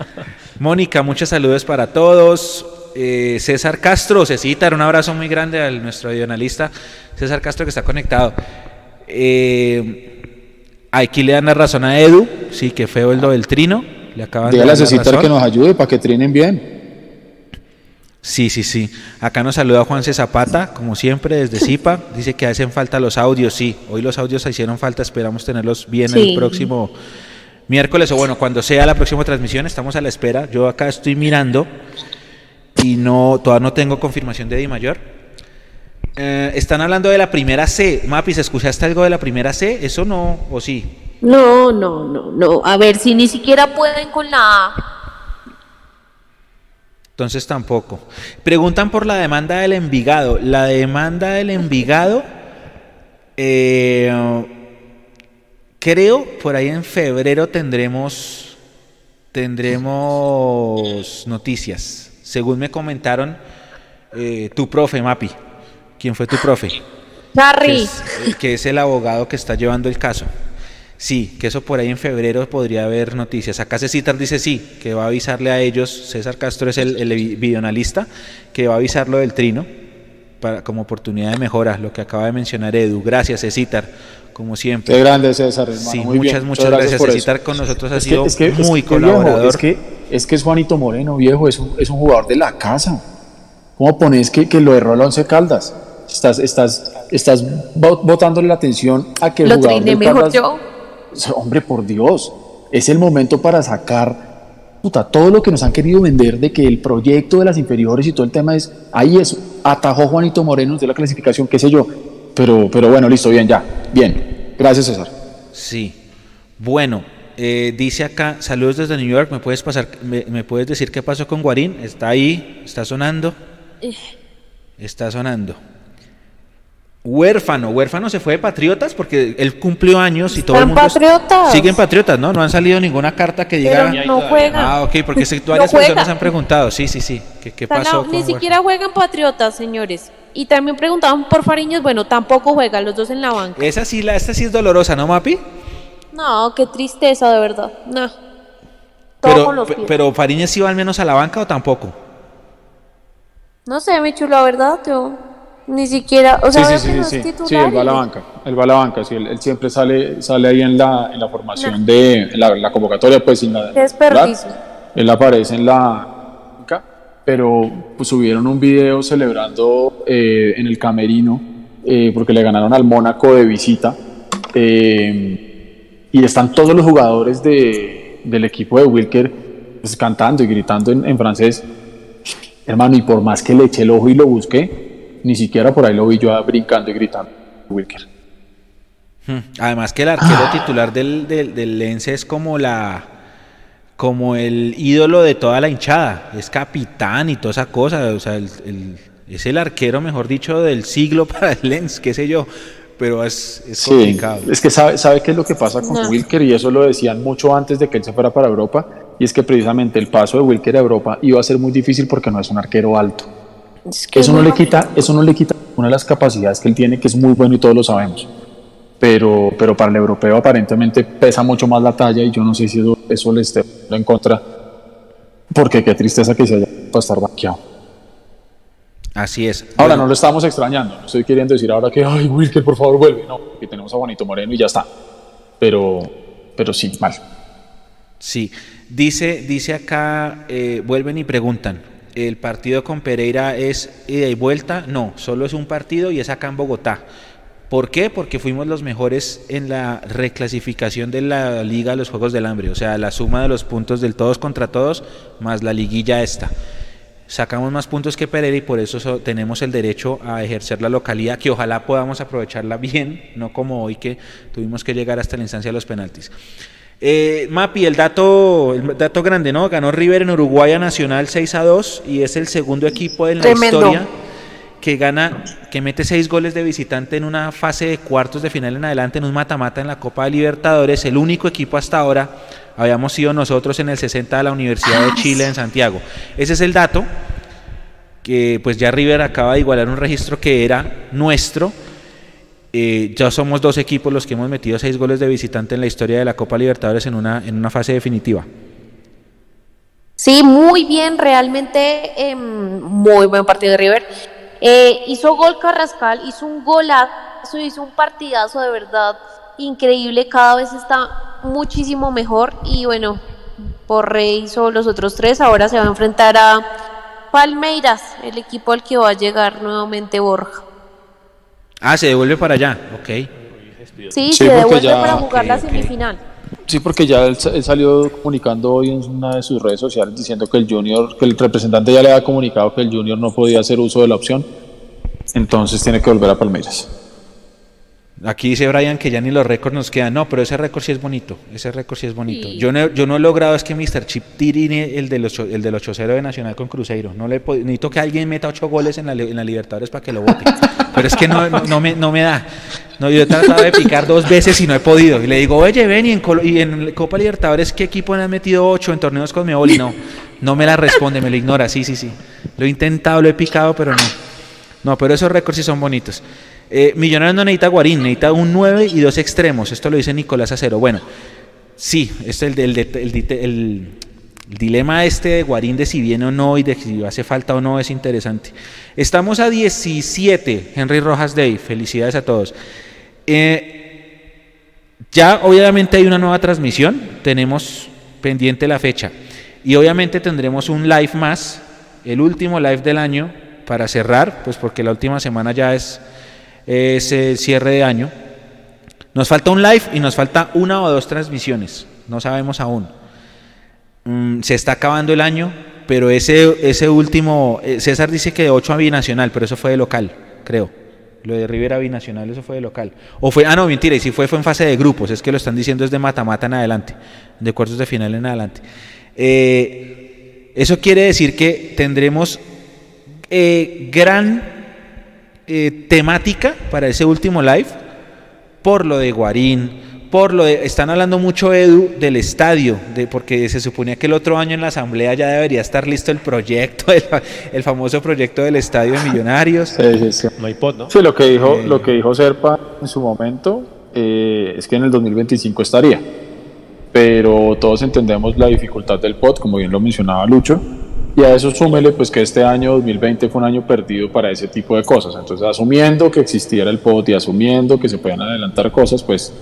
Mónica, muchos saludos para todos. Eh, César Castro, Cecita, un abrazo muy grande a nuestro analista César Castro que está conectado. Eh, aquí le dan la razón a Edu, sí, que feo el lo del trino. Le acaban de Dígale a dar la Cecitar razón. que nos ayude para que trinen bien. Sí, sí, sí. Acá nos saluda Juan C. Zapata, como siempre, desde Zipa. Dice que hacen falta los audios. Sí, hoy los audios hicieron falta. Esperamos tenerlos bien Sí. el próximo miércoles o bueno, cuando sea la próxima transmisión. Estamos a la espera. Yo acá estoy mirando y no, todavía no tengo confirmación de Di Mayor. Eh, están hablando de la primera C. Mapis, ¿escuchaste algo de la primera C? ¿Eso no? ¿O sí? No, no, no, no. A ver, si ni siquiera pueden con la A. Entonces tampoco. Preguntan por la demanda del Envigado. La demanda del Envigado, eh, creo, por ahí en febrero tendremos, tendremos noticias. Según me comentaron, eh, tu profe, Mapi. ¿Quién fue tu profe? que Charry. es, eh, que es el abogado que está llevando el caso. Sí, que eso por ahí en febrero podría haber noticias. Acá Cecitar dice sí, que va a avisarle a ellos, César Castro es el, el vi- videoanalista, que va a avisar lo del trino para, como oportunidad de mejora, lo que acaba de mencionar Edu. Gracias, Cecitar, como siempre. Qué grande César, hermano. Sí, muy muchas, bien. muchas gracias, por eso. Cecitar con nosotros ha Es que- es que- es muy que, viejo, colaborador. es, que, es que es Juanito Moreno, viejo, es un, es un jugador de la casa. ¿Cómo pones que, que lo erró el Once Caldas? Estás, estás, estás bo- botándole la atención a que el Lo jugador triné del mejor Caldas- yo. Hombre, por Dios, es el momento para sacar puta, todo lo que nos han querido vender de que el proyecto de las inferiores y todo el tema es, ahí es, atajó Juanito Moreno de la clasificación, qué sé yo, pero, pero bueno, listo, bien, ya, bien, gracias César. Sí. Bueno, eh, dice acá, saludos desde New York, ¿me puedes pasar, me, me puedes decir qué pasó con Guarín? Está ahí, está sonando. Está sonando. Huérfano, huérfano se fue de Patriotas porque él cumplió años y todo el ¿Están mundo Patriotas? siguen Patriotas, ¿no? No han salido ninguna carta que diga Pero no juegan. Ah, ok, porque sé que varias No personas han preguntado. Sí, sí, sí. ¿Qué, qué pasó con ni Huérfano? siquiera juegan Patriotas, señores. Y también preguntaban por Fariñas, bueno, tampoco juegan los dos en la banca. Esa sí, la, esta sí es dolorosa, ¿no, Mapi? No, qué tristeza, de verdad. No. Todo Pero, con los pe- pies. pero Fariñas iba al menos a la banca o tampoco. No sé, me chulo, la verdad, yo ni siquiera, o sea, no es titular Sí, él va a la banca, él va a la banca, sí, él, él siempre sale, sale ahí en la, en la formación de en la, la convocatoria, pues en la, Qué desperdicio. ¿verdad? Él aparece en la pero pues, subieron un video celebrando eh, en el camerino, eh, porque le ganaron al Mónaco de visita, eh, y están todos los jugadores de, del equipo de Wilker pues, cantando y gritando en, francés. Hermano, y por más que le eché el ojo y lo busqué, ni siquiera por ahí lo vi yo brincando y gritando. Wilker. Hmm. Además que el arquero titular del, del, del Lens es como la como el ídolo de toda la hinchada, es capitán y toda esa cosa, o sea, el- el- es el arquero, mejor dicho, del siglo para el Lens, qué sé yo, pero es, es Sí, complicado. es que sabe, sabe qué es lo que pasa con No. Wilker y eso lo decían mucho antes de que él se fuera para Europa y es que precisamente el paso de Wilker a Europa iba a ser muy difícil porque no es un arquero alto. Es que Eso no le quita, eso no le quita una de las capacidades que él tiene que es muy bueno y todos lo sabemos. Pero, pero para el europeo aparentemente pesa mucho más la talla y yo no sé si eso, eso le esté en contra. Porque qué tristeza que se haya para estar banqueado. Así es. Ahora Bueno, no lo estamos extrañando, no estoy queriendo decir ahora que, ay, Wilker, por favor, vuelve. No, que tenemos a Juanito Moreno y ya está. Pero, pero sí, mal. Sí, dice, dice acá, eh, vuelven y preguntan, ¿el partido con Pereira es ida y vuelta? No, solo es un partido y es acá en Bogotá. ¿Por qué? Porque fuimos los mejores en la reclasificación de la Liga de los Juegos del Hambre, o sea, la suma de los puntos del todos contra todos más la liguilla esta. Sacamos más puntos que Pereira y por eso so- tenemos el derecho a ejercer la localidad, que ojalá podamos aprovecharla bien, no como hoy que tuvimos que llegar hasta la instancia de los penaltis. Eh, Mapi, el dato, el dato grande, ¿no? Ganó River en Uruguay a Nacional 6 a 2 y es el segundo equipo en la Tremendo. historia que gana, que mete seis goles de visitante en una fase de cuartos de final en adelante, en un mata-mata en la Copa de Libertadores. El único equipo hasta ahora habíamos sido nosotros en el 60 de la Universidad de Chile en Santiago. Ese es el dato que pues ya River acaba de igualar un registro que era nuestro. Eh, ya somos dos equipos los que hemos metido seis goles de visitante en la historia de la Copa Libertadores en una, en una fase definitiva. Sí, muy bien, realmente em, muy buen partido de River. Eh, hizo gol Carrascal, hizo un golazo, hizo un partidazo de verdad increíble, cada vez está muchísimo mejor y bueno, Porre hizo los otros tres, ahora se va a enfrentar a, Palmeiras, el equipo al que va a llegar nuevamente Borja. Ah, se devuelve para allá, ok. Sí, Sí, se devuelve ya- para jugar la semifinal. Sí, porque ya él, él salió comunicando hoy en una de sus redes sociales diciendo que el Junior, que el representante ya le había comunicado que el Junior no podía hacer uso de la opción, entonces tiene que volver a Palmeiras. Aquí dice Brian que ya ni los récords nos quedan. No, pero ese récord sí es bonito. Ese récord sí es bonito. Sí. Yo, no, he- yo no he logrado es que Mr. Chip tire el del, ocho, el del 8-0 de Nacional con Cruzeiro. No le he pod- necesito que alguien meta 8 goles en la, en la Libertadores para que lo vote. Pero es que no, no, me, no me da. No, yo he tratado de picar dos veces y no he podido. Y le digo, oye, ven, y en, y en Copa Libertadores, ¿qué equipo han metido 8 en torneos con Mebol? Y no, no me la responde, me lo ignora. Sí, sí, sí. Lo he intentado, lo he picado, pero no. No, pero esos récords sí son bonitos. Eh, Millonarios no necesita Guarín, necesita un 9 y dos extremos. Esto lo dice Nicolás Acero. Bueno, sí, este es el, el, el- el- dilema este de Guarín de si viene o no y de si hace falta o no es interesante. Estamos a 17, Henry Rojas Day. Felicidades a todos. Eh, ya obviamente hay una nueva transmisión, tenemos pendiente la fecha y obviamente tendremos un live más, el último live del año para cerrar, pues porque la última semana ya es, es el cierre de año. Nos falta un live y nos falta una o dos transmisiones, no sabemos aún. Mm, se está acabando el año, pero ese, ese último, eh, César dice que de 8 a binacional, pero eso fue de local, creo. Lo de Rivera Binacional, eso fue de local. O fue, ah, no, mentira, y si fue, fue en fase de grupos, es que lo están diciendo es de mata-mata en adelante, de cuartos de final en adelante. Eh, eso quiere decir que tendremos eh, gran temática para ese último live, por lo de Guarín, por lo de, están hablando mucho Edu del estadio, de, porque se suponía que el otro año en la asamblea ya debería estar listo el proyecto, el, el famoso proyecto del estadio de Millonarios. Sí, sí, sí. No hay pod, ¿no? Sí, lo que dijo, Eh. lo que dijo Serpa en su momento eh, es que en el 2025 estaría. Pero todos entendemos la dificultad del POT, como bien lo mencionaba Lucho. Y a eso súmele pues que este año 2020 fue un año perdido para ese tipo de cosas. Entonces, asumiendo que existiera el POT y asumiendo que se puedan adelantar cosas, pues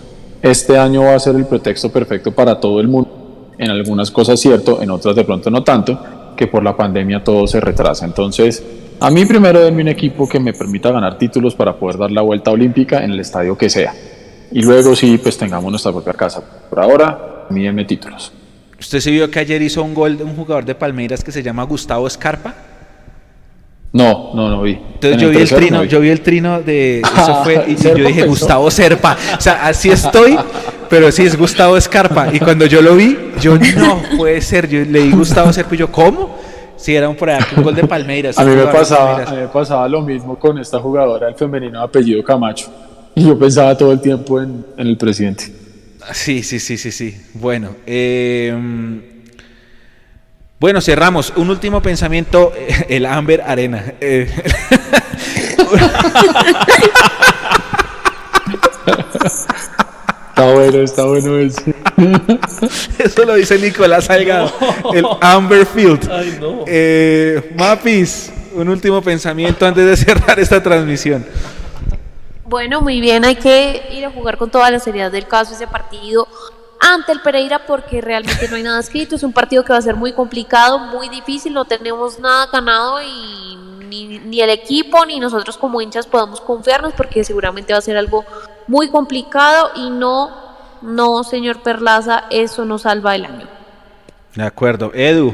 este año va a ser el pretexto perfecto para todo el mundo. En algunas cosas cierto, en otras de pronto no tanto, que por la pandemia todo se retrasa. Entonces, a mí primero denme un equipo que me permita ganar títulos para poder dar la vuelta olímpica en el estadio que sea. Y luego sí, pues tengamos nuestra propia casa. Por ahora, a mí denme títulos. ¿Usted se vio que ayer hizo un gol de un jugador de Palmeiras que se llama Gustavo Escarpa? No, no, no vi. Entonces En yo vi el trino, no vi. yo vi el trino de eso fue y, y yo dije pensó. Gustavo Serpa, o sea, así estoy, pero sí es Gustavo Escarpa y cuando yo lo vi, yo no puede ser, yo leí Gustavo Serpa y yo ¿cómo? Si era un por allá un gol de Palmeiras. A mí, me pasaba, Palmeiras. a mí me pasaba lo mismo con esta jugadora, el femenino de apellido Camacho. Y yo pensaba todo el tiempo en, en el presidente. Sí, sí, sí, sí, sí. Bueno, eh, bueno, cerramos. Un último pensamiento, eh, el Amber Arena. Eh, Está bueno, está bueno ese. Eso lo dice Nicolás Salgado, el Amber Field. Ay, no. Eh, Mapis, un último pensamiento antes de cerrar esta transmisión. Bueno, muy bien, hay que ir a jugar con toda la seriedad del caso ese partido ante el Pereira porque realmente no hay nada escrito, es un partido que va a ser muy complicado, muy difícil, no tenemos nada ganado y ni, ni el equipo ni nosotros como hinchas podemos confiarnos porque seguramente va a ser algo muy complicado y no, no, señor Perlaza, eso no salva el año. De acuerdo. Edu,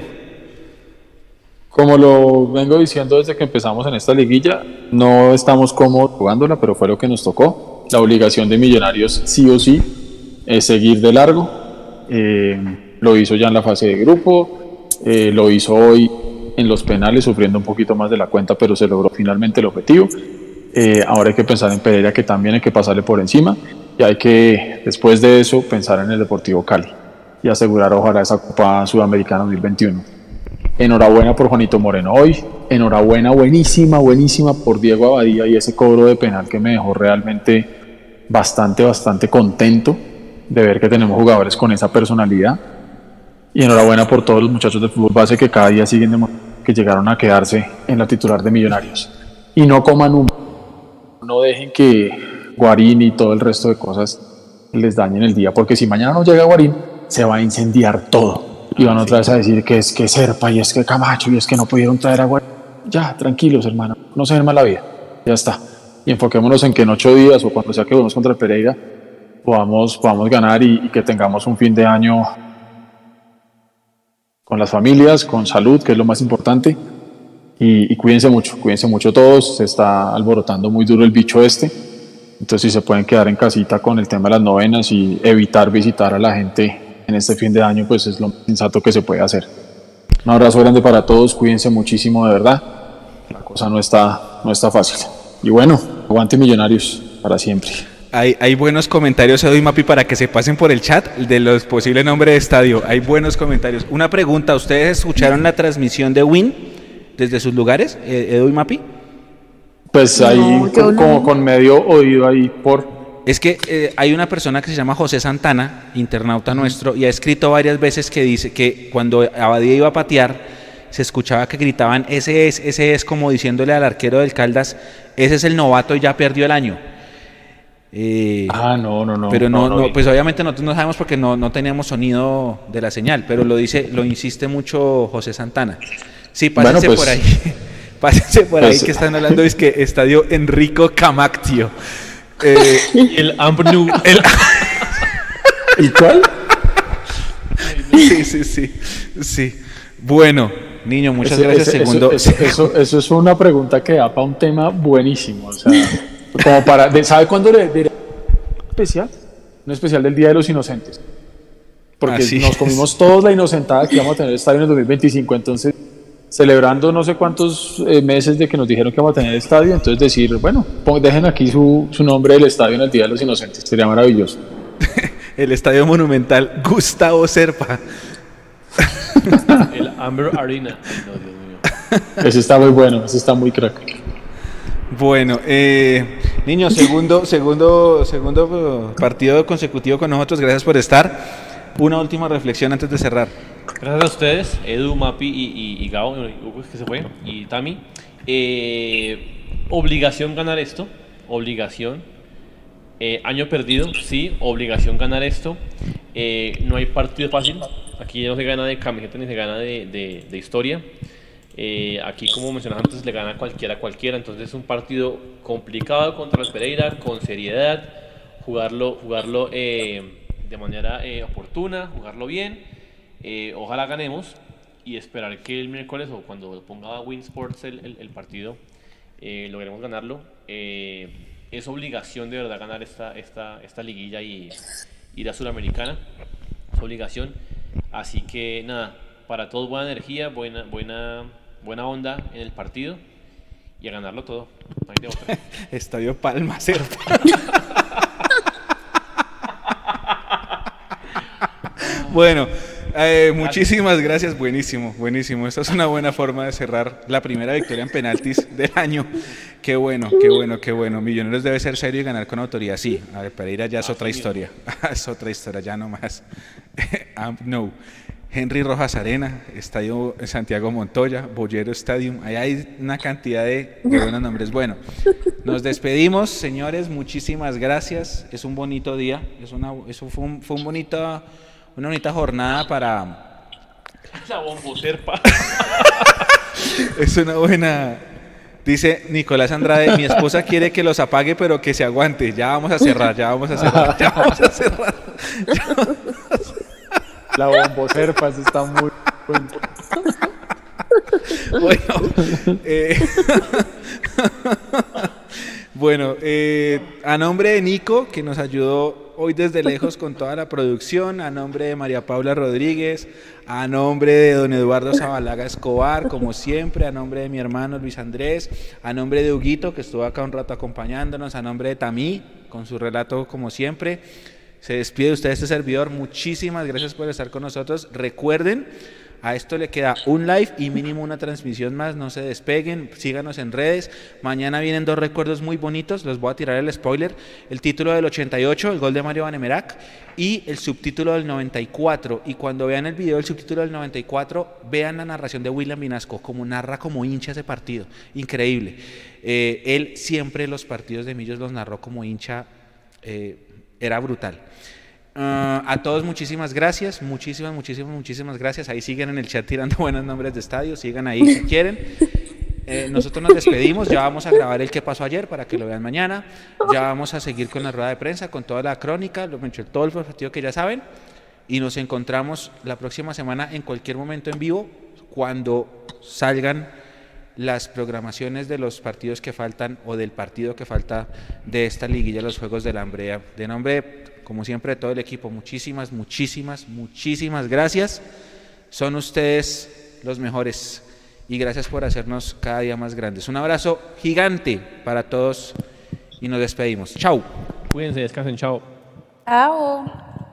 Como lo vengo diciendo desde que empezamos en esta liguilla, no estamos cómodos jugándola, pero fue lo que nos tocó. La obligación de Millonarios sí o sí es seguir de largo. Eh, lo hizo ya en la fase de grupo, eh, lo hizo hoy en los penales, sufriendo un poquito más de la cuenta, pero se logró finalmente el objetivo. Eh, ahora hay que pensar en Pereira, que también hay que pasarle por encima, y hay que, después de eso, pensar en el Deportivo Cali y asegurar ojalá esa Copa Sudamericana 2021. Enhorabuena por Juanito Moreno hoy. Enhorabuena, buenísima, buenísima por Diego Abadía y ese cobro de penal que me dejó realmente bastante, bastante contento de ver que tenemos jugadores con esa personalidad. Y enhorabuena por todos los muchachos de fútbol base que cada día siguen que llegaron a quedarse en la titular de Millonarios. Y no coman un. No dejen que Guarín y todo el resto de cosas les dañen el día, porque si mañana no llega Guarín, se va a incendiar todo. Y van otra vez a decir que es que Serpa y es que Camacho y es que no pudieron traer a Guarín. ya, tranquilos, hermano, no se den mala vida, ya está. Y enfoquémonos en que en ocho días o cuando sea que vamos contra el Pereira podamos, podamos ganar y, y que tengamos un fin de año con las familias, con salud, que es lo más importante. Y, y, cuídense mucho, cuídense mucho todos. Se está alborotando muy duro el bicho este. Entonces, si se pueden quedar en casita con el tema de las novenas y evitar visitar a la gente en este fin de año, pues es lo más sensato que se puede hacer. Un abrazo grande para todos, cuídense muchísimo de verdad. La cosa no está, no está fácil. Y bueno, aguante millonarios para siempre. Hay, hay, buenos comentarios, Edu y Mapi, para que se pasen por el chat de los posibles nombres de estadio. Hay buenos comentarios. Una pregunta, ¿ustedes escucharon la transmisión de Win desde sus lugares, eh, Edu y Mapi? Pues ahí no, con, no. como con medio oído ahí por... Es que eh, hay una persona que se llama José Santana, internauta nuestro, y ha escrito varias veces que dice que cuando Abadía iba a patear, se escuchaba que gritaban, ese es, ese es como diciéndole al arquero del Caldas, ese es el novato y ya perdió el año. Eh, ah, no, no, no. Pero no, no, no, pues obviamente nosotros no sabemos porque no, no teníamos sonido de la señal, pero lo dice, lo insiste mucho José Santana. Sí, pásense bueno, pues, por ahí. pásense por pues, ahí que están hablando es que Estadio Enrico Camactio. Eh, y el. El, ¿Y cuál? sí, sí, sí. Sí. Bueno, niño, muchas ese, gracias. Ese, Segundo. Eso, eso, eso, es una pregunta que da para un tema buenísimo. O sea, como para. De, ¿Sabe cuándo le diré especial? Un especial del Día de los Inocentes. Porque Así nos es. comimos toda la inocentada que íbamos a tener el estadio en el 2025. Entonces, celebrando no sé cuántos eh, meses de que nos dijeron que vamos a tener el estadio, entonces decir, bueno, pon, dejen aquí su, su nombre del estadio en el Día de los Inocentes. Sería maravilloso. el Estadio Monumental Gustavo Serpa. el Amber Arena. No, Dios mío. Ese está muy bueno, ese está muy crack. Bueno, eh, niño, segundo, segundo, segundo partido consecutivo con nosotros. Gracias por estar. Una última reflexión antes de cerrar. Gracias a ustedes, Edu, Mapi y, y, y Gao, Hugo que se fue, y Tami. Eh, obligación ganar esto, obligación. Eh, año perdido, sí, obligación ganar esto. Eh, no hay partido fácil. Aquí no se gana de camiseta ni se gana de historia. Eh, aquí, como mencionaba antes, le gana cualquiera a cualquiera. Entonces es un partido complicado contra el Pereira, con seriedad, jugarlo, jugarlo eh, de manera eh, oportuna, jugarlo bien. ojalá ganemos y esperar que el miércoles o cuando ponga Win Sports el, el, el partido logremos ganarlo. es obligación de verdad ganar esta, esta, esta liguilla y ir a Suramericana. Es obligación. Así que nada, para todos buena energía, buena, buena, buena onda en el partido y a ganarlo todo. No hay de otra. Estadio Palma bueno, eh, muchísimas gracias, buenísimo, buenísimo. Esta es una buena forma de cerrar la primera victoria en penaltis del año. Qué bueno, qué bueno, qué bueno. Millonarios debe ser serio y ganar con autoridad. Sí, a ver, Pereira ya es otra historia. es otra historia, ya no más. no. Henry Rojas Arena, Estadio Santiago Montoya, Bollero Stadium. Ahí hay una cantidad de, de, buenos nombres. Bueno, nos despedimos, señores. Muchísimas gracias. Es un bonito día. Es una, eso fue, un, fue un bonito, una bonita jornada para. La bomboserpa. es una buena. Dice Nicolás Andrade, mi esposa quiere que los apague, pero que se aguante. Ya vamos a cerrar, ya vamos a cerrar, ya vamos a cerrar. Ya vamos a cerrar. La está muy bueno. Bueno, eh, bueno eh, a nombre de Nico, que nos ayudó hoy desde lejos con toda la producción, a nombre de María Paula Rodríguez, a nombre de don Eduardo Zabalaga Escobar, como siempre, a nombre de mi hermano Luis Andrés, a nombre de Huguito, que estuvo acá un rato acompañándonos, a nombre de Tamí, con su relato como siempre. Se despide usted este servidor. Muchísimas gracias por estar con nosotros. Recuerden, a esto le queda un live y mínimo una transmisión más. No se despeguen, síganos en redes. Mañana vienen dos recuerdos muy bonitos. Les voy a tirar el spoiler. El título del 88, el gol de Mario Vanemerac, y el subtítulo del 94. Y cuando vean el video del subtítulo del 94, vean la narración de William Vinasco, como narra como hincha ese partido. Increíble. Eh, él siempre los partidos de Millos los narró como hincha. Eh, era brutal. Uh, a todos muchísimas gracias, muchísimas, muchísimas, muchísimas gracias. Ahí siguen en el chat tirando buenos nombres de estadio, sigan ahí si quieren. Eh, nosotros nos despedimos, ya vamos a grabar el que pasó ayer para que lo vean mañana, ya vamos a seguir con la rueda de prensa, con toda la crónica, lo, todo el partido que ya saben, y nos encontramos la próxima semana en cualquier momento en vivo, cuando salgan las programaciones de los partidos que faltan o del partido que falta de esta liguilla, los Juegos de la Hambrea. De nombre, como siempre, de todo el equipo, muchísimas, muchísimas, muchísimas gracias. Son ustedes los mejores y gracias por hacernos cada día más grandes. Un abrazo gigante para todos y nos despedimos. Chao. Cuídense, descansen, chao. Chao.